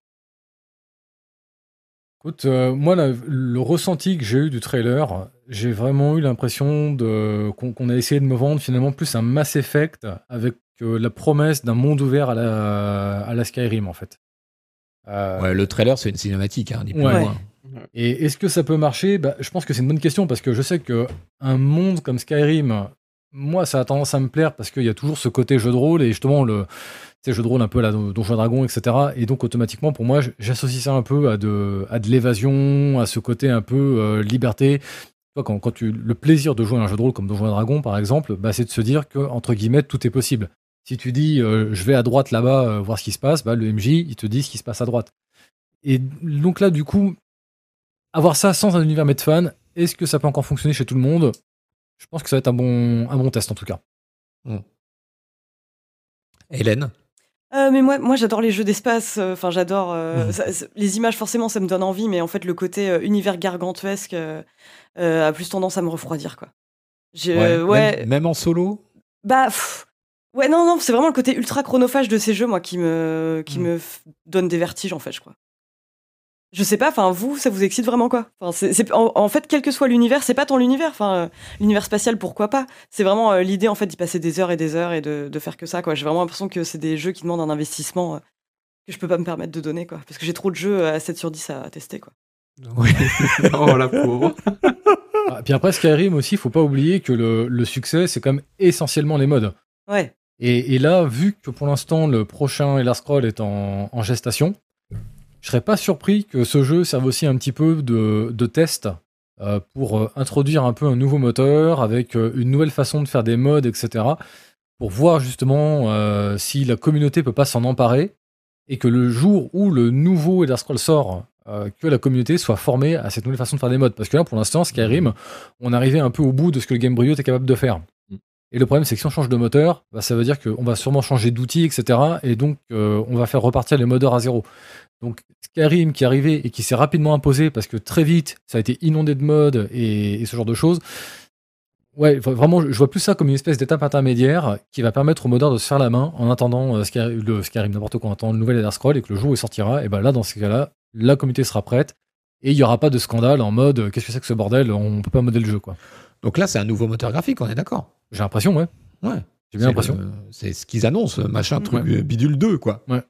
Écoute, euh, moi, la- le ressenti que j'ai eu du trailer, j'ai vraiment eu l'impression de qu'on qu'on a essayé de me vendre finalement plus un Mass Effect avec euh, la promesse d'un monde ouvert à la, à la Skyrim en fait. Euh, Ouais, le trailer, c'est une cinématique, hein, ni plus ni Ouais. moins. Et est-ce que ça peut marcher? Bah, Je pense que c'est une bonne question parce que je sais que un monde comme Skyrim, moi, ça a tendance à me plaire parce qu'il y a toujours ce côté jeu de rôle et justement le tu sais, jeu de rôle un peu à la Donjon Dragon, etc. Et donc automatiquement, pour moi, j'associe ça un peu à de, à de l'évasion, à ce côté un peu euh, liberté. Quand, quand tu, le plaisir de jouer à un jeu de rôle comme Donjon Dragon, par exemple, bah, c'est de se dire que entre guillemets, tout est possible. Si tu dis, euh, je vais à droite là-bas euh, voir ce qui se passe, bah, le MJ, il te dit ce qui se passe à droite. Et donc là, du coup, avoir ça sans un univers Medfan, est-ce que ça peut encore fonctionner chez tout le monde? Je pense que ça va être un bon, un bon test en tout cas. Hélène? Euh, mais moi, moi j'adore les jeux d'espace. euh, Enfin, j'adore euh, Mhm. les images. Forcément, ça me donne envie, mais en fait, le côté euh, univers gargantuesque a plus tendance à me refroidir, quoi. Ouais, Même, même en solo? Bah, pff, ouais, non, non, c'est vraiment le côté ultra chronophage de ces jeux, moi, qui me, qui Mhm. me donne des vertiges, en fait, je crois. Je sais pas. Enfin, vous, ça vous excite vraiment, quoi Enfin, c'est, c'est- en, en fait, quel que soit l'univers, c'est pas tant l'univers. Enfin, euh, l'univers spatial, pourquoi pas C'est vraiment euh, l'idée, en fait, d'y passer des heures et des heures et de, de faire que ça, quoi. J'ai vraiment l'impression que c'est des jeux qui demandent un investissement. euh, que je peux pas me permettre de donner quoi parce que j'ai trop de jeux à 7 sur 10 à tester quoi. Oui. oh la pauvre. Ah, puis après Skyrim aussi, il faut pas oublier que le, le succès, c'est quand même essentiellement les modes. Ouais. Et, et là, vu que pour l'instant le prochain Elder Scroll est en, en gestation, je serais pas surpris que ce jeu serve aussi un petit peu de, test euh, pour euh, introduire un peu un nouveau moteur avec euh, une nouvelle façon de faire des modes, etc. Pour voir justement si la communauté peut pas s'en emparer et que le jour où le nouveau Elder Scroll sort, que la communauté soit formée à cette nouvelle façon de faire des modes. Parce que là, pour l'instant, Skyrim, on arrivait un peu au bout de ce que le Gamebryo était capable de faire. Et le problème, c'est que si on change de moteur, bah, ça veut dire qu'on va sûrement changer d'outils, etc. Et donc, euh, on va faire repartir les modeurs à zéro. Donc, Skyrim qui est arrivé et qui s'est rapidement imposé parce que très vite, ça a été inondé de modes et, ce genre de choses. Ouais, vraiment, je vois plus ça comme une espèce d'étape intermédiaire qui va permettre aux modeurs de se faire la main en attendant euh, le Skyrim, n'importe quoi, en attendant le nouvel Elder Scroll et que le jour où il sortira, et ben là, dans ces cas-là, la communauté sera prête et il n'y aura pas de scandale en mode euh, qu'est-ce que c'est que ce bordel, on peut pas modder le jeu, quoi. Donc là, c'est un nouveau moteur graphique, on est d'accord J'ai l'impression, ouais. Ouais. J'ai bien l'impression. C'est ce qu'ils annoncent, machin, truc Ouais. euh, bidule 2, quoi. Ouais,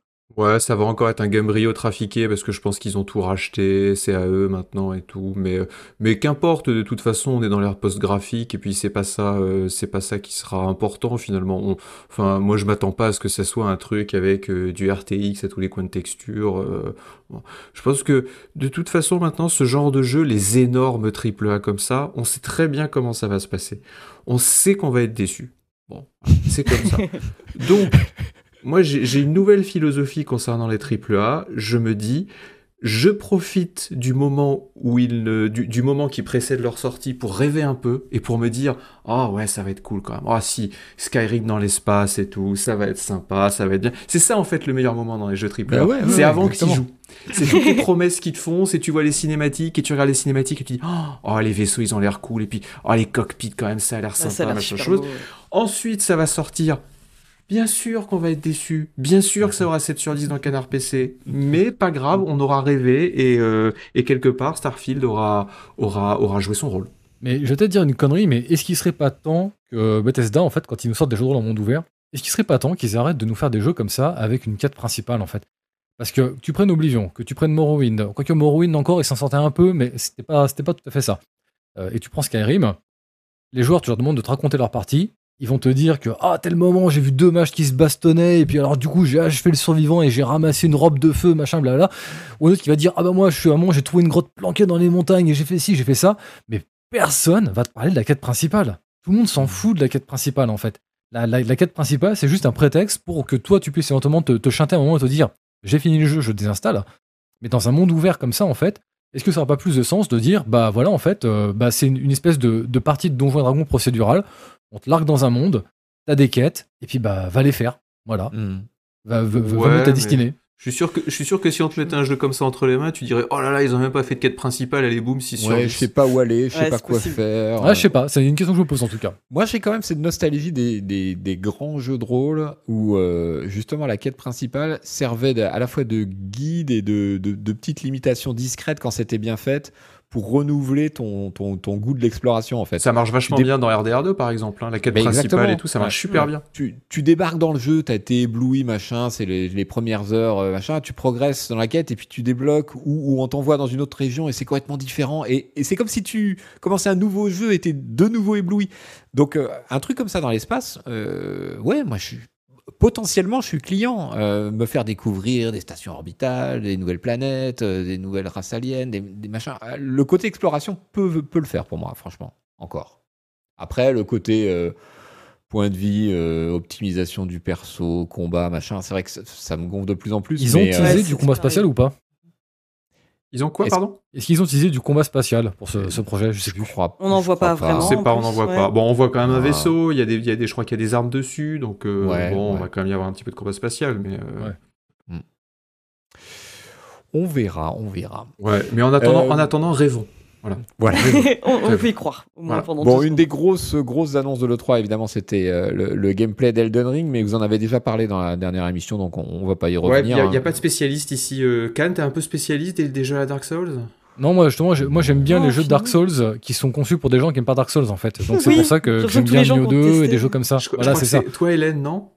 ça va encore être un Gamebryo trafiqué parce que je pense qu'ils ont tout racheté, c'est à eux maintenant et tout. Mais, euh, mais qu'importe, de toute façon, on est dans l'ère post-graphique et puis c'est pas ça, euh, c'est pas ça qui sera important finalement. On- enfin, moi je m'attends pas à ce que ça soit un truc avec euh, du RTX à tous les coins de texture. euh, bon. Je pense que de toute façon maintenant, ce genre de jeu, les énormes AAA comme ça, on sait très bien comment ça va se passer. On sait qu'on va être déçu. Bon, c'est comme ça. Donc, moi, j'ai une nouvelle philosophie concernant les AAA. Je me dis, je profite du moment où ils, ne- du, du moment qui précède leur sortie pour rêver un peu et pour me dire, ah ouais, ça va être cool quand même. Ah si, Skyrim dans l'espace et tout, ça va être sympa, ça va être bien. C'est ça en fait le meilleur moment dans les jeux AAA. Ouais, ouais, c'est ouais, avant que tu exactement. joues. C'est toutes les promesses qu'ils te font, c'est tu vois les cinématiques et tu regardes les cinématiques et tu dis, oh les vaisseaux ils ont l'air cool et puis oh les cockpits quand même ça a l'air ça a sympa, l'air machin super chose. beau, ouais. Ensuite, ça va sortir. Bien sûr qu'on va être déçu. Bien sûr que ça aura 7 sur 10 dans Canard PC. Mais pas grave, on aura rêvé et, euh, quelque part, Starfield aura, aura, joué son rôle. Mais je vais peut-être dire une connerie, mais est-ce qu'il serait pas temps que Bethesda, en fait, quand ils nous sortent des jeux de rôle en monde ouvert, est-ce qu'il serait pas temps qu'ils arrêtent de nous faire des jeux comme ça avec une quête principale, en fait? Parce que tu prennes Oblivion, que tu prennes Morrowind, quoique Morrowind encore, il s'en sortait un peu, mais c'était pas, pas tout à fait ça. Euh, et tu prends Skyrim, les joueurs, tu leur demandes de te raconter leur partie, ils vont te dire que ah tel moment j'ai vu deux mages qui se bastonnaient et puis alors du coup j'ai achevé le survivant et j'ai ramassé une robe de feu machin blabla ou un autre qui va dire ah bah moi je suis à j'ai trouvé une grotte planquée dans les montagnes et j'ai fait ci j'ai fait ça. Mais personne va te parler de la quête principale. Tout le monde s'en fout de la quête principale en fait. La, quête principale c'est juste un prétexte pour que toi tu puisses éventuellement te, te chanter à un moment et te dire j'ai fini le jeu je désinstalle. Mais dans un monde ouvert comme ça en fait est-ce que ça n'a pas plus de sens de dire bah voilà en fait euh, bah, c'est une, espèce de, partie de Donjons et Dragons procédurale on te largue dans un monde, t'as des quêtes, et puis bah va les faire. Voilà. Hmm. Va, va, va Ouais, mettre ta mais- destinée. Je suis sûr que, je suis sûr que si on te mettait un jeu comme ça entre les mains, tu dirais, oh là là, ils ont même pas fait de quête principale, allez boum, 6 sur Ouais, 10. je sais pas où aller, je sais Ouais, pas quoi possible. faire. Ouais, je sais pas, c'est une question que je me pose en tout cas. Moi, j'ai quand même cette nostalgie des, des, des grands jeux de rôle où euh, justement la quête principale servait à la fois de guide et de, de, de petites limitations discrètes quand c'était bien fait pour renouveler ton, ton, ton goût de l'exploration en fait. Ça marche vachement bien dans RDR2 par exemple, hein, la quête Mais principale exactement. et tout, ça marche Ouais. super bien. tu, tu débarques dans le jeu, t'as été ébloui, machin, c'est les, les premières heures, euh, machin, tu progresses dans la quête et puis tu débloques ou, ou on t'envoie dans une autre région et c'est complètement différent. Et, et c'est comme si tu commençais un nouveau jeu et t'es de nouveau ébloui. Donc euh, un truc comme ça dans l'espace, euh, ouais, moi je suis potentiellement je suis client, euh, me faire découvrir des stations orbitales, des nouvelles planètes, euh, des nouvelles races aliens, des, des machins. Euh, Le côté exploration peut, peut le faire pour moi, franchement, encore. Après, le côté euh, point de vie, euh, optimisation du perso, combat, machin, c'est vrai que ça, ça me gonfle de plus en plus. Ils ont mais, euh, Ouais, du combat spatial ou pas? Ils ont quoi, Est-ce- pardon? Est-ce qu'ils ont utilisé du combat spatial pour ce, ce projet? Je sais Je plus. crois. On n'en voit pas vraiment. Je sais en pas, on plus, n'en voit ouais. pas. Bon, on voit quand même un Ah. vaisseau, il y, a des, il y a des, je crois qu'il y a des armes dessus, donc euh, Ouais, bon, on ouais. va quand même y avoir un petit peu de combat spatial, mais... euh, Ouais. On verra, on verra. ouais. Mais en attendant, Euh, en attendant rêvons. Voilà. on, on peut y croire. Au moins Voilà. pendant Bon, une des grosses, grosses annonces de l'E3, évidemment, c'était euh, le, le gameplay d'Elden Ring, mais vous en avez déjà parlé dans la dernière émission, donc on, on va pas y Ouais, il revenir. n'y a, hein. pas de spécialiste ici. Euh, Khan, t'es un peu spécialiste des, des jeux à Dark Souls? Non, moi justement, moi j'aime bien Non, les jeux de Dark. Souls qui sont conçus pour des gens qui aiment pas Dark Souls en fait. Donc c'est Oui, pour ça que, j'aime bien Nioh qui ont 2 et des jeux comme ça. Je, je voilà, c'est ça. Toi, Hélène, non?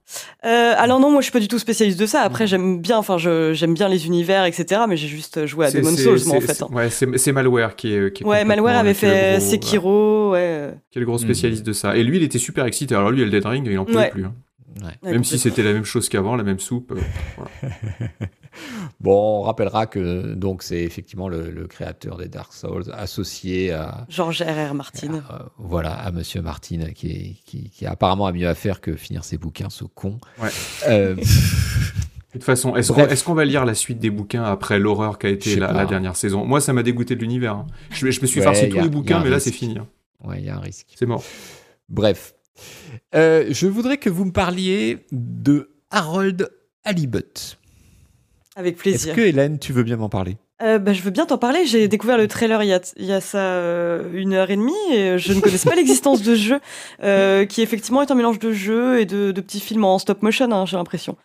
Euh, alors non, moi je suis pas du tout spécialiste de ça. Après j'aime bien, enfin je- j'aime bien les univers, etc. Mais j'ai juste joué à Demon's Souls moi en fait. c'est- hein. Ouais, c'est c'est Malware qui est. Qui est Ouais, Malware avait fait gros- Sekiro, ouais. Qui est le gros Hmm. spécialiste de ça. Et lui, il était super excité. Alors lui, Elden Ring, il en pouvait Ouais. plus. hein. Ouais. Même si c'était la même chose qu'avant, la même soupe. euh, Bon, on rappellera que donc c'est effectivement le, le créateur des Dark Souls associé à, George R.R. Martin. à, euh, voilà, à Monsieur Martin, qui, est, qui, qui apparemment a mieux à faire que finir ses bouquins, ce con. Ouais. Euh, De toute façon, est-ce qu'on Bref. est-ce qu'on va lire la suite des bouquins après l'horreur qu'a été la, dernière saison? Moi, ça m'a dégoûté de l'univers. hein. Je, je me suis Ouais, farci tous les bouquins, mais là, c'est fini. hein. ouais, il y a un risque. C'est mort. Bref. Euh, je voudrais que vous me parliez de Harold Halibut. Avec Est-ce plaisir. que Hélène, tu veux bien m'en parler? Euh, bah, je veux bien t'en parler. J'ai découvert le trailer il y a, il y a ça euh, une heure et demie et je ne connaissais pas l'existence de ce jeu, euh, qui effectivement est un mélange de jeu et de, de petits films en stop motion, hein, j'ai l'impression.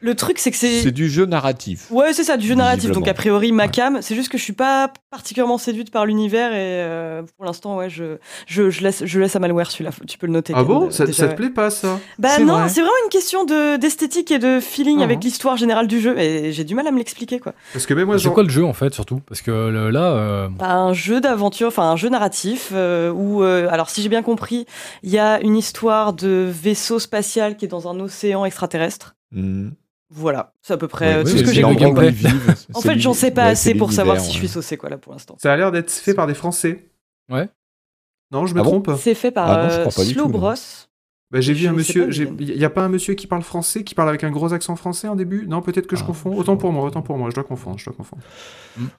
Le truc, c'est que c'est. C'est du jeu narratif. Ouais, c'est ça, du jeu narratif. Donc, a priori, ma Ouais. cam. C'est juste que je suis pas particulièrement séduite par l'univers et euh, pour l'instant, ouais, je, je, je, laisse, je laisse à malware celui-là. Tu peux le noter. Ah bon Ça, déjà, ça te ouais. plaît pas, ça Bah non, vrai. c'est vraiment une question de d'esthétique et de feeling avec l'histoire générale du jeu et j'ai du mal à me l'expliquer quoi. Parce que même moi, C'est genre- quoi le jeu en fait surtout? Parce que le- là, euh, Bah, un jeu d'aventure, enfin un jeu narratif euh, où, euh, alors si j'ai bien compris, il y a une histoire de vaisseau spatial qui est dans un océan extraterrestre. Hmm. Voilà, c'est à peu près euh, tout oui, ce que j'ai compris. En fait, j'en sais pas assez pour savoir si je suis saucé quoi là pour l'instant. ça a l'air d'être fait par des Français. Ouais. Non, je me Ah bon trompe C'est fait par Ah non, euh, Slow tout, non. Bros. Bah, j'ai vu un monsieur. Il y a pas un monsieur qui parle français, qui parle avec un gros accent français en début? Non, peut-être que je Ah, confonds. je Autant pour moi, autant pour moi. Je dois confondre. Je dois confondre.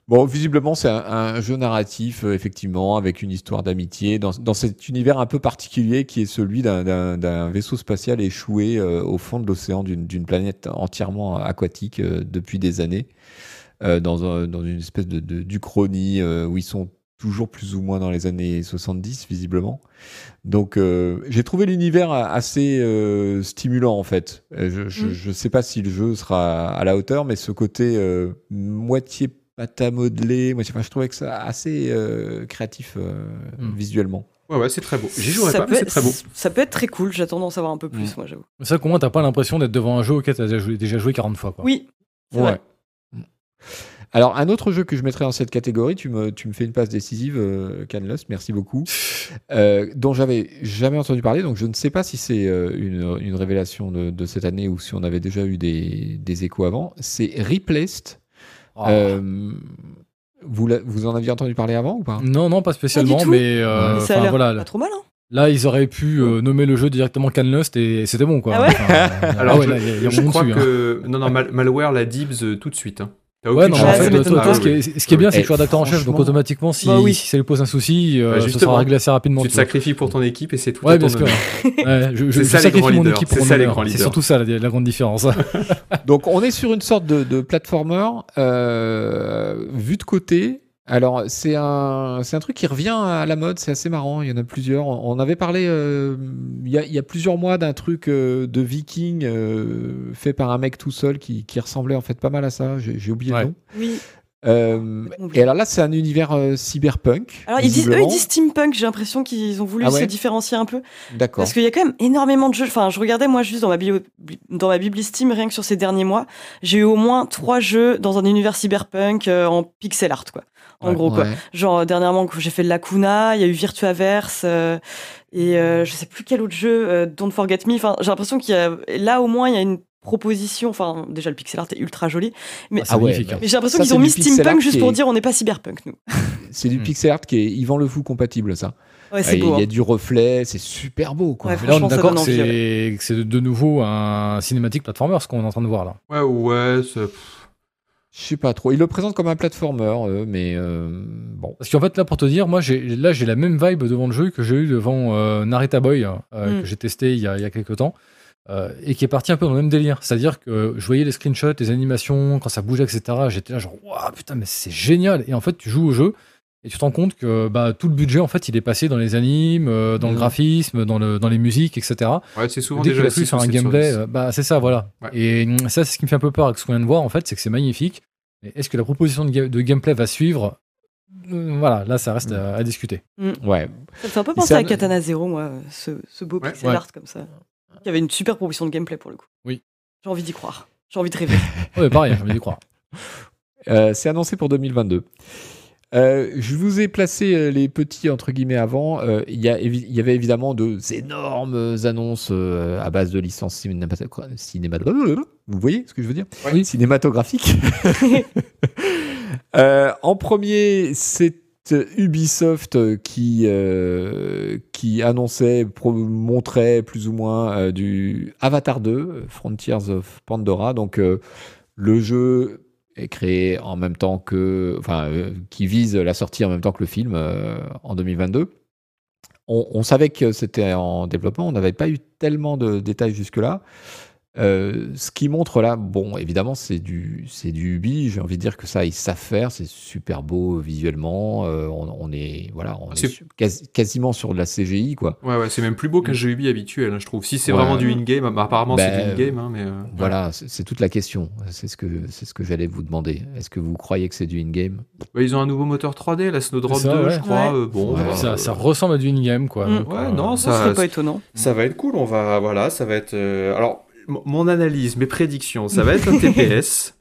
Bon, visiblement, c'est un, un jeu narratif, euh, effectivement, avec une histoire d'amitié, dans, dans cet univers un peu particulier qui est celui d'un- vaisseau spatial échoué euh, au fond de l'océan d'une d'une planète entièrement aquatique euh, depuis des années, euh, dans, un- dans une espèce de, de d'Uchronie euh, où ils sont toujours plus ou moins dans les années 70, visiblement. Donc, euh, j'ai trouvé l'univers assez euh, stimulant, en fait. Euh, Je, je, Mm. sais pas si le jeu sera à la hauteur, mais ce côté euh, moitié pâte à modeler, moi, je, trouvais que ça assez euh, créatif euh, Mm. visuellement. Ouais, ouais, c'est très beau. J'y jouerai Ça pas, peut, mais c'est très beau. ça peut être très cool, j'attends d'en savoir un peu plus, Mm. moi j'avoue. c'est vrai qu'au moins t'as pas l'impression d'être devant un jeu auquel t'as déjà joué, déjà joué 40 fois. Quoi. Oui, vrai. Alors, un autre jeu que je mettrais dans cette catégorie, tu me, tu me fais une passe décisive, euh, Canlos, merci beaucoup, euh, dont j'avais jamais entendu parler, donc je ne sais pas si c'est euh, une, une révélation de, de cette année ou si on avait déjà eu des, des échos avant. C'est Replaced. Ah. Euh, vous, la- vous en aviez entendu parler avant ou pas? Non, non, pas spécialement, mais euh, Mais ça a voilà. pas trop mal, hein. Là, ils auraient pu euh, nommer le jeu directement Canlust et c'était bon, quoi. Ah ouais Enfin, euh, Alors, ouais, je, là, il y a- il y a je mon crois dessus, hein. que. Non, non, Mal- Malware la dibs euh, tout de suite. hein. T'as Ouais, non, Ah, en fait, toi, ce, qui est, ce qui est bien, c'est que tu as d'acteur en chef, donc automatiquement, si, Bah oui. si ça lui pose un souci, euh, Bah, ça sera réglé assez rapidement. Tu te sacrifies pour ton équipe et c'est tout Ouais, bien sûr. Ouais, je, je, ça, les sacrifie grands mon leaders. équipe C'est pour mon C'est surtout ça la, la grande différence. Donc on est sur une sorte de, de platformer euh, vu de côté. Alors c'est un c'est un truc qui revient à la mode, c'est assez marrant. Il y en a plusieurs. On avait parlé euh, il y, a, il y a plusieurs mois d'un truc euh, de Viking euh, fait par un mec tout seul qui, qui ressemblait en fait pas mal à ça. J'ai j'ai oublié Ouais. le nom. Oui. Euh, et alors là c'est un univers euh, cyberpunk. Alors, ils disent, eux, ils disent steampunk, j'ai l'impression qu'ils ont voulu Ah se différencier un peu. D'accord. Parce qu'il y a quand même énormément de jeux. Enfin, je regardais moi juste dans ma, bio- dans ma Bibli Steam, rien que sur ces derniers mois, j'ai eu au moins trois jeux dans un univers cyberpunk euh, en pixel art, quoi. En Ouais. gros, quoi. Ouais. Genre, dernièrement, j'ai fait de la Kuna, il y a eu Virtuaverse, euh, et euh, je sais plus quel autre jeu, euh, Don't Forget Me. Enfin, j'ai l'impression qu'il y a, là, au moins, il y a une proposition. Enfin, déjà, le pixel art est ultra joli. Mais, Ah, Ah ouais, magnifique. hein. mais j'ai l'impression qu'ils ont mis steampunk juste pour est- dire on n'est pas cyberpunk, nous. C'est du Hmm. pixel art qui est Yvan Le Fou compatible ça. Ouais, Ah, Il beau. y a hein. du reflet, c'est super beau quoi. Ouais, là, on est d'accord que c'est que c'est de nouveau un cinématique platformer, ce qu'on est en train de voir là. Ouais, ouais, c'est- Je sais pas trop. Il le présente comme un platformer, mais euh, bon. Parce qu'en fait, là, pour te dire, moi, j'ai, là, j'ai la même vibe devant le jeu que j'ai eu devant euh, Narita Boy, euh, Mm. que j'ai testé il y a, il y a quelques temps, euh, et qui est parti un peu dans le même délire. C'est-à-dire que je voyais les screenshots, les animations, quand ça bougeait, etc. J'étais là, genre, waouh, putain, mais c'est génial. Et en fait, tu joues au jeu. Et tu te rends compte que bah, tout le budget, en fait, il est passé dans les animes, euh, dans le Mm. graphisme, dans, le, dans les musiques, etc. Ouais, c'est souvent Dès déjà bascules sur un 6 ou 7 gameplay, sur 10. euh, bah, c'est ça, voilà. Ouais. Et mm, ça, c'est ce qui me fait un peu peur avec ce qu'on vient de voir, en fait, c'est que c'est magnifique. Mais est-ce que la proposition de, ga- de gameplay va suivre? Euh, Voilà, là, ça reste à, à discuter. Ouais. Ça me fait un peu penser à Katana Zero, moi, ce, ce beau Ouais. pixel Ouais. art comme ça. Il y avait une super proposition de gameplay pour le coup. Oui. J'ai envie d'y croire. J'ai envie de rêver. Ouais, pareil, j'ai envie d'y croire. Euh, c'est annoncé pour 2022. Euh, je vous ai placé euh, les petits entre guillemets avant. Euh, Il y, avait évidemment de énormes annonces euh, à base de licences cinématographiques. Vous voyez ce que je veux dire? Oui. Cinématographiques. En premier, c'est Ubisoft qui, qui annonçait, montrait plus ou moins du Avatar 2, Frontiers of Pandora. Donc, le jeu créé en même temps que, enfin, euh, qui vise la sortie en même temps que le film euh, en 2022. On, on savait que c'était en développement, on n'avait pas eu tellement de détails jusque-là. Euh, ce qui montre là, bon, évidemment, c'est du, c'est du Ubi. J'ai envie de dire que ça, ils savent faire. C'est super beau visuellement. Euh, on, on est, voilà, on est, C'est- su- quasi- quasiment sur de la CGI, quoi. Ouais, ouais, c'est même plus beau qu'un jeu Ubi habituel, hein, je trouve. Si c'est Ouais. vraiment du in-game, bah, apparemment Ben, c'est du in-game, hein, mais. euh, Voilà, c'est c'est toute la question. C'est ce que, c'est ce que j'allais vous demander. Est-ce que vous croyez que c'est du in-game? Ils ont un nouveau moteur 3D, la Snowdrop ça, 2, ouais. je crois. Ouais. euh, bon, Ouais. bah, ça, ça ressemble à du in-game, quoi. Mm. Donc, Ouais, euh, non, Ça ça, serait pas étonnant. ça va être cool. On va, voilà, ça va être. euh, alors, mon analyse, mes prédictions, ça va être un TPS.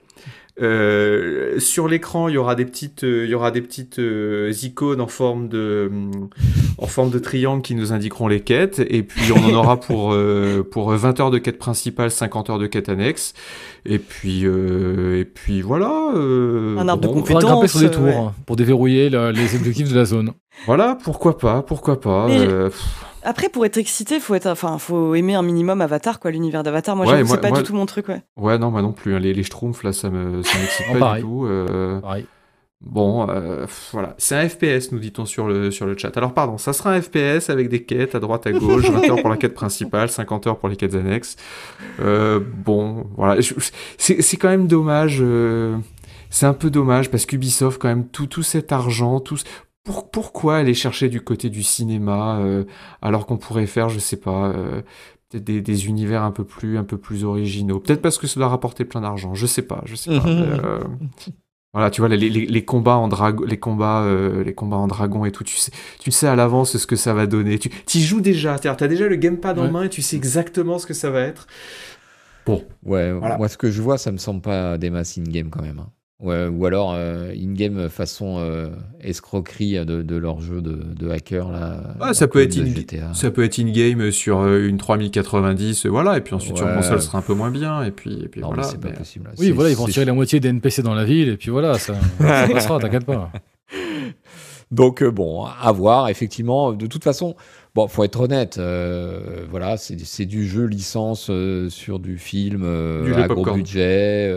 Euh, sur l'écran, il y aura des petites, euh, il y aura des petites euh, icônes en forme de, hum, en forme de triangle qui nous indiqueront les quêtes. Et puis on en aura pour euh, pour 20 heures de quêtes principales, 50 heures de quêtes annexes. Et puis euh, et puis voilà. euh, Un arbre de bon, on pourra grimper sur des tours ouais. hein, pour déverrouiller le- les objectifs de la zone. Voilà, pourquoi pas, pourquoi pas. Mais- euh, pff, Après, pour être excité, faut être, enfin, faut aimer un minimum Avatar, quoi, l'univers d'Avatar. Moi, Ouais, c'est pas moi- du tout mon truc, ouais. ouais, non, moi non plus. hein, Les, les schtroumpfs là, ça me, ça m'excite pas pareil. du tout. euh, Pareil. Bon, euh, voilà, c'est un FPS, nous dit-on sur le, sur le chat. Alors, pardon, ça sera un FPS avec des quêtes à droite, à gauche, 20 heures pour la quête principale, 50 heures pour les quêtes annexes. Euh, bon, voilà, c'est c'est quand même dommage. euh, c'est un peu dommage parce qu'Ubisoft, quand même, tout, tout cet argent, tout, pour, pourquoi aller chercher du côté du cinéma euh, alors qu'on pourrait faire, je sais pas. euh, des, des univers un peu plus un peu plus originaux? Peut-être parce que ça doit rapporter plein d'argent. Je sais pas. Je sais pas. Mhm. euh, voilà, tu vois, les, les, les combats en dragon, les combats, euh, les combats en dragon et tout, tu sais, tu sais à l'avance ce que ça va donner. Tu y joues déjà, c'est-à-dire, t'as déjà le gamepad en Ouais. main et tu sais exactement ce que ça va être. Ouais, Voilà. moi ce que je vois, ça me semble pas des masses in-game quand même. hein. Ouais, ou alors euh, in-game façon euh, escroquerie de, de leur jeu de, de hacker là. Ouais, ça peut être de in- GTA. Ça peut être in-game sur euh, une 3090, euh, voilà, et puis ensuite sur console, ce sera un peu moins bien, et puis, et puis Non, voilà. mais c'est pas possible. Oui, voilà, ils vont tirer la moitié des NPC dans la ville, et puis voilà, ça, ça passera, t'inquiète pas. Donc euh, bon, à voir. Effectivement, de toute façon, bon, faut être honnête. euh, voilà, c'est c'est du jeu licence euh, sur du film euh, Du à gros budget.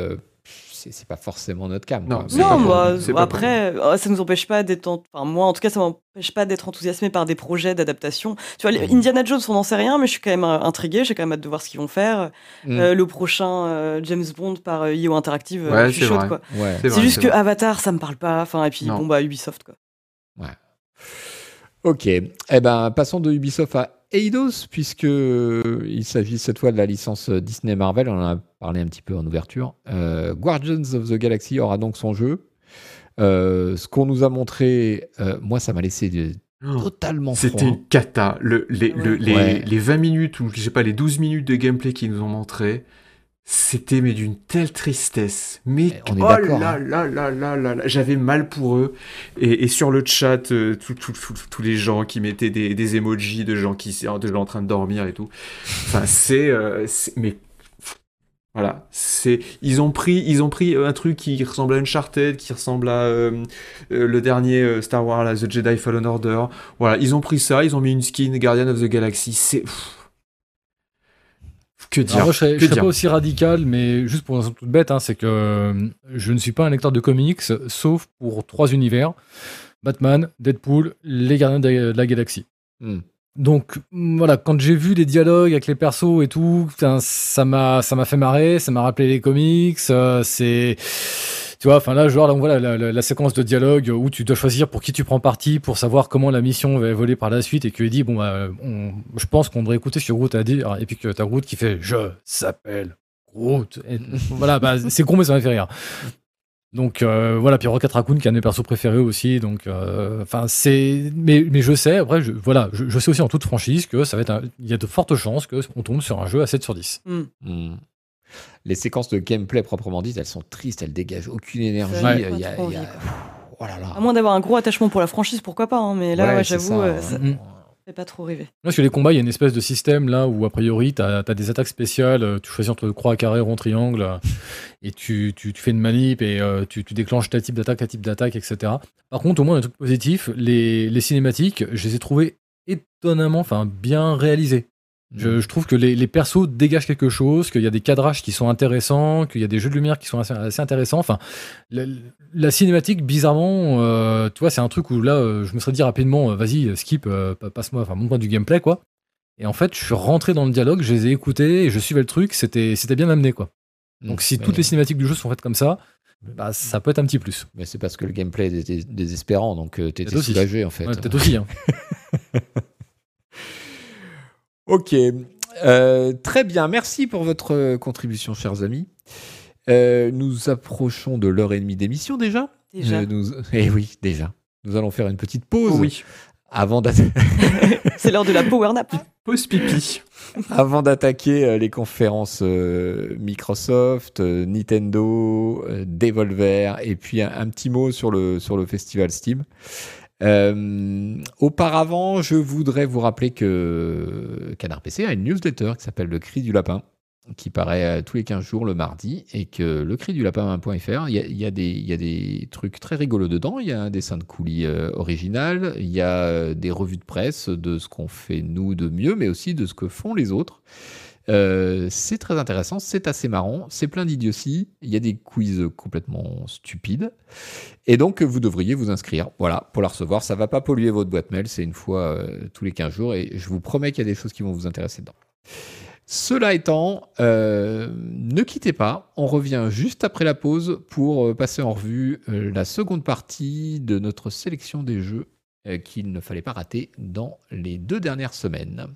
C'est c'est pas forcément notre cam. Non, quoi. c'est Mais- pas Non, bah, après, euh, ça nous empêche pas d'être, en- enfin, moi, en tout cas, ça m'empêche pas d'être enthousiasmé par des projets d'adaptation. Tu vois, Mhm. Indiana Jones, on n'en sait rien, mais je suis quand même euh, intrigué, j'ai quand même hâte de voir ce qu'ils vont faire. Mm. Euh, le prochain euh, James Bond par euh, IO Interactive, Ouais, je suis c'est chaude, vrai. quoi. Ouais. C'est C'est vrai, juste c'est que vrai. Avatar, ça me parle pas. Enfin, et puis Non. bon bah Ubisoft quoi. Ok. Eh ben, passons de Ubisoft à Eidos, puisque euh, il s'agit cette fois de la licence Disney Marvel. On en a parlé un petit peu en ouverture. Euh, Guardians of the Galaxy aura donc son jeu. Euh, ce qu'on nous a montré, euh, moi, ça m'a laissé de- Oh, totalement froid. C'était une cata. Le, les, le- les, Ouais. les 20 minutes ou je sais pas, les 12 minutes de gameplay qu'ils nous ont montré, c'était mais d'une telle tristesse. Mais on est oh là hein. là là là là là, j'avais mal pour eux. Et, et sur le chat, euh, tous les gens qui mettaient des, des emojis de gens qui de gens en train de dormir et tout. Enfin, c'est euh, c'est- mais voilà, c'est ils ont pris ils ont pris un truc qui ressemble à Uncharted, qui ressemble à euh, euh, le dernier euh, Star Wars, The Jedi Fallen Order. Voilà, ils ont pris ça, ils ont mis une skin Guardian of the Galaxy. C'est. Que dire moi, je serais, je serais pas aussi radical, mais juste pour une raison toute bête, hein, c'est que euh, je ne suis pas un lecteur de comics, sauf pour trois univers Batman, Deadpool, les Gardiens de la Galaxie. Hmm. Donc mm, voilà, quand j'ai vu les dialogues avec les persos et tout, ça m'a ça m'a fait marrer, ça m'a rappelé les comics. euh, c'est tu vois, enfin là, genre là, voilà la, la- la séquence de dialogue où tu dois choisir pour qui tu prends parti pour savoir comment la mission va évoluer par la suite et que dit bon bah, on- je pense qu'on devrait écouter ce que Groot a dit et puis que t'as Groot qui fait je s'appelle Groot. Et voilà, bah, c'est con mais ça m'a fait rire. Donc euh, voilà, puis Rocket Raccoon qui est un de mes persos préférés aussi. Donc euh, enfin c'est, mais mais je sais après, je, voilà, je, je sais aussi en toute franchise que ça va être, un- il y a de fortes chances que on tombe sur un jeu à 7 sur 10. Hmm. Hmm. Les séquences de gameplay proprement dites, elles sont tristes, elles dégagent aucune énergie. Ouais. Il y a- Pas trop il y a- envie, quoi. Oh là là. À moins d'avoir un gros attachement pour la franchise, pourquoi pas, hein, mais là, Ouais, j'avoue, ça, euh, ça Mm. fait pas trop rêver. Là, sur les combats, il y a une espèce de système là où a priori tu as, des attaques spéciales, euh, tu choisis entre croix, carré, rond, triangle, euh, et tu, tu, tu fais une manip et euh, tu, tu déclenches tel type d'attaque, tel type d'attaque, etc. Par contre, au moins un truc positif, les, les cinématiques, je les ai trouvées étonnamment, enfin bien réalisées. Je, je trouve que les, les persos dégagent quelque chose, qu'il y a des cadrages qui sont intéressants, qu'il y a des jeux de lumière qui sont assez, assez intéressants. Enfin, la, la cinématique, bizarrement, euh, tu vois, c'est un truc où là, euh, je me serais dit rapidement, euh, vas-y, skip, pa- passe-moi, enfin, montre-moi du gameplay, quoi. Et en fait, je suis rentré dans le dialogue, je les ai écoutés et je suivais le truc, c'était, c'était bien amené, quoi. Donc, si toutes les cinématiques du jeu sont faites comme ça, bah, ça peut être un petit plus. Mais c'est parce que le gameplay est dés- désespérant, donc t'étais soulagé en fait. Ouais, Peut-être aussi, hein. Ok, Euh, très bien. Merci pour votre contribution, chers amis. Euh, nous approchons de l'heure et demie d'émission déjà. Déjà. Euh, nous... Eh oui, déjà. Nous allons faire une petite pause oui. avant d'a- C'est l'heure de la power nap. Pause pipi. avant d'attaquer les conférences Microsoft, Nintendo, Devolver, et puis un, un petit mot sur le, sur le festival Steam. Euh, auparavant, je voudrais vous rappeler que Canard PC a une newsletter qui s'appelle Le Cri du Lapin, qui paraît euh, tous les 15 jours le mardi, et que le cri du il y a, des- trucs très rigolos dedans. Il y a un dessin de coulis euh, original, il y a des revues de presse de ce qu'on fait nous de mieux, mais aussi de ce que font les autres. Euh, c'est très intéressant, c'est assez marrant, c'est plein d'idioties, il y a des quiz complètement stupides, et donc vous devriez vous inscrire, voilà, pour la recevoir. Ça va pas polluer votre boîte mail, c'est une fois euh, tous les 15 jours, et je vous promets qu'il y a des choses qui vont vous intéresser dedans. Cela étant, euh, ne quittez pas, on revient juste après la pause pour passer en revue la seconde partie de notre sélection des jeux qu'il ne fallait pas rater dans les deux dernières semaines.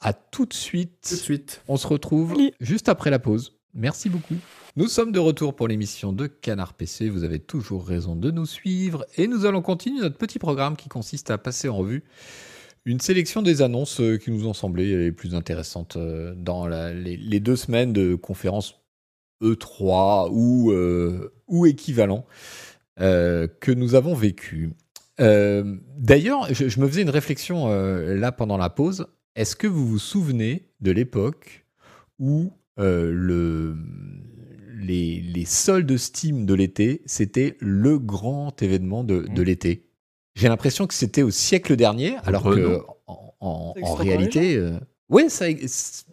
À tout de suite. Tout de suite. On se retrouve juste après la pause. Merci beaucoup. Nous sommes de retour pour l'émission de Canard PC. Vous avez toujours raison de nous suivre. Et nous allons continuer notre petit programme qui consiste à passer en revue une sélection des annonces euh, qui nous ont semblé les plus intéressantes euh, dans la- les, les deux semaines de conférence E3 ou, euh, ou équivalent euh, que nous avons vécu. Euh, D'ailleurs, je, je me faisais une réflexion euh, là pendant la pause. Est-ce que vous vous souvenez de l'époque où euh, le, les, les soldes Steam de l'été, c'était le grand événement de, de l'été? J'ai l'impression que c'était au siècle dernier, alors que non. en, réalité... euh, oui, ça,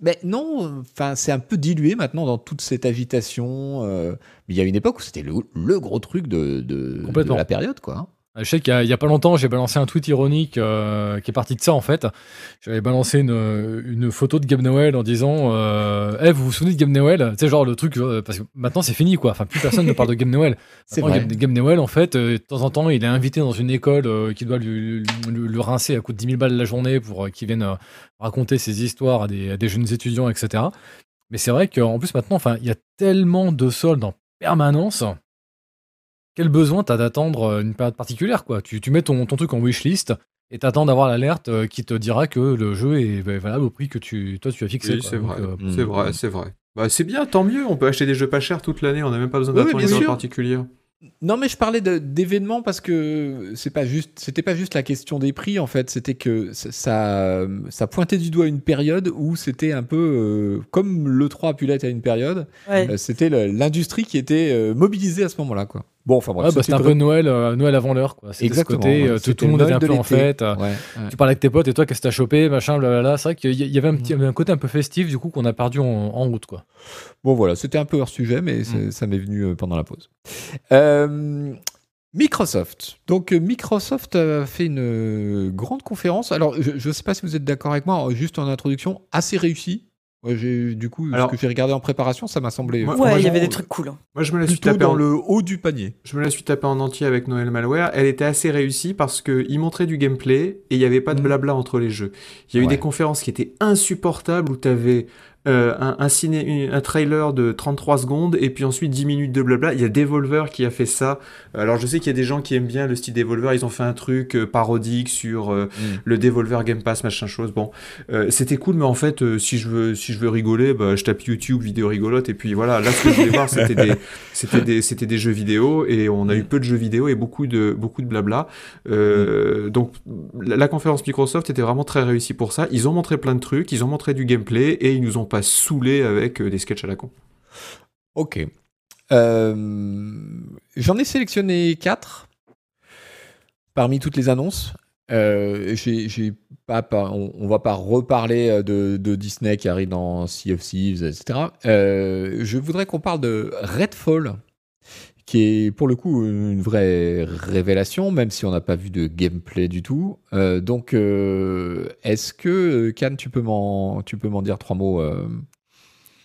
mais non, enfin, c'est un peu dilué maintenant dans toute cette agitation. euh, mais il y a une époque où c'était le, le gros truc de, de, la période, quoi. Hein. Je sais qu'il y, a- pas longtemps, j'ai balancé un tweet ironique euh, qui est parti de ça en fait. J'avais balancé une, une photo de Game Noël en disant euh, Eh, vous vous souvenez de Game Noël? Tu sais, genre le truc, euh, parce que maintenant c'est fini quoi. Enfin, plus personne ne parle de Game Noël. C'est Maintenant, vrai. Game, Game Noël, en fait, euh, de temps en temps, il est invité dans une école euh, qui doit lui, le rincer à coût de 10 000 balles la journée pour euh, qu'il vienne euh, raconter ses histoires à des, à des jeunes étudiants, etc. Mais c'est vrai qu'en plus, maintenant, enfin, il y a tellement de soldes en permanence. Quel besoin t'as d'attendre euh, une période particulière, quoi? Tu, tu mets ton, ton truc en wishlist et t'attends d'avoir l'alerte euh, qui te dira que le jeu est bah, valable au prix que tu, toi, tu as fixé. Oui, quoi. c'est vrai. euh, Mm. C'est vrai, c'est vrai. Bah, c'est bien, tant mieux. On peut acheter des jeux pas chers toute l'année. On n'a même pas besoin d'attendre une période particulière. Non, mais je parlais d'événements parce que c'est pas juste, c'était pas juste la question des prix en fait, c'était que ça- ça, pointait du doigt une période où c'était un peu euh, comme le 3 a pu l'être à une période, Ouais. euh, c'était l'industrie qui était euh, mobilisée à ce moment-là quoi. Bon, enfin bref. Ouais, bah, c'était un peu Noël, euh, Noël avant l'heure, quoi. Ce Exactement, côté, ouais. euh, tout, le monde était un peu en fête. euh, Ouais. Tu parlais avec tes potes et toi, qu'est-ce que t'as chopé, machin, blablabla. C'est vrai qu'il y, y avait un petit, un côté un peu festif, du coup, qu'on a perdu en, en route, quoi. Bon voilà, c'était un peu hors sujet, mais c'est- ça m'est venu pendant la pause. Euh, Microsoft. Donc Microsoft a fait une grande conférence. Alors je ne sais pas si vous êtes d'accord avec moi, juste en introduction, assez réussi. Ouais, j'ai- du coup, Alors- ce que j'ai regardé en préparation, ça m'a semblé Moi- Ouais, il y avait des trucs cool. hein. Moi, je me la suis plutôt tapé dans en... le haut du panier. Je me la suis tapé en entier avec Noël Malware. Elle était assez réussie parce que il montrait du gameplay et il n'y avait pas de Mhm. blabla entre les jeux. Il y a eu Ouais. des conférences qui étaient insupportables où tu avais un, un, ciné, un trailer de 33 secondes et puis ensuite 10 minutes de blabla. Il y a Devolver qui a fait ça. Alors je sais qu'il y a des gens qui aiment bien le style Devolver. Ils ont fait un truc euh, parodique sur euh, le Devolver Game Pass, machin chose. Bon, euh, c'était cool, mais en fait, euh, si je veux, si je veux rigoler, bah, je tape YouTube vidéo rigolote et puis voilà. Là, ce que je voulais voir, c'était des, c'était des, c'était des jeux vidéo et on a eu peu de jeux vidéo et beaucoup de, beaucoup de blabla. Euh, Donc, la, la conférence Microsoft était vraiment très réussie pour ça. Ils ont montré plein de trucs, ils ont montré du gameplay et ils nous ont pas avec euh, des sketchs à la con. Ok. Euh, J'en ai sélectionné 4 parmi toutes les annonces. Euh, pas, on, on va pas reparler euh, de, Disney qui arrive dans Sea of Thieves, etc. Je voudrais qu'on parle de Redfall, qui est pour le coup une vraie révélation, même si on n'a pas vu de gameplay du tout. Euh, donc, euh, est-ce que Can, tu peux m'en, tu peux m'en dire trois mots euh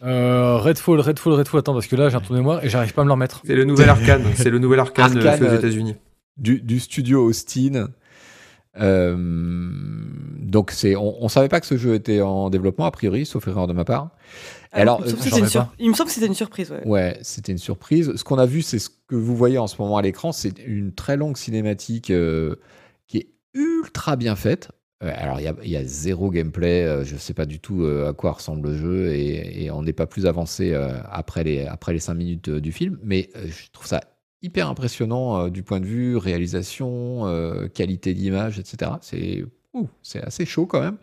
Euh, Redfall, Redfall, Redfall. Attends, parce que là, j'ai un trou de mémoire et j'arrive pas à me le remettre. C'est le nouvel Arcane, c'est le nouvel Arcane, Arcane, fait aux États-Unis. du, du studio Austin. Euh, donc c'est, on, on savait pas que ce jeu était en développement a priori, sauf erreur de ma part. Ah, Alors, il, me semble euh, que c'était une il me semble que c'était une surprise. Ouais. Ouais, c'était une surprise. Ce qu'on a vu, c'est ce que vous voyez en ce moment à l'écran, c'est une très longue cinématique euh, qui est ultra bien faite. Euh, alors il y a, il y a zéro gameplay, euh, je sais pas du tout à quoi ressemble le jeu et, et on n'est pas plus avancé après les après les cinq minutes du film, mais je trouve ça hyper impressionnant euh, du point de vue réalisation, euh, qualité d'image, etc. C'est ouh, c'est assez chaud quand même.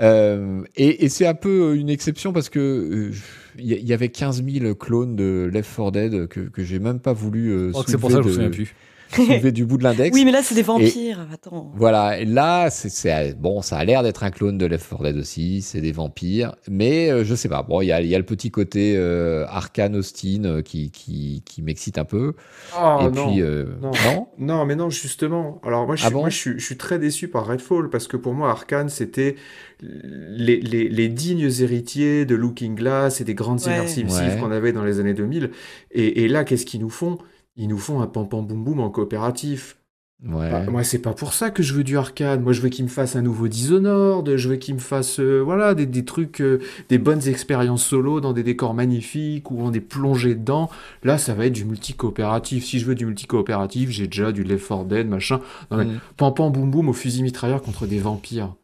Euh, et et c'est un peu une exception parce que il y, y avait 15 000 clones de Left 4 Dead que, que j'ai même pas voulu c'est pour ça que je me souviens plus. Soulever du bout de l'index. Oui, mais là, c'est des vampires. Attends. Voilà, et là, c'est- bon, ça a l'air d'être un clone de Left 4 Dead aussi, c'est des vampires, mais euh, je sais pas. Bon, il y a, il y a le petit côté euh, Arcane Austin euh, qui, qui, qui m'excite un peu. Oh et non. puis, euh, Non. non Non, mais non, justement. Alors moi, je Ah suis, bon moi, je suis, je suis très déçu par Redfall parce que pour moi, Arkane, c'était les, les, les dignes héritiers de Looking Glass et des grandes Ouais. immersives Ouais. qu'on avait dans les années 2000. Et, et là, qu'est-ce qu'ils nous font? Ils nous font un pam pam boum boum en coopératif. Ouais. Bah, moi, c'est pas pour ça que je veux du arcade. Moi, je veux qu'ils me fassent un nouveau Dishonored. Je veux qu'ils me fassent, euh, voilà, des, des trucs, euh, des bonnes expériences solo dans des décors magnifiques où on est plongé dedans. Là, ça va être du multi-coopératif. Si je veux du multi-coopératif, j'ai déjà du Left 4 Dead, machin. Non, mais Mm. pam pam boum boum au fusil mitrailleur contre des vampires.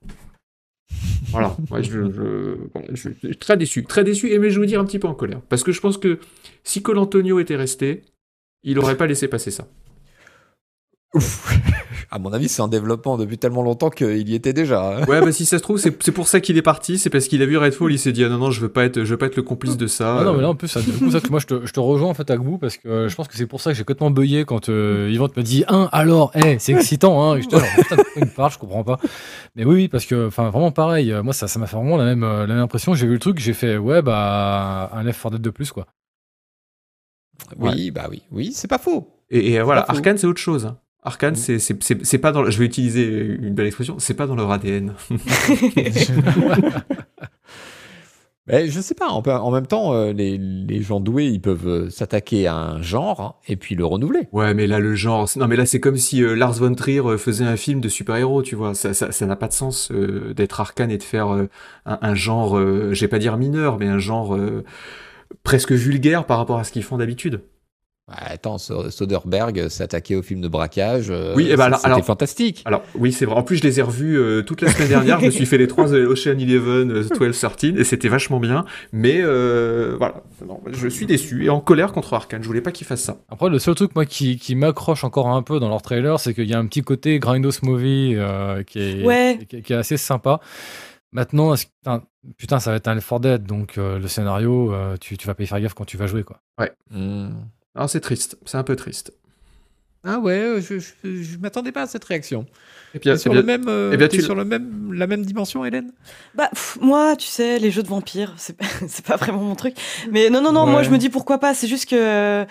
Voilà, Ouais, je, je- je suis très déçu, très déçu, et mais je vais vous dire un petit peu en colère. Parce que je pense que si Colantonio était resté, il aurait pas laissé passer ça. Ouf. À mon avis, c'est en développement depuis tellement longtemps qu'il y était déjà. hein. Ouais, bah si ça se trouve, c'est c'est pour ça qu'il est parti, c'est parce qu'il a vu Redfall, il s'est dit ah non non, je veux pas être, je veux pas être le complice de ça. Ah non, mais là, en plus, ça, du coup, ça, que moi, je te, je te rejoins, en fait, Agbou, parce que euh, je pense que c'est pour ça que j'ai complètement bugué quand euh, Yvan me dit, hein, alors, eh, c'est excitant, hein. Et je te dis, alors, putain, il parle, je comprends pas. Mais oui, oui, parce que, enfin, vraiment pareil, euh, moi, ça, ça m'a fait vraiment la même, euh, la même impression. J'ai vu le truc, j'ai fait, ouais, bah, un Left 4 Dead de plus, quoi. Oui, bah oui, oui, c'est pas faux. Et, et, euh, voilà. Arkane c'est autre chose. hein. Arkane, Mm. c'est- pas dans. le- Je vais utiliser une belle expression. C'est pas dans leur ADN. Mais je sais pas, en, en même temps, euh, les, les gens doués, ils peuvent euh, s'attaquer à un genre hein, et puis le renouveler. Ouais, mais là le genre. Non, mais là c'est comme si euh, Lars von Trier faisait un film de super-héros, tu vois. Ça, ça, ça n'a pas de sens euh, d'être Arkane et de faire euh, un, un genre, je vais pas dire mineur, mais un genre presque vulgaire par rapport à ce qu'ils font d'habitude. Ouais, attends, So- Soderbergh s'est attaqué au film de braquage. euh, Oui, eh ben alors- c'était alors- fantastique. Alors oui, c'est vrai. En plus, je les ai revus euh, toute la semaine dernière. je me suis fait les trois euh, Ocean Eleven, euh, 12, 13, et c'était vachement bien. Mais euh, voilà, Non, je suis déçu et en colère contre Arkane. Je voulais pas qu'ils fassent ça. Après, le seul truc, moi, qui, qui m'accroche encore un peu dans leur trailer, c'est qu'il y a un petit côté Grindos Movie euh, qui, est, Ouais. qui, est- qui est assez sympa. Maintenant, est-ce que- enfin, putain, ça va être un Left 4 Dead, donc euh, le scénario, euh, tu, tu vas pas y faire gaffe quand tu vas jouer, quoi. Hmm. Alors c'est triste, c'est un peu triste. Ah ouais, je, je, je m'attendais pas à cette réaction. Et puis, T'es sur, eh bien- le même, euh, eh bien, tu- sur le même, la même dimension, Hélène? Bah, pff, moi, tu sais, les jeux de vampires, c'est pas, c'est pas vraiment mon truc. Mais non, non, non, moi, Ouais. je me dis pourquoi pas. C'est juste que, euh,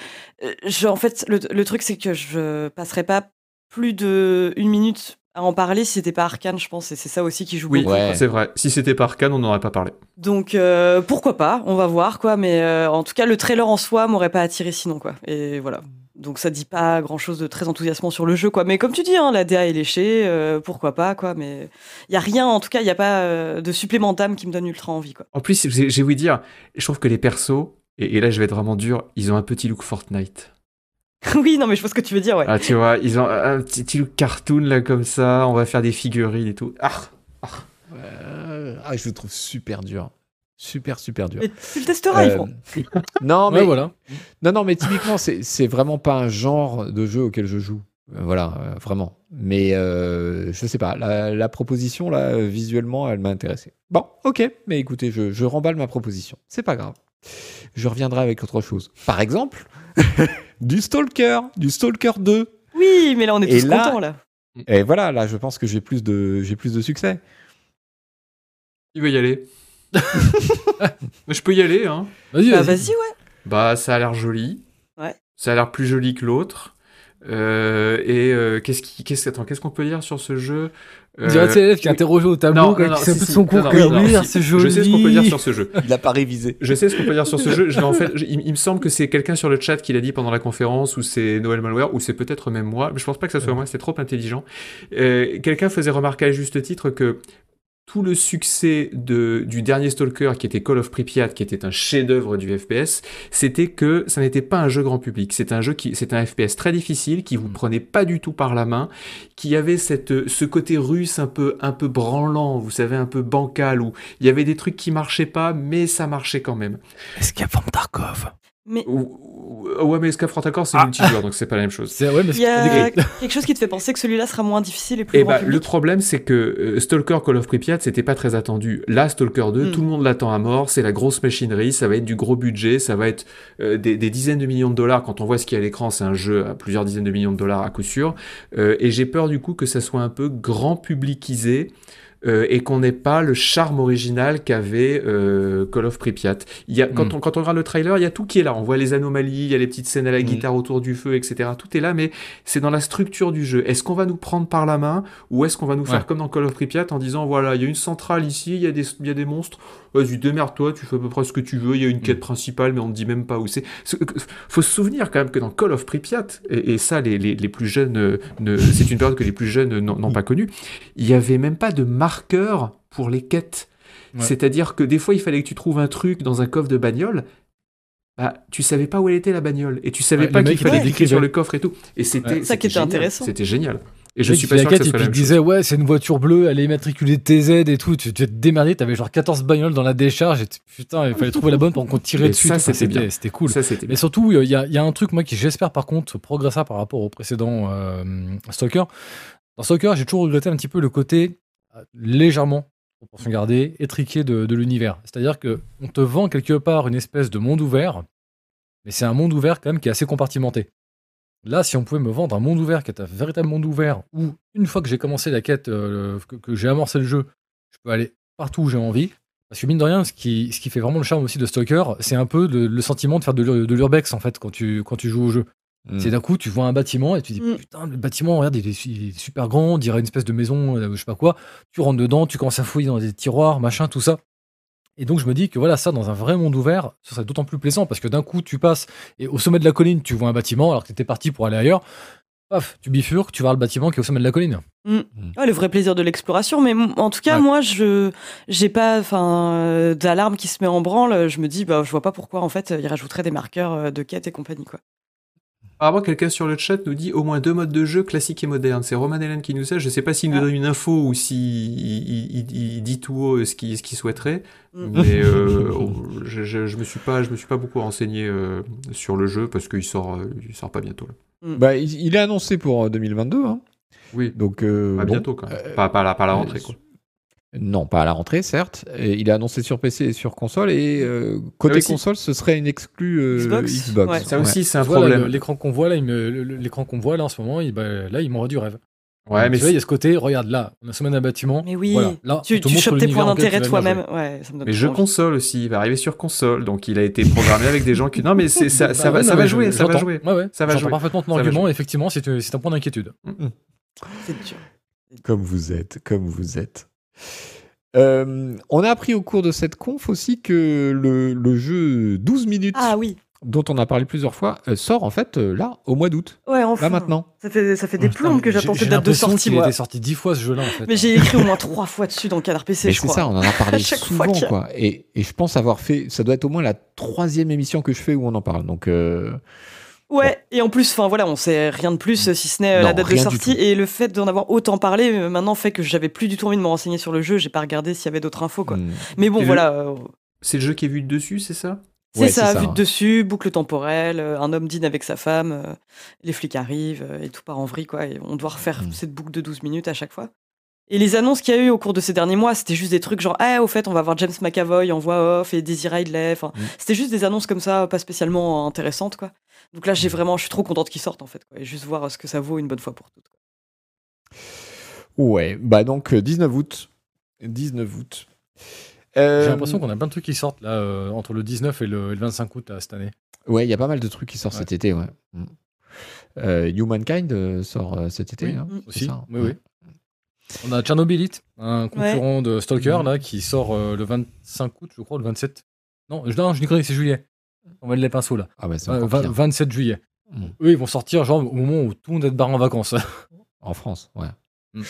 je, en fait, le, le truc, c'est que je passerai pas plus de une minute à en parler si c'était pas Arcane, je pense. Et c'est ça aussi qui joue Oui, beaucoup. Ouais. c'est vrai. Si c'était par Arcane, on n'aurait pas parlé. Donc, euh, pourquoi pas On va voir, quoi. Mais euh, en tout cas, le trailer en soi m'aurait pas attiré sinon, quoi. Et voilà. Donc, ça dit pas grand chose de très enthousiasmant sur le jeu, quoi. Mais comme tu dis, hein, la DA est léchée, euh, pourquoi pas, quoi. Mais il y a rien, en tout cas, il y a pas de supplément d'âme qui me donne ultra envie, quoi. En plus, j'ai j'ai ouï dire, je trouve que les persos, et, et là je vais être vraiment dur, ils ont un petit look Fortnite. oui, non, mais je vois ce que tu veux dire, ouais. Ah, tu vois, ils ont un petit, petit look cartoon là comme ça, on va faire des figurines et tout. Ah Euh, Ah, je le trouve super dur. Super, super dur. Mais tu le testeras, Euh, non, mais Ouais, voilà. Non, non, mais typiquement, c'est vraiment pas un genre de jeu auquel je joue. Euh, Voilà, euh, vraiment. Mais euh, je sais pas, la, la proposition, là, visuellement, elle m'a intéressé. Bon, ok, mais écoutez, je, je remballe ma proposition. C'est pas grave. Je reviendrai avec autre chose. Par exemple, du Stalker, du Stalker 2. Oui, mais là, on est Et tous là- contents, là. Et voilà, là, je pense que j'ai plus de, j'ai plus de succès. Il veut y aller. Mais je peux y aller, hein. Vas-y, Bah, vas-y. vas-y, ouais. Bah, ça a l'air joli. Ouais. Ça a l'air plus joli que l'autre. Euh, et euh, qu'est-ce qui, qu'est-ce, attends, qu'est-ce qu'on peut dire sur ce jeu? Dirait Euh, le CLF qui interrogé au tableau, Non, non, non, qui si, si. son Non, cours non, que non, non, oui, si. c'est joli. Je sais ce qu'on peut dire sur ce jeu. Il a pas révisé. Je sais ce qu'on peut dire sur ce jeu. Je en fait, je- il, il me semble que c'est quelqu'un sur le chat qui l'a dit pendant la conférence, ou c'est Noël Malware, ou c'est peut-être même moi. Mais je pense pas que ça soit moi. C'est trop intelligent. Euh, quelqu'un faisait remarquer à juste titre que tout le succès de, du dernier Stalker, qui était Call of Pripyat, qui était un chef-d'œuvre du FPS, c'était que ça n'était pas un jeu grand public. C'est un jeu qui, c'est un FPS très difficile, qui vous prenait pas du tout par la main, qui avait cette, ce côté russe un peu, un peu branlant, vous savez, un peu bancal, où il y avait des trucs qui marchaient pas, mais ça marchait quand même. Escape from Tarkov. Mais Ou- ou- Ouais, mais Escape from Tarkov, c'est Ah. multijoueur, donc c'est pas la même chose. C'est ouais, mais il y a c'est quelque chose qui te fait penser que celui-là sera moins difficile et plus Et grand bah, public. le problème, c'est que euh, Stalker Call of Pripyat, c'était pas très attendu. Là, Stalker 2, Mm. tout le monde l'attend à mort, c'est la grosse machinerie, ça va être du gros budget, ça va être euh, des, des dizaines de millions de dollars. Quand on voit ce qu'il y a à l'écran, c'est un jeu à plusieurs dizaines de millions de dollars à coup sûr. Euh, et j'ai peur du coup que ça soit un peu grand publicisé. Euh, et qu'on n'ait pas le charme original qu'avait euh, Call of Pripyat. Il y a, quand, Mm. on, quand on regarde le trailer, il y a tout qui est là. On voit les anomalies, il y a les petites scènes à la Mm. guitare autour du feu, etc. Tout est là, mais c'est dans la structure du jeu. Est-ce qu'on va nous prendre par la main ou est-ce qu'on va nous faire comme dans Call of Pripyat en disant voilà, il y a une centrale ici, il y a des, il y a des monstres, vas-y, démerde-toi, tu fais à peu près ce que tu veux, il y a une quête principale, mais on ne dit même pas où c'est. Faut se souvenir quand même que dans Call of Pripyat, et, et ça, les, les, les plus jeunes, euh, c'est une période que les plus jeunes n'ont pas connue, il n'y avait même pas de marqueur pour les quêtes. Ouais. C'est-à-dire que des fois, il fallait que tu trouves un truc dans un coffre de bagnole. Bah, tu savais pas où elle était la bagnole et tu savais Ouais, pas le qu'il fallait cliquer sur le coffre et tout. Et c'était Ouais. Ça qui était génial. intéressant. C'était génial. Et je suis pas sûr la que quête soit et la puis même disait ouais c'est une voiture bleue elle est immatriculée TZ et tout tu devais te démerder t'avais genre 14 bagnoles dans la décharge et tu- putain il fallait trouver la bonne pour qu'on tirait Et dessus ça, c'était bien. c'était cool Ça, mais surtout il y, a- il y a un truc moi qui j'espère par contre progressera par rapport au précédent euh, Stalker dans Stalker j'ai toujours regretté un petit peu le côté légèrement proportion gardée étriqué de, de l'univers c'est à dire que on te vend quelque part une espèce de monde ouvert mais c'est un monde ouvert quand même qui est assez compartimenté Là, si on pouvait me vendre un monde ouvert qui est un véritable monde ouvert, où une fois que j'ai commencé la quête, euh, que, j'ai amorcé le jeu, je peux aller partout où j'ai envie. Parce que mine de rien, ce qui, fait vraiment le charme aussi de Stalker, c'est un peu le, sentiment de faire de l'urbex en fait quand tu, quand tu joues au jeu. Mm. C'est d'un coup, tu vois un bâtiment et tu dis Mm. putain, le bâtiment, regarde, il est, su- il est super grand, on dirait une espèce de maison, euh, je sais pas quoi. Tu rentres dedans, tu commences à fouiller dans des tiroirs, machin, tout ça. Et donc je me dis que voilà, ça dans un vrai monde ouvert, ce serait d'autant plus plaisant parce que d'un coup, tu passes et au sommet de la colline, tu vois un bâtiment alors que tu étais parti pour aller ailleurs. Paf, tu bifurques, tu vois le bâtiment qui est au sommet de la colline. Ouais, le vrai plaisir de l'exploration, mais en tout cas, Ouais. moi, je j'ai pas, enfin, euh, d'alarme qui se met en branle. Je me dis, bah, je vois pas pourquoi en fait, il rajouterait des marqueurs euh, de quête et compagnie, quoi. Apparemment, quelqu'un sur le chat nous dit au moins deux modes de jeu classique et moderne. C'est Roman Hélène qui nous sait. Je sais pas s'il nous Ah. donne une info ou s'il il, il- il dit tout haut ce qu'il ce qu'il souhaiterait. Mm. Mais euh, je, je, je me suis pas, je me suis pas beaucoup renseigné euh, sur le jeu parce qu'il sort, euh, il sort pas bientôt. Là. Bah, il, il est annoncé pour euh, 2022. Hein. Oui, Donc, euh, pas bon. bientôt quand même. Euh, pas, pas, la, pas la euh, rentrée quoi. Non, pas à la rentrée, certes. Et il est annoncé sur PC et sur console. Et euh, côté aussi. console, ce serait une exclue euh, Xbox. Xbox. Ouais. Ça aussi, c'est un vois, problème. L'écran qu'on voit là, l'écran qu'on voit là en ce moment, il, bah, là, il m'envoie du rêve. Ouais, mais tu vois, il y a ce côté, regarde là, on a sommet un bâtiment. Mais oui, voilà, là, tu, tu chopes tes points d'intérêt toi-même. Ouais, ça me donne Mais jeu envie. console aussi, il va arriver sur console, donc il a été programmé avec des gens qui. Non, mais c'est ça, Bah ça va, ça jouer, ça va jouer. Ouais, ouais, Ça va jouer. parfaitement ton argument. Effectivement, c'est c'est un point d'inquiétude. C'est dur. Comme vous êtes, comme vous êtes. Euh, on a appris au cours de cette conf aussi que le, le jeu 12 minutes, Ah oui, dont on a parlé plusieurs fois, euh, sort en fait euh, là, au mois d'août. ouais, enfin. Là maintenant. Ça fait, ça fait des plombes que j'attends cette date de sortie, était sorti dix fois ce jeu-là en fait. Mais j'ai écrit au moins trois fois dessus dans Canard PC, Mais je c'est crois. ça, on en a parlé À chaque fois souvent, a- quoi. Et, et je pense avoir fait, ça doit être au moins la troisième émission que je fais où on en parle. Donc, euh, Ouais, et en plus, enfin voilà, on sait rien de plus si ce n'est euh, la date de sortie et le fait d'en avoir autant parlé euh, maintenant fait que j'avais plus du tout envie de me renseigner sur le jeu. J'ai pas regardé s'il y avait d'autres infos quoi. hmm. Mais bon, Et le- voilà, euh, C'est le jeu qui est vu de dessus, c'est ça? C'est Ouais, ça, ça, vu hein. de dessus, boucle temporelle, un homme dîne avec sa femme, les flics arrivent et tout part en vrille quoi. Et on doit refaire Mm. cette boucle de 12 minutes à chaque fois. Et les annonces qu'il y a eu au cours de ces derniers mois, c'était juste des trucs genre, ah, au fait, on va voir James McAvoy en voix off et Daisy Ridley. Enfin, Mm. c'était juste des annonces comme ça, pas spécialement intéressantes, quoi. Donc là, j'ai vraiment, je suis trop contente qu'ils sortent, en fait, quoi. Et juste voir euh, ce que ça vaut une bonne fois pour toutes. quoi. ouais, bah donc euh, 19 août. 19 août. Euh, J'ai l'impression qu'on a plein de trucs qui sortent là euh, entre le 19 et le, et le 25 août là, cette année. Ouais, il y a pas mal de trucs qui sortent Ouais. cet été, ouais. Mm. Euh, Humankind euh, sort euh, cet été, Oui, hein, mm. Aussi, ça oui, Ouais. oui. On a Tchernobylite, un concurrent de Stalker Mhm. là, qui sort euh, le 25 août, je crois, le 27. Non, je, non, je dis c'est juillet. On va les pinceaux là. Ah ouais, c'est Euh, encore vingt- pire. 27 juillet. Mm. Eux, ils vont sortir genre au moment où tout le monde est barré en vacances. En France, ouais. Mm.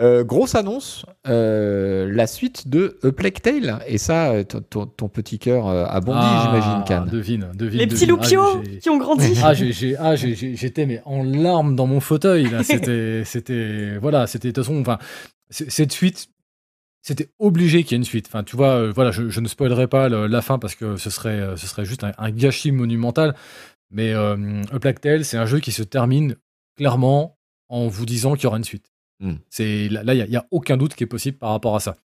Euh, grosse annonce, euh, la suite de A Plague Tale. Et ça, euh, ton, petit cœur a bondi, j'imagine. Ah, Devine, devine. Les petits devine. loupiaux Ah, qui ont grandi. Ah, ah, j'étais mais en larmes dans mon fauteuil. C'était, c'était, voilà, c'était de toute façon, enfin, cette suite, c'était obligé qu'il y ait une suite. Enfin, tu vois, euh, voilà, je, je ne spoilerai pas le- la fin parce que ce serait, euh, ce serait juste un, un gâchis monumental. Mais euh, A Plague Tale, c'est un jeu qui se termine clairement en vous disant qu'il y aura une suite. Hmm. C'est là, il n'y a, aucun doute qui est possible par rapport à ça.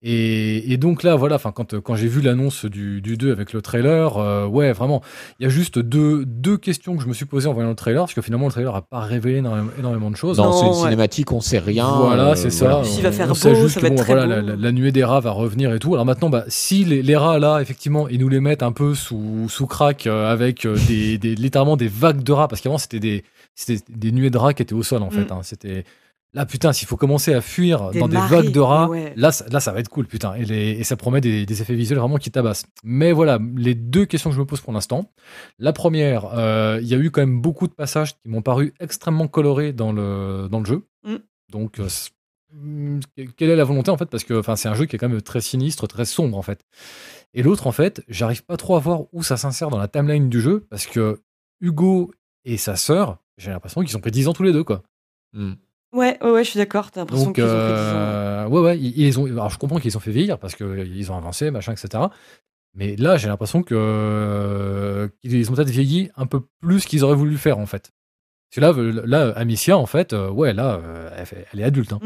Et, et donc là, voilà, enfin, quand, quand j'ai vu l'annonce du, du 2 avec le trailer, euh, ouais, vraiment, il y a juste deux, deux questions que je me suis posées en voyant le trailer, parce que finalement, le trailer n'a pas révélé énormément, énormément de choses. Non, Non, c'est une ouais. cinématique, on sait rien. Voilà, euh, c'est ça. voilà. Puis il va faire On sait beau, juste ça que va être bon, très voilà, beau. La, la- la nuée des rats va revenir et tout. Alors maintenant, bah, si les, les rats là, effectivement, ils nous les mettent un peu sous, sous crack euh, avec des, des- littéralement des vagues de rats, parce qu'avant c'était des, c'était des nuées de rats qui étaient au sol en fait. Mm. hein. C'était là, putain, s'il faut commencer à fuir Des dans des vagues de rats, ouais. là, ça- là, ça va être cool, putain. Et, les- et ça promet des, des effets visuels vraiment qui tabassent. Mais voilà, les deux questions que je me pose pour l'instant. La première, euh, il y a eu quand même beaucoup de passages qui m'ont paru extrêmement colorés dans le, dans le jeu. Mm. Donc, euh, mm, quelle est la volonté en fait? Parce que enfin, c'est un jeu qui est quand même très sinistre, très sombre en fait. Et l'autre, en fait, j'arrive pas trop à voir où ça s'insère dans la timeline du jeu parce que Hugo et sa sœur, j'ai l'impression qu'ils ont pris 10 ans tous les deux, quoi. Hmm. Ouais, ouais, ouais, je suis d'accord. T'as l'impression qu'ils ont pris 10 ans. euh, ouais, ouais, ils, ils les ont. Alors, je comprends qu'ils les ont fait vieillir parce qu'ils ont avancé, machin, etc. Mais là, j'ai l'impression que euh, qu'ils ont peut-être vieilli un peu plus qu'ils auraient voulu le faire, en fait. Parce que là, là Amicia, en fait, euh, ouais, là, euh, elle, fait- elle est adulte. hein.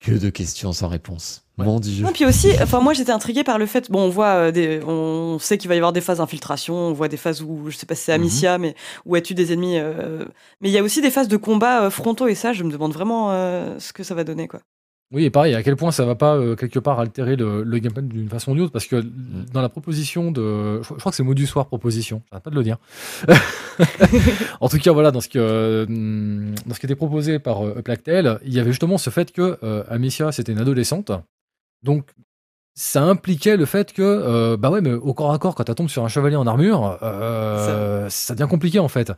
Que de questions sans réponse. Ouais. Mon Dieu. Non, puis aussi, enfin moi j'étais intriguée par le fait, bon on voit euh, des, on sait qu'il va y avoir des phases d'infiltration, on voit des phases où je sais pas si c'est Amicia, mais où elle tue des ennemis, euh, mais il y a aussi des phases de combat euh, frontaux et ça, je me demande vraiment euh, ce que ça va donner quoi. Oui, et pareil, à quel point ça va pas euh, quelque part altérer le, le gameplay d'une façon ou d'une autre, parce que Mm. dans la proposition de. Je, je crois que c'est mot du soir proposition, j'arrête pas de le dire. en tout cas, voilà, dans ce, que, euh, dans ce qui était proposé par euh, Plague Tale, il y avait justement ce fait que euh, Amicia, c'était une adolescente. Donc, ça impliquait le fait que, euh, bah ouais, mais au corps à corps, quand tu tombes sur un chevalier en armure, euh, ça devient compliqué en fait.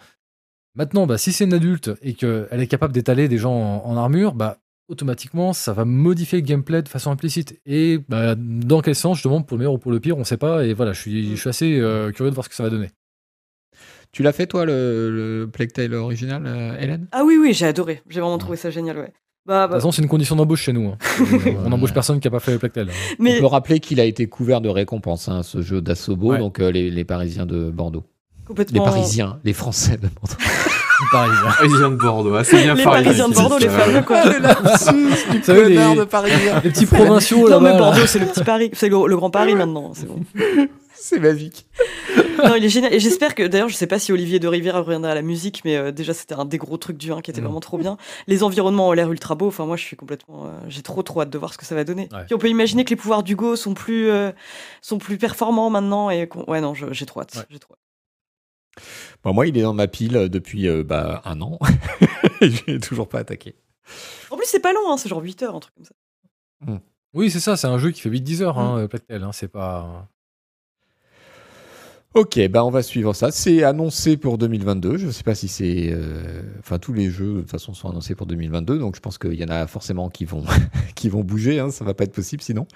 Maintenant, bah, si c'est une adulte et qu'elle est capable d'étaler des gens en, en armure, bah, automatiquement, ça va modifier le gameplay de façon implicite. Et bah, dans quel sens, justement, pour le meilleur ou pour le pire, on sait pas. Et voilà, je suis, je suis assez euh, curieux de voir ce que ça va donner. Tu l'as fait, toi, le, le Plague Tale original, euh, Hélène? Ah oui oui, j'ai adoré, j'ai vraiment trouvé ça génial ouais. Bah, De toute bah, façon, c'est une condition d'embauche chez nous. hein. on embauche personne qui a pas fait Plague Tale. mais On peut rappeler qu'il a été couvert de récompenses, hein, ce jeu d'Assobo, Ouais. donc euh, les, les Parisiens de Bordeaux. Les. Parisiens, les Français de Bordeaux. Parisien. Parisien de Bordeaux, ah, c'est bien Les parisien Parisiens de Bordeaux, les fameux, quoi. le lapsus du savez, les- de Parisien. Les petits provinciaux Non, mais là. Bordeaux, c'est le petit Paris. C'est le, le grand Paris maintenant. C'est bon. C'est magique. Non, il est génial. Et j'espère que, d'ailleurs, je sais pas si Olivier de Rivière reviendra à la musique, mais euh, déjà, c'était un des gros trucs du 1 qui était Mm. vraiment trop bien. Les environnements ont l'air ultra beaux. Enfin, moi, je suis complètement. euh, J'ai trop, trop hâte de voir ce que ça va donner. Ouais. Puis on peut imaginer que les pouvoirs d'Hugo sont plus, euh, sont plus performants maintenant. Et ouais, non, j'ai trop hâte. Ouais. J'ai trop hâte. Bon, moi, il est dans ma pile depuis euh, bah, un an. Je l'ai toujours pas attaqué. En plus, c'est pas long, hein, c'est genre 8 heures, un truc comme ça. Oui, c'est ça, c'est un jeu qui fait 8-10 heures, Mm. hein, Plectel, hein, c'est pas... Ok, bah on va suivre ça. C'est annoncé pour 2022. Je sais pas si c'est. euh, Enfin, tous les jeux de toute façon sont annoncés pour 2022, donc je pense qu'il y en a forcément qui vont bouger. Hein, ça va pas être possible sinon.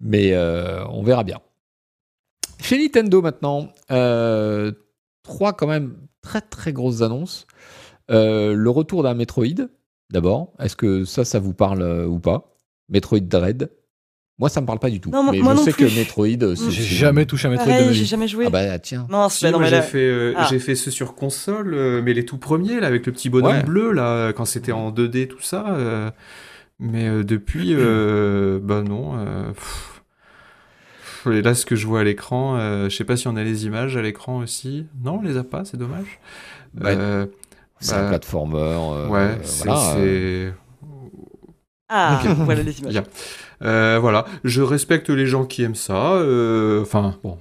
Mais euh, on verra bien. Chez Nintendo maintenant, euh, trois quand même très très grosses annonces. Le retour d'un Metroid. D'abord, est-ce que ça, ça vous parle ou pas? Metroid Dread. Moi, ça me parle pas du tout. Non, moi- mais moi je non sais plus. que Metroid, euh, J'ai jamais touché à Metroid de Pareil, j'ai jamais joué. Ah bah tiens. Non, Si, c'est non, j'ai là- fait, euh, Ah. j'ai fait ce sur console, euh, mais les tout premiers, là, avec le petit bonhomme Ouais. bleu, là, quand c'était en 2D, tout ça. euh, mais euh, depuis, euh, bah non. euh, pff. Pff, Et là, ce que je vois à l'écran, euh, je sais pas si on a les images à l'écran aussi. Non, on les a pas, c'est dommage. Bah, Euh, C'est Bah, un platformer. euh, ouais, euh, c'est. voilà, euh, Ah, Ok. voilà les images. Bien. Euh, voilà, je respecte les gens qui aiment ça. euh, Enfin, bon,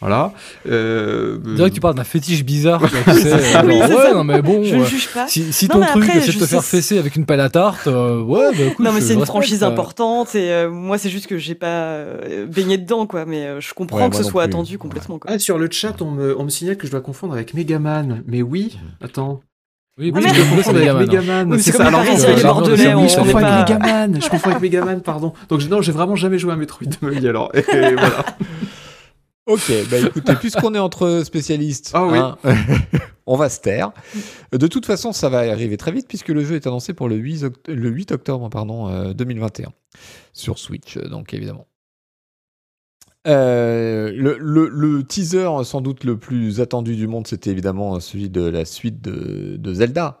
voilà. Euh, que tu parles d'un fétiche bizarre, tu sais, genre, oui, ouais, ça. non mais bon, Je ne euh, juge pas. si, si Non, ton truc c'est de te faire fesser avec une pelle à tarte, euh, ouais, bah écoute, Non, mais c'est une franchise importante et euh, moi, c'est juste que j'ai pas euh, baigné dedans, quoi. Mais euh, je comprends Ouais, que ce soit plus. attendu complètement, quoi. Ah, sur le chat, on me, on me signale que je dois confondre avec Megaman. Mais oui, attends. Oui, oui, je confonds avec Megaman. C'est ça. Alors, Bordelais, on- oui, je on confonds avec pas- Megaman. Je confonds avec Megaman, pardon. Donc non, j'ai vraiment jamais joué à Metroid de ma vie alors. Et voilà. Ok, bah écoutez, puisqu'on est entre spécialistes, Ah oui. hein, on va se taire. De toute façon, ça va arriver très vite puisque le jeu est annoncé pour le 8, oct- le 8 octobre pardon, euh, 2021 sur Switch, euh, donc évidemment. Euh, le, le- le teaser sans doute le plus attendu du monde, c'était évidemment celui de la suite de, de Zelda.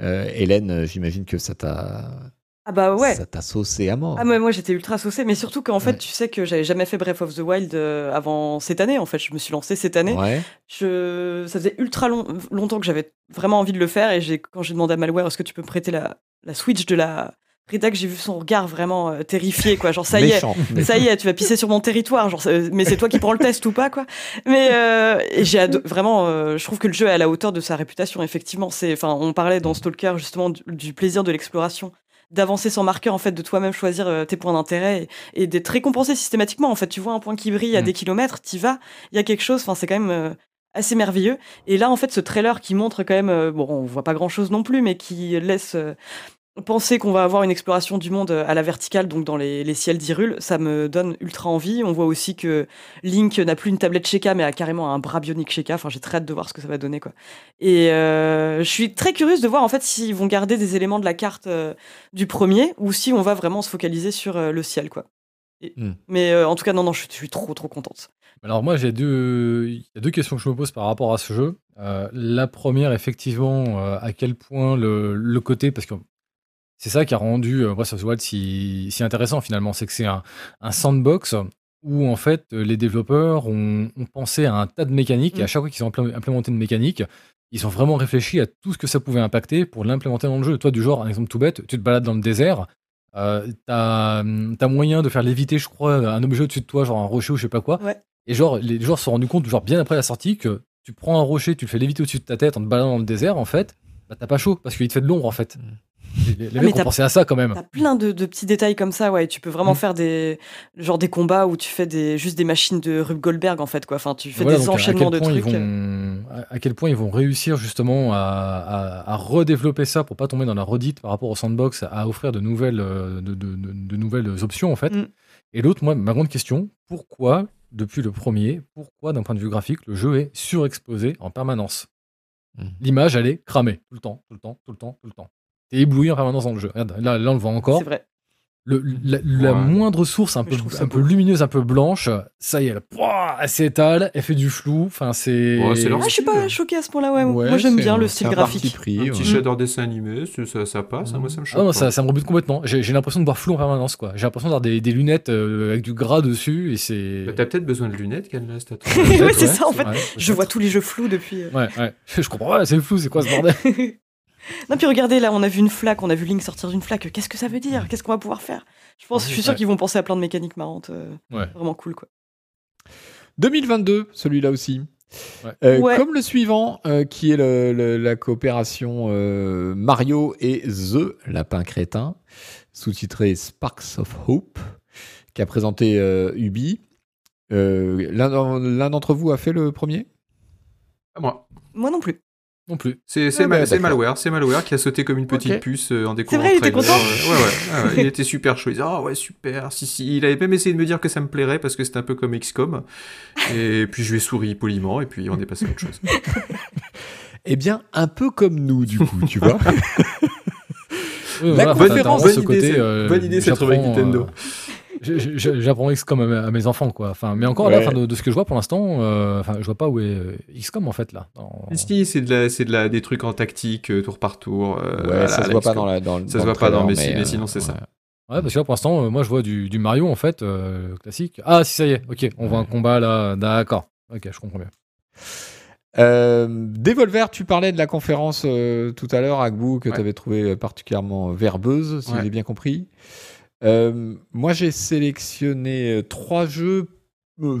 Euh, Hélène, j'imagine que ça t'a Ah bah ouais. ça t'a saucé à mort. Ah, mais moi j'étais ultra saucée, mais surtout qu'en fait, Ouais. tu sais que j'avais jamais fait Breath of the Wild euh, avant cette année. En fait, je me suis lancée cette année. ouais. Je... Ça faisait ultra long... longtemps que j'avais vraiment envie de le faire et j'ai... quand j'ai demandé à Malware est-ce que tu peux me prêter la, la Switch de la Rita, que j'ai vu son regard vraiment euh, terrifié, quoi. Genre, ça y est, Méchant, ça y est, tu vas pisser sur mon territoire. Genre, c'est- mais c'est toi qui prends le test ou pas, quoi. Mais euh, j'ai vraiment, euh, je trouve que le jeu est à la hauteur de sa réputation. Effectivement, c'est, enfin, on parlait dans Stalker justement du, du plaisir de l'exploration, d'avancer sans marqueur, en fait, de toi-même choisir euh, tes points d'intérêt et, et d'être récompensé systématiquement. En fait, tu vois un point qui brille à Mm. des kilomètres, t'y vas, il y a quelque chose. Enfin, c'est quand même. euh, assez merveilleux et là en fait ce trailer qui montre quand même euh, bon on voit pas grand chose non plus mais qui laisse euh, penser qu'on va avoir une exploration du monde à la verticale, donc dans les, les ciels d'Hyrule, ça me donne ultra envie. On voit aussi que Link n'a plus une tablette Sheikah, mais a carrément un bras bionique Sheikah. Enfin, j'ai très hâte de voir ce que ça va donner, quoi. Et euh, je suis très curieuse de voir en fait s'ils vont garder des éléments de la carte euh, du premier ou si on va vraiment se focaliser sur euh, le ciel, quoi. Et- Hmm. Mais en tout cas, non, non, je, je suis trop, trop contente. Alors moi j'ai deux, il y a deux questions que je me pose par rapport à ce jeu. Euh, la première effectivement euh, à quel point le, le côté parce que c'est ça qui a rendu euh, Breath of the Wild si, si intéressant finalement, c'est que c'est un, un sandbox où en fait euh, les développeurs ont, ont pensé à un tas de mécaniques et à Mm. chaque fois qu'ils ont implé- implémenté une mécanique, ils ont vraiment réfléchi à tout ce que ça pouvait impacter pour l'implémenter dans le jeu. Toi du genre un exemple tout bête, tu te balades dans le désert. Euh, t'as as moyen de faire léviter, je crois, un objet au-dessus de toi, genre un rocher ou je sais pas quoi. Ouais. Et genre, les joueurs se sont rendus compte, genre bien après la sortie, que tu prends un rocher, tu le fais léviter au-dessus de ta tête en te baladant dans le désert, en fait, bah t'as pas chaud parce qu'il te fait de l'ombre en fait. Les, les Ah, mais mecs ont pensé à ça quand même. T'as plein de, de petits détails comme ça, ouais. Tu peux vraiment Mm. faire des genre des combats où tu fais des juste des machines de Rube Goldberg en fait, quoi. Enfin, tu fais Voilà, des enchaînements de ils trucs. vont- à- quel point ils vont réussir justement à, à- à redévelopper ça pour pas tomber dans la redite par rapport au sandbox, à offrir de nouvelles, euh, de, de- de- de nouvelles options en fait. Mm. Et l'autre, moi, ma grande question, pourquoi, depuis le premier, pourquoi d'un point de vue graphique, le jeu est surexposé en permanence? Mm. L'image, elle est cramée tout le temps, tout le temps, tout le temps, tout le temps. T'es ébloui en permanence dans le jeu. Regarde, là, là, on le voit encore. C'est vrai. le, la, moindre source un peu, un lumineuse, un peu blanche, ça y est, elle, elle s'étale, elle fait du flou. Enfin, c'est. Ouais, Ah, je suis pas style. choquée à ce point-là, ouais. Ouais, Moi, j'aime bien le style graphique. pris, Un ouais. petit shader dessin animé, ça, ça passe, hein, moi ça me choque. Ah non, ça, ça me rebute complètement. J'ai l'impression de voir flou en permanence, quoi. J'ai l'impression d'avoir des, des lunettes euh, avec du gras dessus et c'est. Bah, T'as peut-être besoin de lunettes, Canlas, Ouais, c'est ça, en fait. ouais, Je vois tous les jeux flous depuis. euh. Ouais, ouais. Je comprends pas, c'est flou, c'est quoi ce bordel? non, puis regardez, là, on a vu une flaque, on a vu Link sortir d'une flaque. Qu'est-ce que ça veut dire? Qu'est-ce qu'on va pouvoir faire? Je pense, je suis sûr Ouais. qu'ils vont penser à plein de mécaniques marrantes. euh, Ouais. Vraiment cool, quoi. 2022, celui-là aussi. Ouais. Euh, Ouais. Comme le suivant, euh, qui est le- le- la coopération euh, Mario et The Lapin Crétin, sous-titré Sparks of Hope, qui a présenté euh, Ubi. Euh, L'un d'en- l'un d'entre vous a fait le premier? Ah, moi. Moi non plus. Non plus. C'est c'est Ah, mal- bah, c'est malware, c'est malware qui a sauté comme une petite puce euh, en découvrant vrai, il était content Ouais, ouais, ouais, ouais, il était super chaud. Il disait ah ouais super. Si si, il avait même essayé de me dire que ça me plairait parce que c'était un peu comme XCOM. Et puis je lui ai souri poliment et puis on est passé à autre chose. Eh bien, un peu comme nous, du coup, tu vois. La voilà, conférence- bonne idée, c'est- euh, bonne idée, cette rubrique Nintendo. euh, J'apprends XCOM à, mes- enfants, quoi. Enfin, mais encore Ouais. là, enfin, de, de ce que je vois pour l'instant, euh, enfin, je vois pas où est euh, XCOM en fait là. dans- Si c'est de la, c'est de la, des trucs en tactique euh, tour par tour. euh, ouais, à ça se voit pas dans la dans, Ça se dans le voit pas dans- mais si- mais sinon, c'est ça. Ouais, parce que là pour l'instant, euh, moi je vois du, du Mario en fait euh, classique. Ah si ça y est, ok, on voit un combat là, d'accord. Ok, je comprends bien. Euh, Devolver, tu parlais de la conférence euh, tout à l'heure, Agbou, que Ouais. tu avais trouvé particulièrement verbeuse, si Ouais. j'ai bien compris. Euh, moi, j'ai sélectionné euh, trois jeux euh,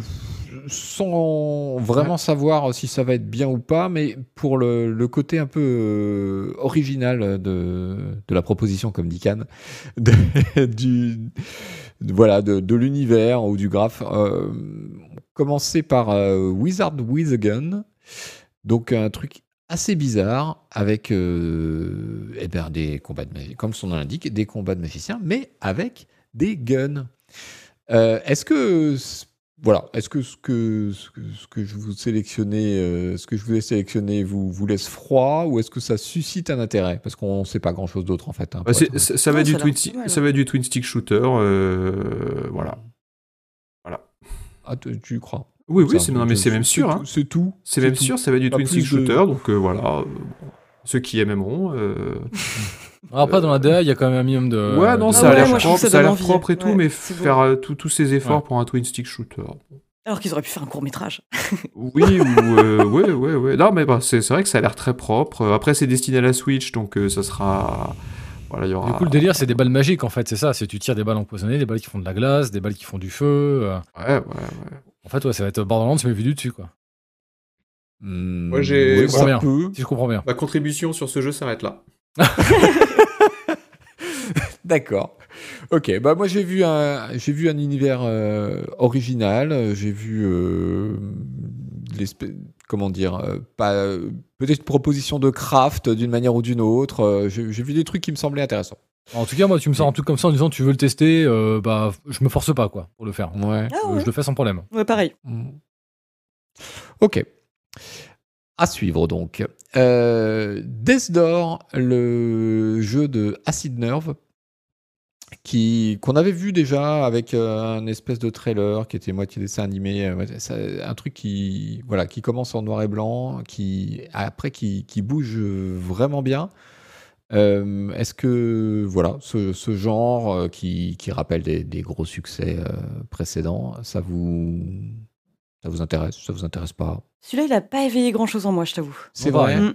sans vraiment savoir si ça va être bien ou pas, mais pour le, le côté un peu euh, original de, de la proposition, comme dit Cannes, de, du, de- voilà, de, de l'univers ou du graphe. Commencer par Wizard with a Gun. Donc un truc assez bizarre avec euh, eh ben, des combats de magie, comme son nom l'indique, des combats de magiciens, mais avec des guns. Euh, est-ce que voilà, est-ce que ce que ce que, ce que je vous sélectionnais, euh, ce que je vous ai sélectionné, vous vous laisse froid ou est-ce que ça suscite un intérêt? Parce qu'on ne sait pas grand-chose d'autre en fait. hein, Bah, être ça, ça va Non, du ça a twin, l'air pas mal, ça va du twin stick shooter. euh, voilà. Ah, tu, tu crois? Oui, oui, c'est non, mais c'est même sûr. tout- hein. C'est tout. C'est même tout. sûr, ça va du Pas twin stick de- shooter. Donc euh, voilà. Ceux qui aimeront. euh, Alors après dans la DA, il y a quand même un minimum de. ouais, non, de- ça a l'air propre, ça ça a l'air envie. propre et tout, Ouais, mais faire euh, tous tous ces efforts Ouais. pour un twin stick shooter. Alors qu'ils auraient pu faire un court métrage. Oui, ou euh, ouais, ouais, ouais. Non, mais bah, c'est c'est vrai que ça a l'air très propre. Après, c'est destiné à la Switch, donc euh, ça sera. Voilà, il y aura. Du coup, le délire, c'est des balles magiques en fait, c'est ça. C'est tu tires des balles empoisonnées, des balles qui font de la glace, des balles qui font du feu. euh. Ouais, ouais, ouais. En fait, ouais, ça va être Borderlands mais vu du dessus quoi. Moi, j'ai-. Si je comprends bien. Ma contribution sur ce jeu s'arrête là. D'accord. Ok, bah moi j'ai vu un j'ai vu un univers euh, original, j'ai vu euh, l'espèce comment dire euh, pas euh, peut-être une proposition de craft d'une manière ou d'une autre, euh, j'ai vu des trucs qui me semblaient intéressants. En tout cas, moi, tu me sors un truc comme ça en disant tu veux le tester, euh, bah, je me force pas quoi pour le faire. Ouais. Ah Euh, ouais. Je le fais sans problème. Ouais, pareil. Mm. Ok. À suivre donc. Euh, Death Door, le jeu de Acid Nerve, qui qu'on avait vu déjà avec euh, un espèce de trailer qui était moitié dessin animé, euh, ça- un truc qui voilà qui commence en noir et blanc, qui après qui, qui bouge vraiment bien. Euh, Est-ce que voilà ce, ce genre euh, qui, qui rappelle des, des gros succès euh, précédents, ça vous ça vous intéresse Ça vous intéresse pas? Celui-là, il a pas éveillé grand-chose en moi, je t'avoue. C'est vrai. Mm.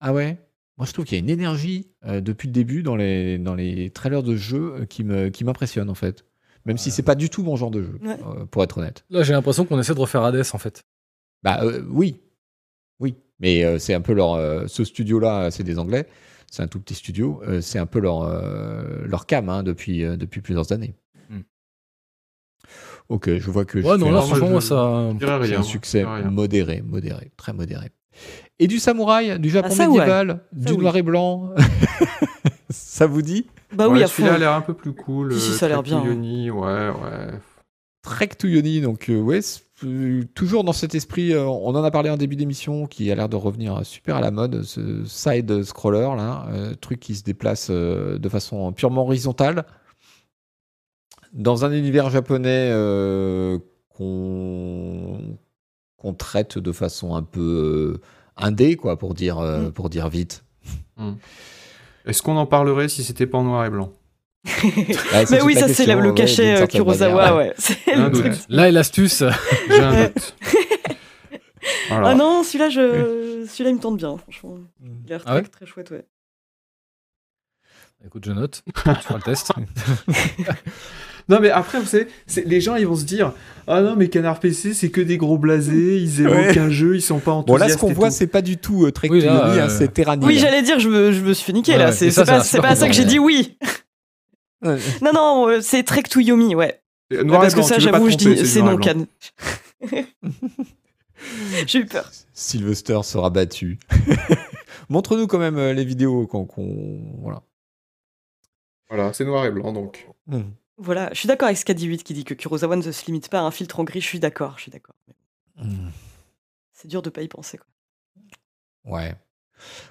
Ah ouais? Moi, je trouve qu'il y a une énergie euh, depuis le début dans les, dans les trailers de jeux euh, qui me qui m'impressionne en fait. Même si c'est pas du tout mon genre de jeu, Ouais. euh, pour être honnête. Là, j'ai l'impression qu'on essaie de refaire Hades en fait. Bah euh, oui, oui. Mais euh, c'est un peu leur euh, ce studio-là, c'est des Anglais. C'est un tout petit studio. euh, c'est un peu leur euh, leur cam hein, depuis euh, depuis plusieurs années. Hmm. Ok, je vois que je Ouais, non, fais là, un- franchement, je- moi, ça. Je dirais j'ai rien. un moi, succès je dirais rien. modéré, modéré, très modéré. Et du samouraï, du Japon Ah, ouais. médiéval, du oui. noir et blanc. ça vous dit? Bah Ouais, oui, fond. celui-là a l'air un peu plus cool. Si, si, euh, ça a l'air bien, couillonny, Ouais, ouais. Trek to Yoni, donc euh, ouais, euh, toujours dans cet esprit, euh, on en a parlé en début d'émission, qui a l'air de revenir super à la mode, ce side scroller là, euh, truc qui se déplace euh, de façon purement horizontale. dans un univers japonais euh, qu'on traite de façon un peu euh, indé, quoi, pour dire, euh, Mm. pour dire vite. Est-ce qu'on en parlerait si c'était pas en noir et blanc Ouais, Mais oui, ça c'est le ouais, cachet euh, Kurosawa, manière, ouais. Un le truc. Là est l'astuce. J'ai un doute. Voilà. Ah non, celui-là, je... celui-là, il me tente bien, franchement. Il a l'air Ah ouais très, très chouette, ouais. Écoute, je note. Tu feras le test. Non, mais après, vous savez, c'est- les gens, ils vont se dire Ah non, mais Canard PC, c'est que des gros blasés, ils évoquent Ouais. un jeu, ils sont pas Bon, enthousiastes. là, ce qu'on voit, tout. c'est pas du tout euh, Trek Oui, to là, Yomi, hein, euh, c'est Terranil. Oui, j'allais dire, je me, je me suis fait niquer Ouais, là. C'est ça, c'est pas, ça, c'est c'est pas pas à ça que j'ai dit oui. Ouais. Non, non, euh, c'est Trek to Yomi, ouais. Euh, Noir et Parce que blanc, ça, veux pas j'avoue, je dis, c'est noir non can. j'ai eu peur. Sylvester sera battu. Montre-nous quand même euh, les vidéos qu'on. qu'on- Voilà. Voilà, c'est noir et blanc donc. Hmm. Voilà, je suis d'accord avec Scadi8 qui dit que Kurosawa ne se limite pas à un filtre en gris. Je suis d'accord, je suis d'accord. Hmm. C'est dur de pas y penser. Quoi. Ouais.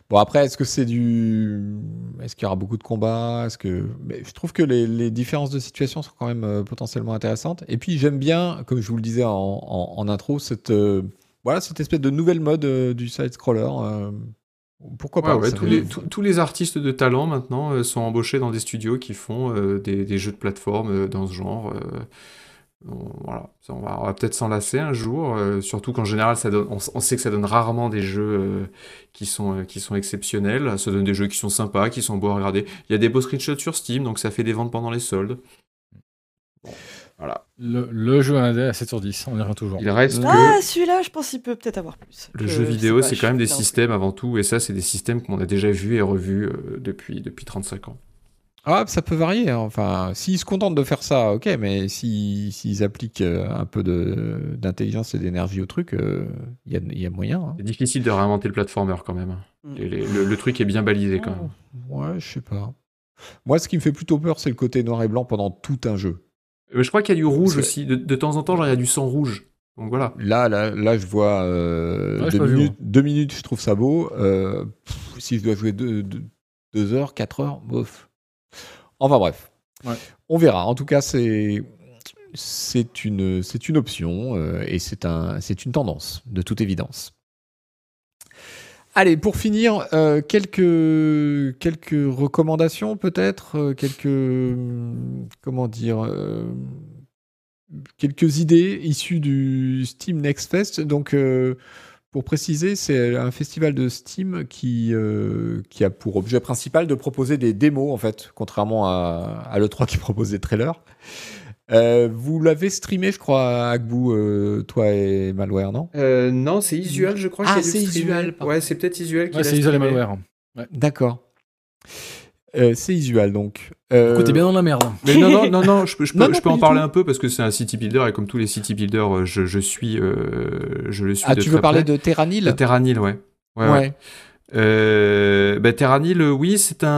Bon après, est-ce que c'est du, est-ce qu'il y aura beaucoup de combats? Est-ce que, mais je trouve que les, les différences de situation sont quand même euh, potentiellement intéressantes. Et puis j'aime bien, comme je vous le disais en, en- en intro, cette, euh, voilà, cette espèce de nouvelle mode euh, du side scroller. Pourquoi pas Ouais, ouais, ça tous, les, tous- tous les artistes de talent maintenant euh, sont embauchés dans des studios qui font euh, des, des jeux de plateforme euh, dans ce genre. on- voilà, Ça, on va, peut-être s'en lasser un jour, surtout qu'en général, ça donne, on, sait que ça donne rarement des jeux qui, sont, qui sont exceptionnels. Ça donne des jeux qui sont sympas, qui sont beaux à regarder. Il y a des beaux screenshots sur Steam, donc ça fait des ventes pendant les soldes. Bon, voilà. Le, le jeu indé à 7 sur 10, on y revient toujours. Il reste que Ah, celui-là, je pense qu'il peut peut-être avoir plus. le Je jeu vidéo, c'est quand même suis des systèmes avant tout, et ça, c'est des systèmes qu'on a déjà vus et revus euh, depuis, depuis 35 ans. Ah, ça peut varier. hein. Enfin, s'ils se contentent de faire ça, ok. Mais si- s'ils appliquent euh, un peu de- d'intelligence et d'énergie au truc, euh, il y, a, il y a moyen. hein. C'est difficile de réinventer le platformer quand même. Mm. Les- les- le, le truc est bien balisé quand même. Ouais, je sais pas. Moi, ce qui me fait plutôt peur, c'est le côté noir et blanc pendant tout un jeu. Euh, Je crois qu'il y a du rouge aussi. De, de temps en temps, genre, il y a du sang rouge. Donc voilà. Là, là, là, je vois euh, Ouais, deux, minutes, deux minutes, je trouve ça beau. Euh, pff, si je dois jouer deux, deux, deux heures, quatre heures, bof. Enfin bref, Ouais. on verra. En tout cas, c'est c'est une c'est une option euh, et c'est un c'est une tendance de toute évidence. Allez, pour finir, euh, quelques quelques recommandations peut-être, euh, quelques hum, comment dire. euh, quelques idées issues du Steam Next Fest. Donc, euh, pour préciser, c'est un festival de Steam qui, euh, qui a pour objet principal de proposer des démos, en fait, contrairement à, à l'E3 qui propose des trailers. Euh, vous l'avez streamé, je crois, Agbu, euh, toi et Malware, non? Euh, non, c'est Isual, je crois. Ah, c'est. Isual. Ouais, c'est peut-être Isual qui Ouais, l'a c'est Isol et. Malware. D'accord. Euh, c'est Isual, donc. Euh, Écoute, t'es bien dans la merde. Mais non, non, non, non, je peux, je peux, Non, non, je peux pas en parler tout. un peu parce que c'est un city builder et comme tous les city builders, je, je suis, euh, je le suis Ah, de tu très veux parler près. de Terranil de Terranil, ouais. Ouais, ouais. Euh, bah, Terranil, oui, c'est un,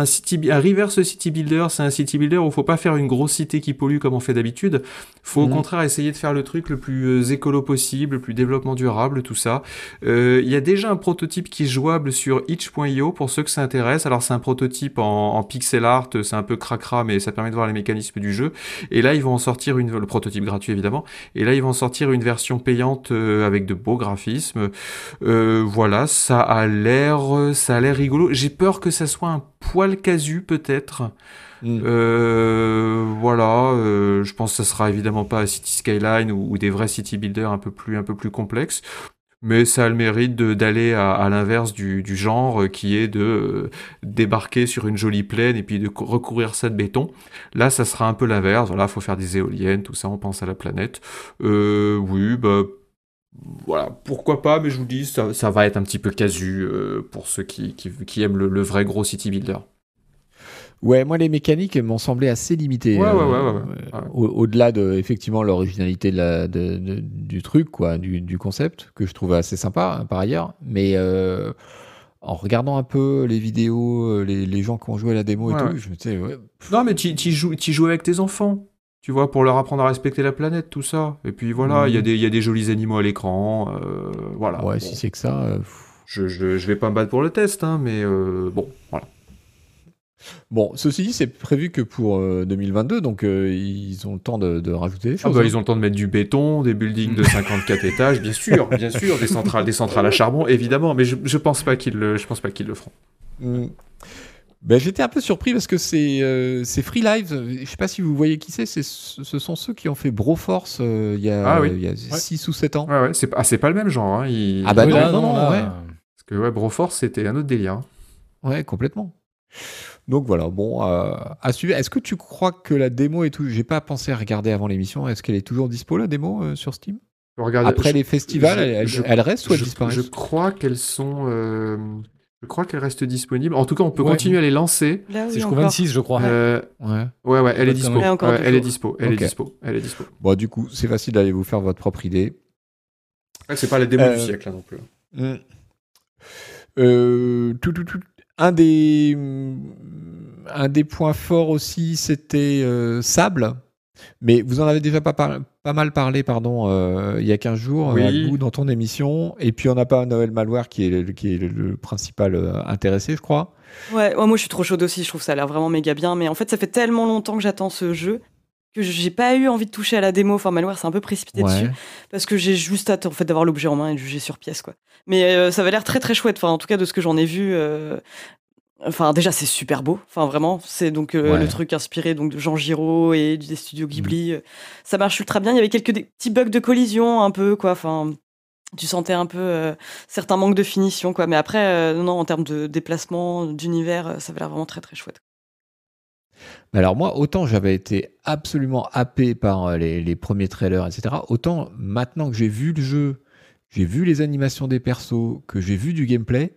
un, city, un reverse city builder. C'est un city builder où faut pas faire une grosse cité qui pollue comme on fait d'habitude. faut Mhm. au contraire essayer de faire le truc le plus euh, écolo possible, le plus développement durable, tout ça. Euh, Il y a déjà un prototype qui est jouable sur itch.io pour ceux que ça intéresse. Alors c'est un prototype en, en pixel art, c'est un peu cracra, mais ça permet de voir les mécanismes du jeu. Et là, ils vont en sortir une, le prototype gratuit évidemment. Et là, ils vont en sortir une version payante euh, avec de beaux graphismes. Euh, voilà, ça a l'air, ça a l'air rigolo. J'ai peur que ça soit un poil casu peut-être. Mm. Euh, voilà, euh, je pense que ça sera évidemment pas City Skyline ou, ou des vrais city builders un peu plus, un peu plus complexes. Mais ça a le mérite d'aller à, à l'inverse du, du genre euh, qui est de euh, débarquer sur une jolie plaine et puis de cou- recouvrir ça de béton. Là, ça sera un peu l'inverse. Voilà, faut faire des éoliennes, tout ça, on pense à la planète. Oui, bah, voilà, pourquoi pas, mais je vous dis, ça, ça va être un petit peu casu euh, pour ceux qui, qui, qui aiment le, le vrai gros city builder. Ouais, moi les mécaniques m'ont semblé assez limitées. Ouais, ouais, euh, ouais, euh, au- Au-delà de effectivement l'originalité de la- de- de- du truc, quoi, du, du concept, que je trouve assez sympa hein, par ailleurs. Mais en regardant un peu les vidéos, les, les gens qui ont joué à la démo et Ouais, tout, ouais. je me disais, ouais, Non, mais tu joues, joues avec tes enfants, tu vois, pour leur apprendre à respecter la planète, tout ça. Et puis voilà, il y, a Mhm. des- il y a des jolis animaux à l'écran, euh, voilà. ouais, Bon, si c'est que ça. euh, je, je, je vais pas me battre pour le test, hein, mais euh, bon, voilà. Bon, ceci dit, c'est prévu que pour euh, 2022, donc euh, ils ont le temps de, de rajouter des Ah choses. bah, hein. ils ont le temps de mettre du béton, des buildings de 54 étages, bien sûr, bien sûr, des centrales, des centrales à charbon, évidemment, mais je, je pense pas qu'ils le, je pense pas qu'ils le feront. Mm. Ben, J'étais un peu surpris parce que c'est euh, c'est Free Lives. Je sais pas si vous voyez qui c'est. c'est- Ce sont ceux qui ont fait Broforce euh, il y a, Ah oui. il y a 6 ou 7 ans. Ouais, ouais, c'est pas, ah, c'est pas le même genre, hein. Ah bah Oui, non, là, non, non, ouais. Parce que ouais, Broforce, c'était un autre délire. hein. Ouais, complètement. Donc voilà, bon, euh, à suivre. Est-ce que tu crois que la démo est tout J'ai pas pensé à regarder avant l'émission. Est-ce qu'elle est toujours dispo la démo euh, sur Steam? Regardez, Après je- les festivals, je- elle, elle- je- elle reste ou elle je, disparaît? je crois qu'elles sont, euh, je crois qu'elles restent disponibles. En tout cas, on peut Ouais. continuer à les lancer. Là, C'est jusqu'au encore. 26, je crois. Euh, Ouais. ouais, ouais, elle est dispo. Ouais, elle est dispo. Elle est dispo. Elle est dispo. Bon, du coup, c'est facile d'aller vous faire votre propre idée. Ouais, c'est pas la démo Euh, du siècle hein, non plus. Mm. Euh, tout, tout, tout. Un des, un des points forts aussi, c'était euh, Sable. Mais vous en avez déjà pas, par- pas mal parlé pardon, euh, il y a 15 jours Oui. euh, Agbou, dans ton émission. Et puis on n'a pas Noël Malware qui est, le- qui est le, le principal euh, intéressé, je crois. Ouais, ouais, moi je suis trop chaude aussi, je trouve que ça a l'air vraiment méga bien, mais en fait ça fait tellement longtemps que j'attends ce jeu que j'ai pas eu envie de toucher à la démo. Enfin, Malware c'est un peu précipité dessus parce que j'ai juste hâte en fait d'avoir l'objet en main et de juger sur pièce quoi. Mais euh, ça va l'air très très chouette. Enfin, en tout cas de ce que j'en ai vu. euh, Enfin, déjà, c'est super beau. Enfin, vraiment, c'est donc euh, Ouais. le truc inspiré donc de Jean Giraud et des studios Ghibli. Ça marche ultra bien. Il y avait quelques petits bugs de collision, un peu quoi. Enfin, tu sentais un peu euh, certains manques de finition, quoi. Mais après, euh, non, en termes de déplacement, d'univers, euh, ça avait l'air vraiment très très chouette. Mais Alors moi, autant j'avais été absolument happé par euh, les, les premiers trailers, etc. Autant maintenant que j'ai vu le jeu, j'ai vu les animations des persos, que j'ai vu du gameplay,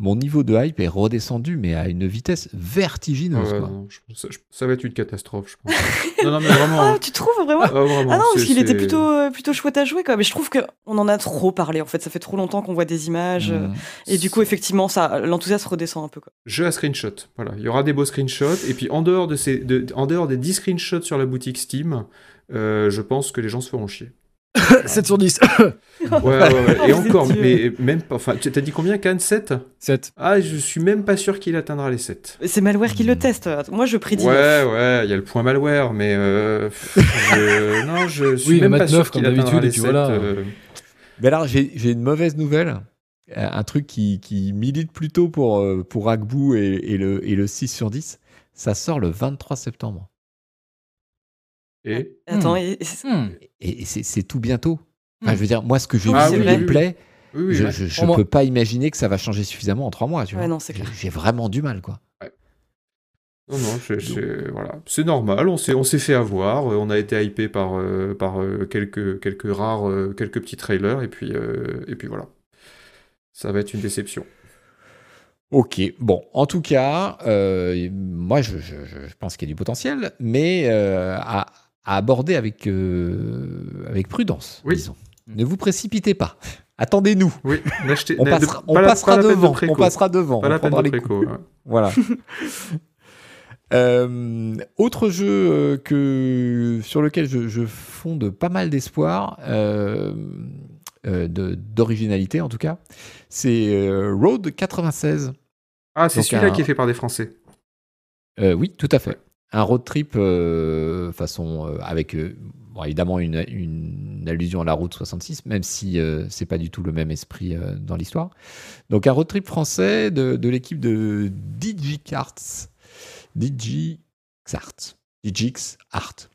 mon niveau de hype est redescendu, mais à une vitesse vertigineuse. Ouais, quoi. non, je- ça, je- ça va être une catastrophe, je pense. non, non, mais vraiment. Ah, tu trouves vraiment Ah, vraiment, Ah non, parce qu'il était plutôt, euh, plutôt chouette à jouer, quoi. Mais je trouve qu'on en a trop parlé, en fait. Ça fait trop longtemps qu'on voit des images. euh, Mm. Et du coup, effectivement, ça, l'enthousiasme redescend un peu, quoi. Jeu à screenshot. Voilà, il y aura des beaux screenshots. Et puis en dehors de ces, de- en dehors des 10 screenshots sur la boutique Steam, euh, je pense que les gens se feront chier. 7 sur 10. Ouais, ouais, ouais. Et Oh, encore, mais même pas. Enfin, t'as dit combien, Cannes? 7 7. Ah, je suis même pas sûr qu'il atteindra les 7. C'est Malware qui le Mm. teste. Moi, je prédis. Ouais, ouais, il y a le point malware, mais euh, je- non, je suis Oui, même pas sûr qu'il atteindra d'habitude, les et puis 7. voilà. euh. Mais alors, j'ai une mauvaise nouvelle. Euh, Un truc qui, qui milite plutôt pour, euh, pour Agbou et, et le, et le 6 sur 10. Ça sort le 23 septembre. Et Attends, Hmm. et- et- et c'est c'est tout bientôt. Enfin, Hmm. je veux dire, moi, ce que j'ai Ah vu oui, gameplay, oui, oui, je, je, je moi- peux pas imaginer que ça va changer suffisamment en trois mois. Tu Ouais, vois. non, c'est J'ai- clair. J'ai vraiment du mal, quoi. Non, non, je- je- voilà. c'est normal, on s'est, on s'est fait avoir, euh, on a été hypé par, euh, par euh, quelques, quelques rares, euh, quelques petits trailers, et puis, euh, et puis voilà. Ça va être une déception. Ok, bon, en tout cas, euh, moi je, je- je- je pense qu'il y a du potentiel, mais euh, à, à aborder avec, euh, avec prudence, Oui. disons. Ne vous précipitez pas. Attendez-nous. Oui, On passera, pas on la- passera de devant. on passera devant. Pas on de ouais. Voilà. Euh, autre jeu euh, que, sur lequel je, je fonde pas mal d'espoir, euh, de- d'originalité en tout cas, c'est Road 96. Ah, c'est celui-là un- qui est fait par des Français. Oui, tout à fait. Un road trip euh, façon euh, avec euh, évidemment une, allusion à la route 66, même si c'est pas du tout le même esprit dans l'histoire. Donc un road trip français de, de l'équipe de DigiCarts, DigiXart, DigiX Art.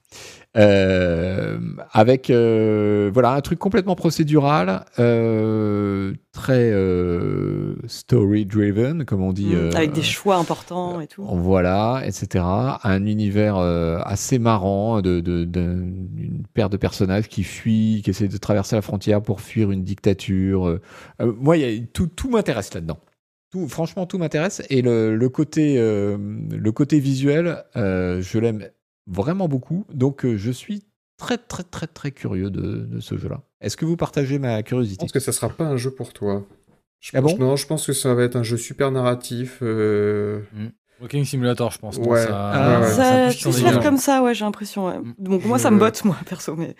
Euh, avec euh, voilà un truc complètement procédural, euh, très euh, story driven comme on dit. Mm, euh, Avec des choix importants et tout. voilà, etc. Un univers euh, assez marrant de, de- d'un- d'une paire de personnages qui fuient, qui essaient de traverser la frontière pour fuir une dictature. Euh, euh, moi, y a- tout, tout m'intéresse là-dedans. Tout, franchement, tout m'intéresse. Et le, le côté, euh, le côté visuel, euh, je l'aime vraiment beaucoup. Donc, euh, je suis très, très, très, très curieux de, de ce jeu-là. Est-ce que vous partagez ma Je curiosité pense que ça sera pas un jeu pour toi. Je Ah pense- bon Non, je pense que ça va être un jeu super narratif. euh, Mm. Walking Simulator, je pense. Ouais. ça, Ah, ouais, ça faire comme ça, ouais, j'ai l'impression. ouais. Mm. Donc moi, Je- ça me botte, moi, perso. Mais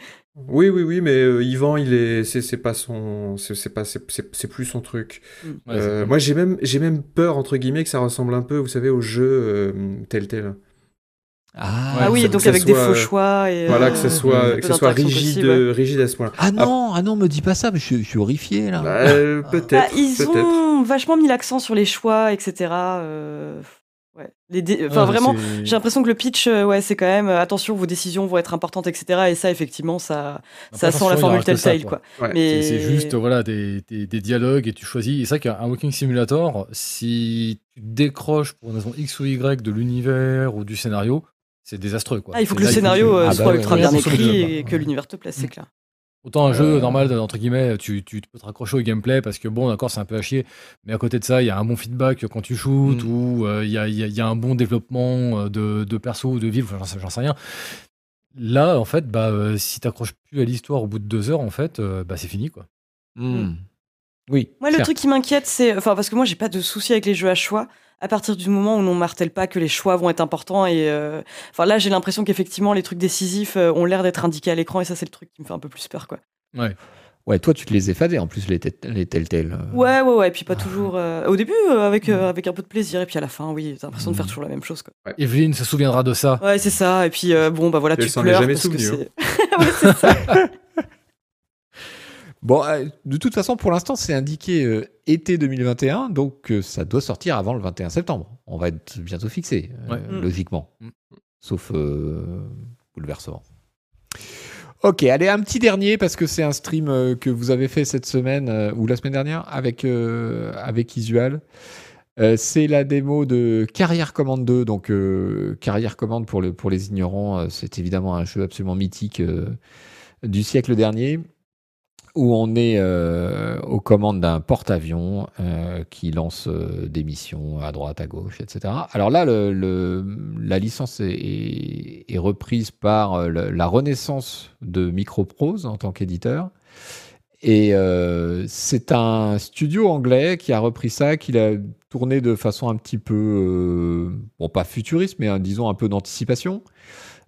Oui, oui, oui, mais euh, Yvan, il est, c'est, c'est pas son, c'est, c'est pas, c'est, c'est, c'est plus son truc. Ouais, Euh, moi, j'ai même, j'ai même peur entre guillemets que ça ressemble un peu, vous savez, au jeu euh, Telltale. Ah, ah oui, ça- donc ça avec des faux euh, choix et Voilà, euh, que ça un soit, peu que ça soit rigide, ouais. rigide à ce point. Ah non, ah non, me dis pas ça, mais je, suis- je suis horrifié là. Bah, euh, peut-être, Bah, ils peut-être. ont vachement mis l'accent sur les choix, etc. euh, ouais. Les dé- Enfin, Ouais, vraiment, c'est- j'ai l'impression que le pitch, euh, ouais, c'est quand même euh, attention, vos décisions vont être importantes, etc. Et ça, effectivement, ça, ça Après, sent la formule que ça, Telltale, quoi. Ouais. Mais C'est c'est juste voilà des, des, des dialogues et tu choisis. Et c'est vrai qu'un Walking Simulator, si tu décroches pour une raison X ou Y de l'univers ou du scénario, c'est désastreux. Quoi. Ah, il faut que le scénario euh, Ah bah soit ouais, ultra ouais, bien écrit et que l'univers te plaise, c'est Mm. clair. Autant un jeu Euh, normal, entre guillemets, tu, tu peux te raccrocher au gameplay parce que bon, d'accord, c'est un peu à chier, mais à côté de ça, il y a un bon feedback quand tu shootes Mm. ou euh, il y, a, il y a- il y a un bon développement de, de perso ou de enfin, j'en sais, rien. Là, en fait, bah, euh, si t'accroches plus à l'histoire au bout de deux heures, en fait, euh, bah, c'est fini, quoi. Hmm. Oui. Moi, le truc qui m'inquiète, c'est. Enfin, parce que moi, j'ai pas de souci avec les jeux à choix. À partir du moment où on martèle pas que les choix vont être importants et. euh, Enfin, là, j'ai l'impression qu'effectivement, les trucs décisifs euh, ont l'air d'être indiqués à l'écran et ça, c'est le truc qui me fait un peu plus peur, quoi. Ouais. Ouais, toi, tu te les effadais en plus, les, les Telltale. euh. Ouais, ouais, ouais. Et puis pas Ah. toujours. euh, Au début, euh, avec, euh, avec un peu de plaisir. Et puis à la fin, oui, t'as l'impression de faire Mhm. toujours la même chose, quoi. Evelyne se souviendra de ça. Ouais, c'est ça. Et puis, euh, bon, bah voilà, Elle tu pleures. jamais parce que c'est. Ouais, c'est ça. Bon, euh, de toute façon, pour l'instant, c'est indiqué euh, été 2021, donc euh, ça doit sortir avant le 21 septembre. On va être bientôt fixé, Ouais. Mm. logiquement. Mm. Sauf bouleversement. Ok, allez, un petit dernier, parce que c'est un stream que vous avez fait cette semaine, ou la semaine dernière, avec, avec Isual. Euh, c'est la démo de Carrière Command 2. Donc, euh, Carrière Command, pour, le, pour les ignorants, euh, c'est évidemment un jeu absolument mythique du siècle dernier où on est euh, aux commandes d'un porte-avions euh, qui lance euh, des missions à droite, à gauche, etc. Alors là, la licence est, reprise par la renaissance de Microprose en tant qu'éditeur. Et c'est un studio anglais qui a repris ça, qui l'a tourné de façon un petit peu, bon pas futuriste, mais hein, disons un peu d'anticipation.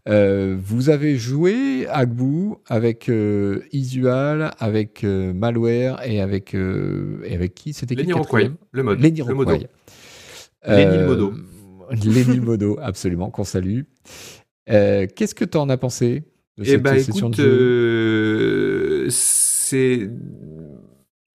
Euh, vous avez joué Agbu avec euh, Isual, avec euh, Malware et avec euh, et avec qui? C'était qui Rockway, le mode. Lenny. Rockway. Lenny le modo. Lenny le modo, absolument, qu'on salue. Euh, Qu'est-ce que tu en as pensé de Eh cette ben session écoute, de jeu? euh, c'est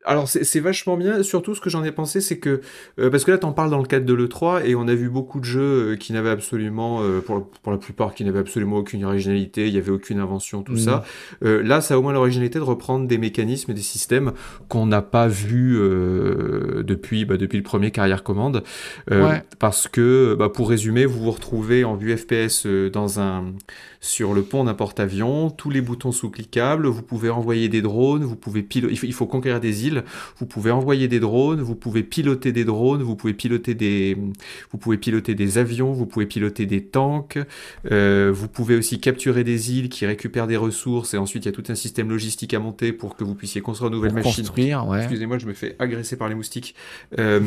alors c'est vachement bien. Surtout ce que j'en ai pensé, c'est que euh, parce que là t'en parles dans le cadre de l'E3 et on a vu beaucoup de jeux euh, qui n'avaient absolument, euh, pour, pour la plupart, qui n'avaient absolument aucune originalité. Il y avait aucune invention, tout Mhm. ça. Euh, là, ça a au moins l'originalité de reprendre des mécanismes et des systèmes qu'on n'a pas vus euh, depuis bah, depuis le premier carrière commande. Ouais. Parce que, bah, pour résumer, vous vous retrouvez en vue FPS dans un sur le pont d'un porte-avions, tous les boutons sont cliquables, vous pouvez envoyer des drones, vous pouvez pilo- il faut, il faut conquérir des îles, vous pouvez envoyer des drones, vous pouvez piloter des drones, vous pouvez piloter des, vous pouvez piloter des avions, vous pouvez piloter des tanks, euh, vous pouvez aussi capturer des îles qui récupèrent des ressources et ensuite il y a tout un système logistique à monter pour que vous puissiez construire de nouvelles pour machines. construire ouais. Excusez-moi, je me fais agresser par les moustiques. Euh,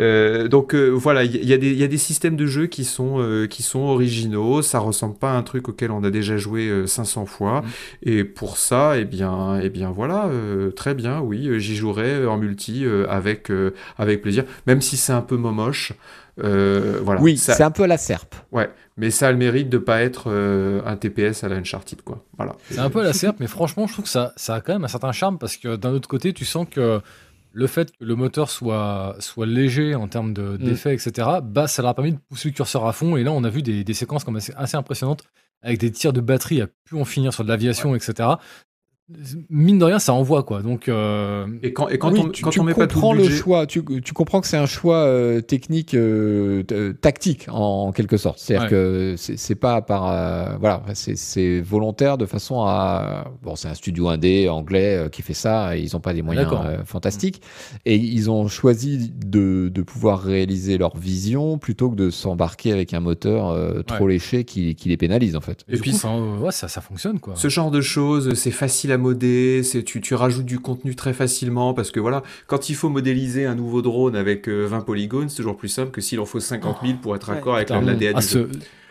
euh, donc euh, voilà, il y, y a des- il y a des systèmes de jeu qui sont, euh, qui sont originaux. Ça ressemble pas à un truc auquel on a déjà joué euh, 500 fois. Mm. Et pour ça, eh bien, eh bien voilà, euh, très bien, oui, euh, j'y jouerai en multi euh, avec, euh, avec plaisir, même si c'est un peu momoche. Euh, voilà. oui ça, c'est un peu à la serpe ouais, mais ça a le mérite de pas être euh, un TPS à la Uncharted, quoi. Voilà. C'est un peu la serpe, mais franchement, je trouve que ça, ça a quand même un certain charme parce que d'un autre côté, tu sens que le fait que le moteur soit, soit léger en termes de- d'effets, etc., bah, ça leur a permis de pousser le curseur à fond. Et là, on a vu des, des séquences comme assez, assez impressionnantes avec des tirs de batterie à pu en finir sur de l'aviation, etc. Mine de rien, ça envoie quoi. Donc, euh, Et quand, et quand Oui, on, tu, quand tu on met pas tout le le, budget, choix, tu, tu comprends que c'est un choix euh, technique, euh, tactique en, en quelque sorte. C'est-à-dire Ouais. que c'est c'est pas par, euh, voilà, c'est- c'est volontaire de façon à, bon, c'est un studio indé anglais euh, qui fait ça. et Ils ont pas des moyens euh, fantastiques et ils ont choisi de, de pouvoir réaliser leur vision plutôt que de s'embarquer avec un moteur euh, trop léché qui, qui les pénalise en fait. Et puis, coup, ça, ouais, ça, ça fonctionne quoi. Ce genre de choses, c'est facile à modé, c'est tu, tu rajoutes du contenu très facilement parce que voilà, quand il faut modéliser un nouveau drone avec 20 polygones, c'est toujours plus simple que s'il en faut 50 000 pour être accord avec l'ADN ah,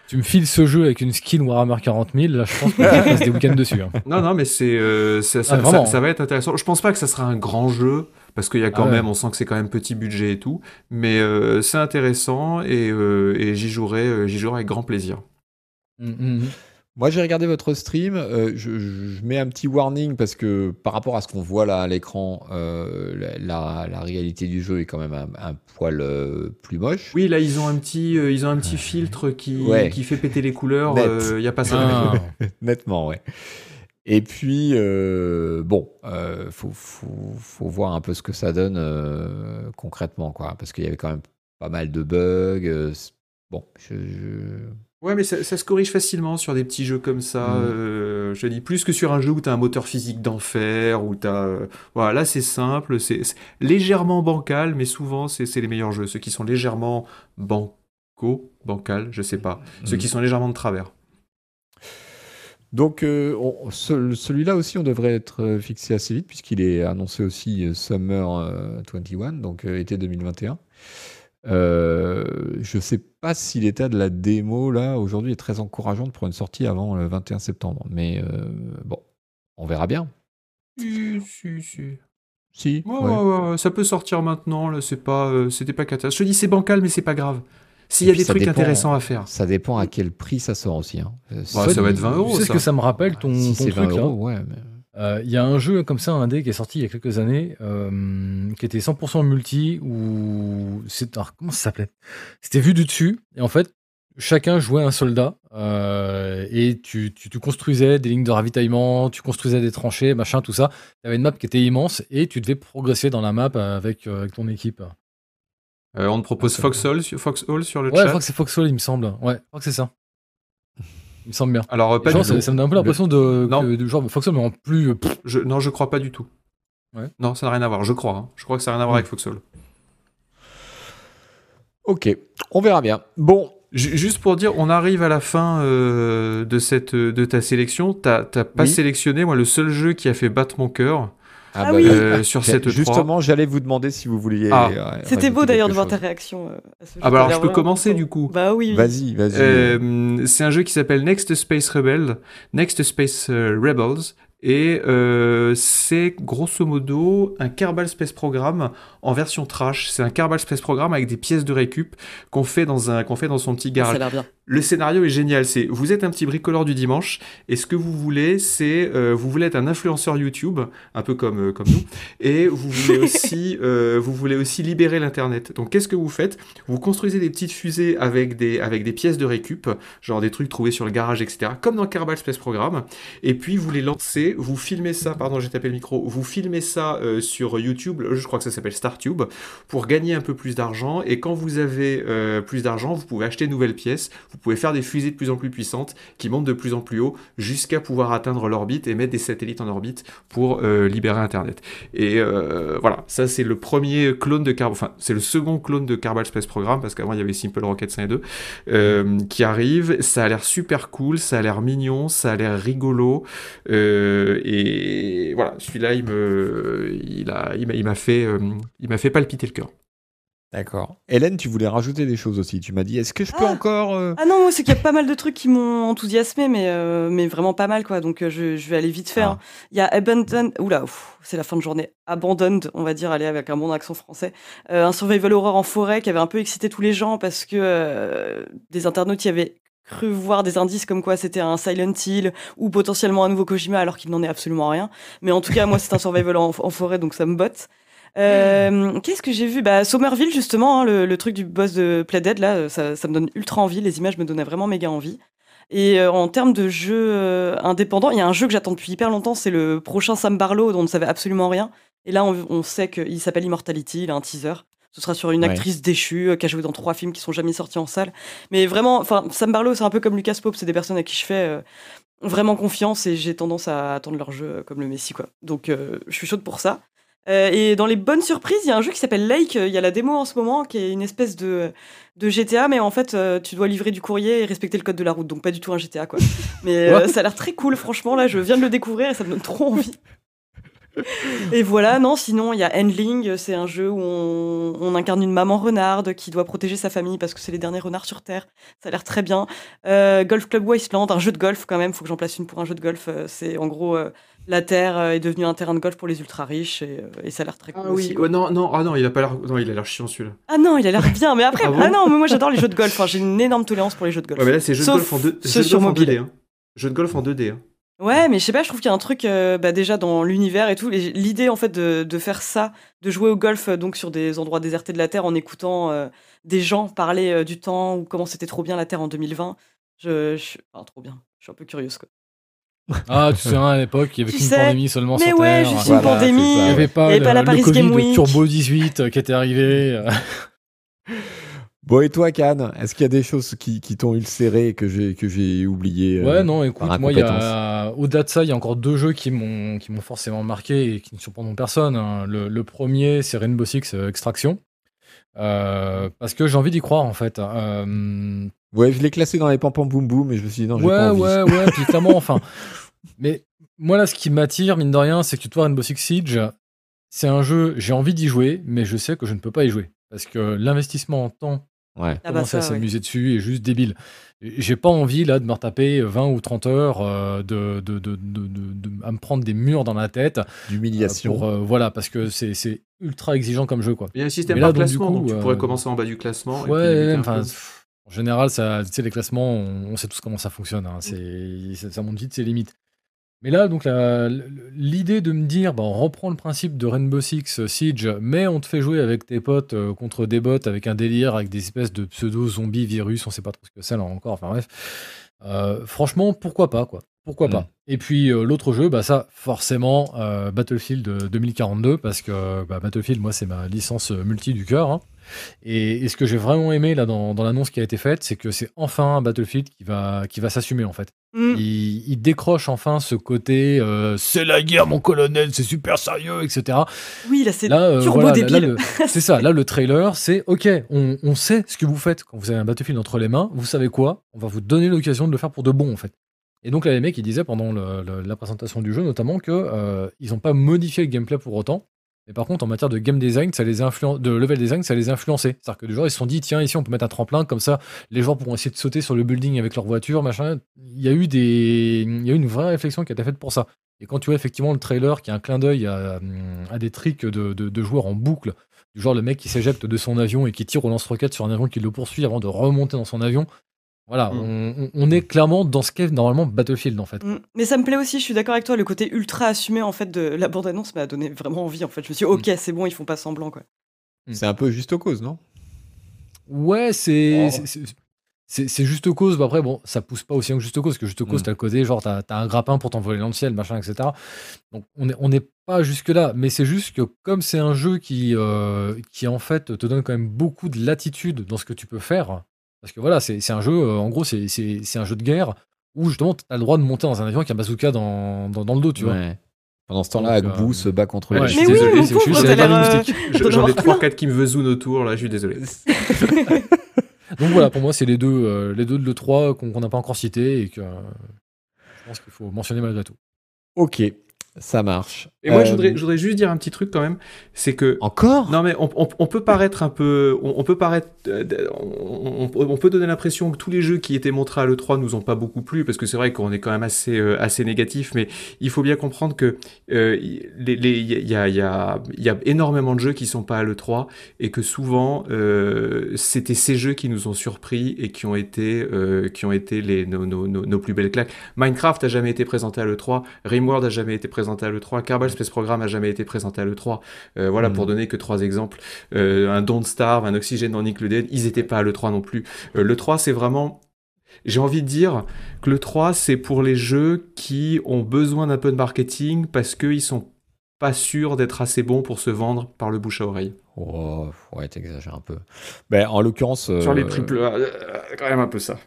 Tu me files ce jeu avec une skin Warhammer 40 000, là je pense que je passe des week-ends dessus. Hein. Non, non, mais c'est ça, ça, ah, ça, va être intéressant. Je pense pas que ça sera un grand jeu parce qu'il y a quand ah même, on sent que c'est quand même petit budget et tout, mais c'est intéressant et, et j'y jouerai, j'y jouerai avec grand plaisir. Mmh, mmh. Moi, j'ai regardé votre stream. Euh, je, mets un petit warning parce que par rapport à ce qu'on voit là à l'écran, euh, la, réalité du jeu est quand même un, poil euh, plus moche. Oui, là, ils ont un petit, ils ont un petit filtre qui, qui fait péter les couleurs. Il n'y a pas ça. Ah. Nettement, ouais. Et puis, bon, il faut, faut, faut, voir un peu ce que ça donne concrètement, quoi. Parce qu'il y avait quand même pas mal de bugs. bon, je Ouais, mais ça, se corrige facilement sur des petits jeux comme ça. Mm. Euh, je dis plus que sur un jeu où tu as un moteur physique d'enfer, où tu as. Euh, voilà, là c'est simple, c'est légèrement bancal, mais souvent c'est les meilleurs jeux. Ceux qui sont légèrement banco, bancal, je sais pas. Ceux qui mm. sont légèrement de travers. Donc euh, celui-là aussi, on devrait être fixé assez vite, puisqu'il est annoncé aussi Summer 21, donc été 2021. Euh, je sais pas si l'état de la démo là aujourd'hui est très encourageante pour une sortie avant le 21 septembre, mais euh, bon, on verra bien. Si, si, si. Si. ça peut sortir maintenant. Là, c'est pas, euh, c'était pas catastrophique. Je te dis, c'est bancal, mais c'est pas grave. S'il y a des trucs intéressants à faire. Ça dépend à quel prix ça sort aussi. Hein. ça va être 20 euros. Tu sais ce que ça me rappelle ton, si ton truc 20 euros, ouais. Euh, il y a un jeu comme ça, un dé qui est sorti il y a quelques années, euh, qui était 100% multi, ou c'est comment ça s'appelait? C'était vu du dessus, et en fait, chacun jouait un soldat, euh, et tu, tu, construisais des lignes de ravitaillement, tu construisais des tranchées, machin, tout ça. Il y avait une map qui était immense, et tu devais progresser dans la map avec, avec ton équipe. on te propose Foxhole, Foxhole sur le chat. Ouais, je crois que c'est Foxhole, il me semble. Ouais, je crois que c'est ça. Il me semble bien. Alors, pas ça, me donne un peu l'impression de, de genre Foxhole, mais en plus. Euh, je, non, je crois pas du tout. Ouais. Non, ça n'a rien à voir. Je crois. Hein. Je crois que ça n'a rien à voir avec Foxhole. Ok, on verra bien. Bon, Juste pour dire, on arrive à la fin euh, de, cette, de ta sélection. T'as pas sélectionné, moi, le seul jeu qui a fait battre mon cœur. Ah, ah bah, oui. Euh, sur cette Justement, j'allais vous demander si vous vouliez. Ah. C'était beau d'ailleurs de voir ta réaction. Euh, à ce ah bah alors je peux commencer du coup. Bah oui. Vas-y, vas-y. Euh, c'est un jeu qui s'appelle Next Space Rebel, Next Space Rebels, et euh, c'est grosso modo un Kerbal Space Program en version trash. C'est un Kerbal Space Program avec des pièces de récup qu'on fait dans un qu'on fait dans son petit garage. Ça a l'air bien. Le scénario est génial. C'est vous êtes un petit bricoleur du dimanche et ce que vous voulez, c'est euh, vous voulez être un influenceur YouTube, un peu comme euh, comme nous, et vous voulez aussi euh, vous voulez aussi libérer l'internet. Donc qu'est-ce que vous faites? Vous construisez des petites fusées avec des avec des pièces de récup, genre des trucs trouvés sur le garage, etc. Comme dans Kerbal Space Program. Et puis vous les lancez vous filmez ça, pardon, j'ai tapé le micro, vous filmez ça euh, sur YouTube, je crois que ça s'appelle StarTube, pour gagner un peu plus d'argent. Et quand vous avez euh, plus d'argent, vous pouvez acheter de nouvelles pièces, vous pouvez faire des fusées de plus en plus puissantes qui montent de plus en plus haut jusqu'à pouvoir atteindre l'orbite et mettre des satellites en orbite pour euh, libérer Internet. Et voilà, ça c'est le premier clone de Carbal, enfin c'est le second clone de Carbal Space Program parce qu'avant il y avait Simple Rocket 1 et 2 qui arrive. Ça a l'air super cool, ça a l'air mignon, ça a l'air rigolo. Euh, et voilà, celui-là, il me, il il m'a fait, euh, il m'a fait palpiter le cœur. D'accord. Hélène, tu voulais rajouter des choses aussi. Tu m'as dit, est-ce que je peux ah. encore. Euh, ah non, moi, c'est qu'il y a pas mal de trucs qui m'ont enthousiasmé, mais, mais vraiment pas mal, quoi. Donc, je, je vais aller vite faire. Ah. Il y a Abandoned. Oula, c'est la fin de journée. Abandoned, on va dire, aller avec un bon accent français. un survival horror en forêt qui avait un peu excité tous les gens parce que des internautes y avaient cru voir des indices comme quoi c'était un Silent Hill ou potentiellement un nouveau Kojima alors qu'il n'en est absolument rien. Mais en tout cas, moi, c'est un survival en, forêt, donc ça me botte. Euh, Qu'est-ce que j'ai vu? Bah, Somerville, justement, hein, le, truc du boss de Playdead, là, ça, ça, me donne ultra envie. Les images me donnaient vraiment méga envie. Et euh, en termes de jeux euh, indépendants, il y a un jeu que j'attends depuis hyper longtemps, c'est le prochain Sam Barlow dont on ne savait absolument rien. Et là, on, on sait qu'il s'appelle Immortality, il a un teaser. Ce sera sur une actrice déchue euh, qui a joué dans trois films qui sont jamais sortis en salle. Mais vraiment, enfin, Sam Barlow, c'est un peu comme Lucas Pope, c'est des personnes à qui je fais euh, vraiment confiance et j'ai tendance à attendre leur jeu euh, comme le Messi, quoi. Donc, je suis chaude pour ça. Euh, et dans les bonnes surprises, il y a un jeu qui s'appelle Lake. Il y a la démo en ce moment, qui est une espèce de, de GTA, mais en fait, euh, tu dois livrer du courrier et respecter le code de la route. Donc pas du tout un GTA, quoi. Mais euh, ça a l'air très cool, franchement. Là, je viens de le découvrir et ça me donne trop envie. Et voilà, non, sinon il y a Handling, c'est un jeu où on, on, incarne une maman renarde qui doit protéger sa famille parce que c'est les derniers renards sur Terre. Ça a l'air très bien. Euh, golf Club Wasteland, un jeu de golf quand même, faut que j'en place une pour un jeu de golf. C'est en gros, euh, la Terre euh, est devenue un terrain de golf pour les ultra riches et, euh, et ça a l'air très cool. Ah oui, aussi, non, non, ah non, il a pas l'air, non, il a l'air chiant celui-là. Ah non, il a l'air bien, mais après, Ah ah, non, mais moi j'adore les jeux de golf. Enfin, j'ai une énorme tolérance pour les jeux de golf. Ouais, mais là c'est jeu de golf en, deux, ceux jeu de sur golf en mobile. 2D. Hein. Jeu de golf en 2D. Hein. Ouais, mais je sais pas, je trouve qu'il y a un truc euh, bah, déjà dans l'univers et tout. L'idée en fait de, de faire ça, de jouer au golf euh, donc sur des endroits désertés de la Terre en écoutant euh, des gens parler euh, du temps ou comment c'était trop bien la Terre en 2020. Je, je enfin, trop bien. Je suis un peu curieuse quoi. Ah, tu sais, à l'époque, il y avait Tu qu'une sais, pandémie seulement Mais sur ouais, Terre. juste Voilà, une pandémie. Il n'y avait pas, Il y avait le, pas la le Paris Covid Game Week. Turbo 18 euh, qui était arrivé. Bon, et toi, Cannes, est-ce qu'il y a des choses qui, qui t'ont ulcéré et que j'ai que j'ai oublié euh, Ouais, non, écoute, moi, il y incompétence a, au-delà de ça, il y a encore deux jeux qui m'ont, qui m'ont forcément marqué et qui ne surprendront personne. hein. Le, le premier, c'est Rainbow Six euh, Extraction. Euh, parce que j'ai envie d'y croire, en fait. Euh, Ouais, je l'ai classé dans les pam pam boum boum, mais je me suis dit non, j'ai ouais, pas envie. ouais, ouais, puis clairement, enfin. Mais moi, là, ce qui m'attire, mine de rien, c'est que tu vois, Rainbow Six Siege, c'est un jeu, j'ai envie d'y jouer, mais je sais que je ne peux pas y jouer. Parce que l'investissement en temps Ouais. Ah bah commencer à ça, ouais. s'amuser dessus est juste débile. J'ai pas envie là de me retaper 20 ou 30 heures euh, de, de, de, de- de- de- à me prendre des murs dans la tête. euh, D'humiliation. euh, voilà, parce que c'est c'est ultra exigeant comme jeu quoi. Il y a un système par donc, classement, coup, donc tu euh, pourrais commencer en bas du classement. et puis Ouais, pff, en général, ça, tu sais, les classements, on, on sait tous comment ça fonctionne. hein. Ça monte vite ses limites. Mais là, donc, l'idée de me dire, bah, on reprend le principe de Rainbow Six euh, Siege, mais on te fait jouer avec tes potes euh, contre des bots avec un délire, avec des espèces de pseudo-zombies, virus, on sait pas trop ce que c'est là encore. Enfin bref. Euh, franchement, pourquoi pas, quoi. Pourquoi Mm. pas. Et puis euh, l'autre jeu, bah ça, forcément, Battlefield euh, 2042, parce que bah, Battlefield, moi, c'est ma licence multi du cœur. hein. Et, et ce que j'ai vraiment aimé là dans, dans l'annonce qui a été faite, c'est que c'est enfin un Battlefield qui va, qui va s'assumer en fait. Mm. Il, il décroche enfin ce côté euh, c'est la guerre, mon colonel, c'est super sérieux, etc. Oui, là c'est Là, euh, turbo voilà, débile. c'est ça. Là, le trailer, c'est OK. On, on sait ce que vous faites quand vous avez un Battlefield entre les mains. Vous savez quoi On va vous donner l'occasion de le faire pour de bon, en fait. Et donc là, les mecs, ils disaient pendant le- le- la présentation du jeu, notamment, que euh, ils n'ont pas modifié le gameplay pour autant. Mais par contre, en matière de game design, ça les de level design, ça les a influencés. C'est-à-dire que les joueurs, ils se sont dit, tiens, ici, on peut mettre un tremplin, comme ça, les joueurs pourront essayer de sauter sur le building avec leur voiture, machin. Il y a eu des, il y a eu une vraie réflexion qui a été faite pour ça. Et quand tu vois effectivement le trailer qui a un clin d'œil à, des tricks de, de- de joueurs en boucle, du genre le mec qui s'éjecte de son avion et qui tire au lance-roquette sur un avion qui le poursuit avant de remonter dans son avion. Voilà, Mm. on, est clairement dans ce qu'est normalement Battlefield en fait. Mm. Mais ça me plaît aussi, je suis d'accord avec toi, le côté ultra assumé en fait de la bande-annonce m'a donné vraiment envie en fait. Je me suis dit, ok, c'est bon, ils font pas semblant quoi. C'est un peu juste aux causes, non? Ouais, c'est. Oh. c'est- juste cause, bah après, bon, ça pousse pas aussi loin que juste cause, parce que juste cause, Mm. t'as le côté, genre, t'as as un grappin pour t'envoler dans le ciel, machin, etc. Donc, on n'est on n'est pas jusque-là, mais c'est juste que comme c'est un jeu qui, euh, qui, en fait, te donne quand même beaucoup de latitude dans ce que tu peux faire, parce que voilà, c'est un jeu, euh, en gros, c'est un jeu de guerre où justement, t'as le droit de monter dans un avion avec un bazooka dans, dans, dans le dos, tu vois. Pendant ce temps-là, Agbu euh, se bat contre ouais, les je suis désolé, c'est- euh. Je- J'en ai avoir 3-4 qui me vezounent autour, là, je suis désolé. Donc voilà, pour moi, c'est les deux, euh, les deux de l'E3 qu'on n'a pas encore cités et que euh, je pense qu'il faut mentionner malgré tout. Ok, ça marche. Et moi, je, Euh, voudrais, je voudrais juste dire un petit truc quand même, c'est que Encore? Non mais on, on- on peut paraître un peu, on, on peut paraître, euh, on, peut donner l'impression que tous les jeux qui étaient montrés à l'E3 nous ont pas beaucoup plu parce que c'est vrai qu'on est quand même assez euh, assez négatif, mais il faut bien comprendre que euh, les- il y a, il y, a, il y a énormément de jeux qui sont pas à l'E3 et que souvent euh, c'était ces jeux qui nous ont surpris et qui ont été euh, qui ont été les nos, nos, nos, nos plus belles claques. Minecraft a jamais été présenté à l'E3, Rimworld a jamais été présenté à l'E3, Kerbal Space Program a jamais été présenté à l'E3. Euh, voilà pour donner que trois exemples. Euh, un Don't Starve, un Oxygène non included, ils étaient pas à l'E3 non plus. Euh, le 3 c'est vraiment j'ai envie de dire que le 3 c'est pour les jeux qui ont besoin d'un peu de marketing parce qu'ils sont pas sûrs d'être assez bons pour se vendre par le bouche à oreille. Oh, ouais, t'exagères un peu. Ben, en l'occurrence, Sur les euh, triple A, euh, quand même un peu ça.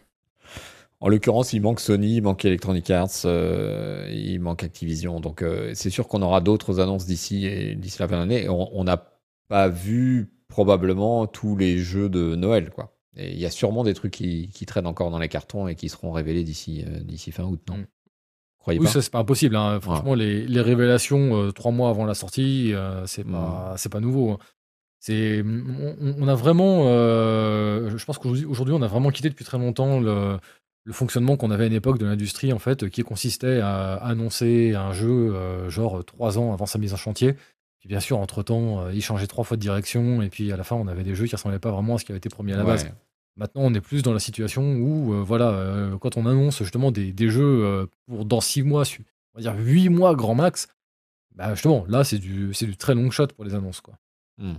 En l'occurrence, il manque Sony, il manque Electronic Arts, euh, il manque Activision. Donc, euh, c'est sûr qu'on aura d'autres annonces d'ici et d'ici la fin de l'année. On n'a pas vu probablement tous les jeux de Noël, quoi. Et il y a sûrement des trucs qui, qui, traînent encore dans les cartons et qui seront révélés d'ici euh, d'ici fin août, non? Mm. Croyez oui, ça c'est pas impossible. Hein. Franchement, les, les, révélations trois mois avant la sortie, c'est pas, mm. c'est pas nouveau. Hein. C'est, on, on, a vraiment, je pense qu'aujourd'hui, on a vraiment quitté depuis très longtemps le, le fonctionnement qu'on avait à une époque de l'industrie, en fait, qui consistait à annoncer un jeu euh, genre trois ans avant sa mise en chantier. Puis bien sûr, entre-temps, euh, il changeait trois fois de direction, et puis à la fin, on avait des jeux qui ressemblaient pas vraiment à ce qui avait été promis à la base. Maintenant, on est plus dans la situation où, euh, voilà, quand on annonce justement des, jeux pour dans six mois, on va dire huit mois grand max, bah justement, là, c'est du, c'est du très long shot pour les annonces, quoi. Hmm.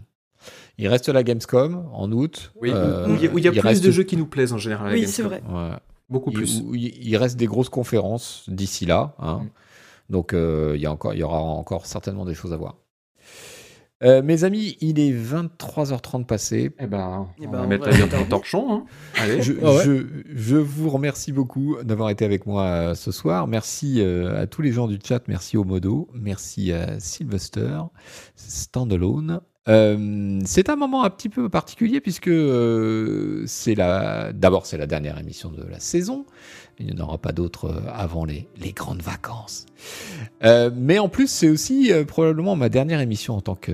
Il reste la Gamescom en août. Oui, où il y a, plus de jeux qui nous plaisent en général. Oui, c'est vrai. Beaucoup plus. Il, reste des grosses conférences d'ici là. Hein. Mm. Donc euh, il, y a encore, il y aura encore certainement des choses à voir. Euh, mes amis, il est 23h30 passé. Eh ben, eh on ben, va mettre la torchon. Hein. Allez. Je, ah je, je, vous remercie beaucoup d'avoir été avec moi euh, ce soir. Merci à tous les gens du chat. Merci au Modo. Merci à Sylvester, Standalone, euh, c'est un moment un petit peu particulier puisque euh, c'est la, d'abord c'est la dernière émission de la saison. Il n'y en aura pas d'autres euh, avant les, les, grandes vacances. mais en plus, c'est aussi probablement ma dernière émission en tant que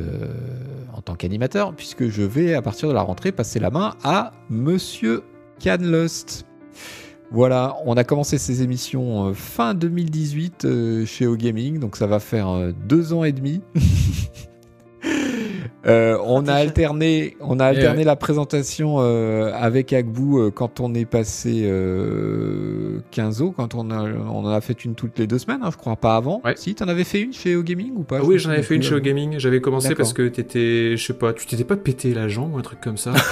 en tant qu'animateur puisque je vais à partir de la rentrée passer la main à Monsieur Canlust. Voilà, on a commencé ces émissions fin 2018 chez O Gaming, donc ça va faire deux ans et demi. Euh, on, a alterné, on a eh alterné la présentation euh, avec Agbou euh, quand on est passé 15 ans, quand on, a, on en a fait une toutes les deux semaines, hein, je crois, pas avant. Ouais. Si, t'en avais fait une chez O-Gaming ou pas? Oui, j'en avais fait une chez O-Gaming. J'avais commencé parce que t'étais, je sais pas, tu t'étais pas pété la jambe ou un truc comme ça?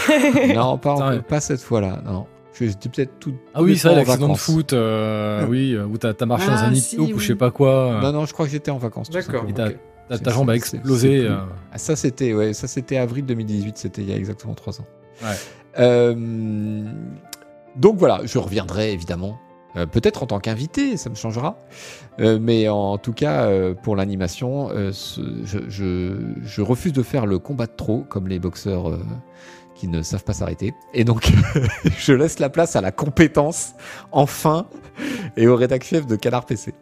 Non, pas, pas cette fois-là, non. J'étais peut-être tout. Ah oui, ça, l'accident de foot, oui, où t'as marché dans un nid ah, ou je sais pas quoi. Non, non, je crois que j'étais en vacances. D'accord. Ta, jambe a explosé. Euh. Ah, ça, c'était ouais, ça c'était avril 2018, c'était il y a exactement trois ans. Euh, donc voilà, je reviendrai évidemment. Euh, peut-être en tant qu'invité, ça me changera. mais en tout cas, pour l'animation, je, je, refuse de faire le combat de trop, comme les boxeurs qui ne savent pas s'arrêter. Et donc, je laisse la place à la compétence, enfin, et au rédac chef de Canard PC.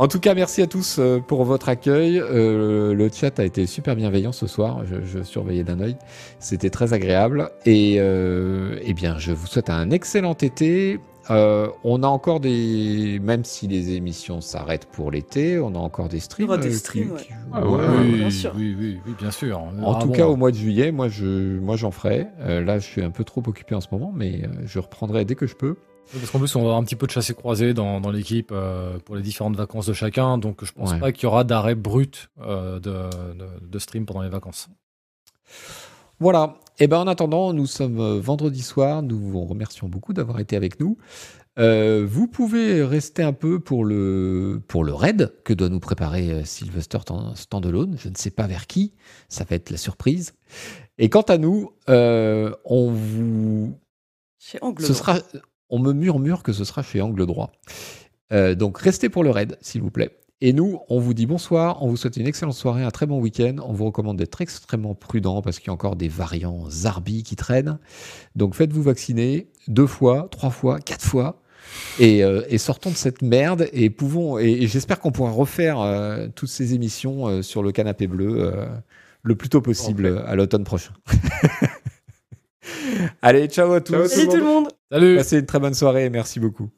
En tout cas, merci à tous euh, pour votre accueil. Euh, le chat a été super bienveillant ce soir. Je, surveillais d'un œil. C'était très agréable. Et euh, eh bien, je vous souhaite un excellent été. on a encore des, même si les émissions s'arrêtent pour l'été, on a encore des streams. On des streams, ah oui, bien sûr. Oui, oui, bien sûr. En tout cas, au mois de juillet, moi, je, moi, j'en ferai. là, je suis un peu trop occupé en ce moment, mais je reprendrai dès que je peux. Parce qu'en plus, on va avoir un petit peu de chassé croisé dans, dans l'équipe euh, pour les différentes vacances de chacun. Donc, je pense pas qu'il y aura d'arrêt brut euh, de, de, stream pendant les vacances. Voilà. Et eh ben en attendant, nous sommes euh, vendredi soir. Nous vous remercions beaucoup d'avoir été avec nous. vous pouvez rester un peu pour le, pour le raid que doit nous préparer Sylvester Standalone. Je ne sais pas vers qui. Ça va être la surprise. Et quant à nous, on vous. Chez Angle. Ce sera, on me murmure que ce sera chez Angle Droit. Euh, donc restez pour le raid, s'il vous plaît. Et nous, on vous dit bonsoir, on vous souhaite une excellente soirée, un très bon week-end. On vous recommande d'être extrêmement prudent parce qu'il y a encore des variants Zarbi qui traînent. Donc faites-vous vacciner deux fois, trois fois, quatre fois. Et, euh, sortons de cette merde et pouvons et, j'espère qu'on pourra refaire euh, toutes ces émissions sur le canapé bleu le plus tôt possible à l'automne prochain. Allez, ciao à tous. Salut tout le monde. Salut. Passez une très bonne soirée et merci beaucoup.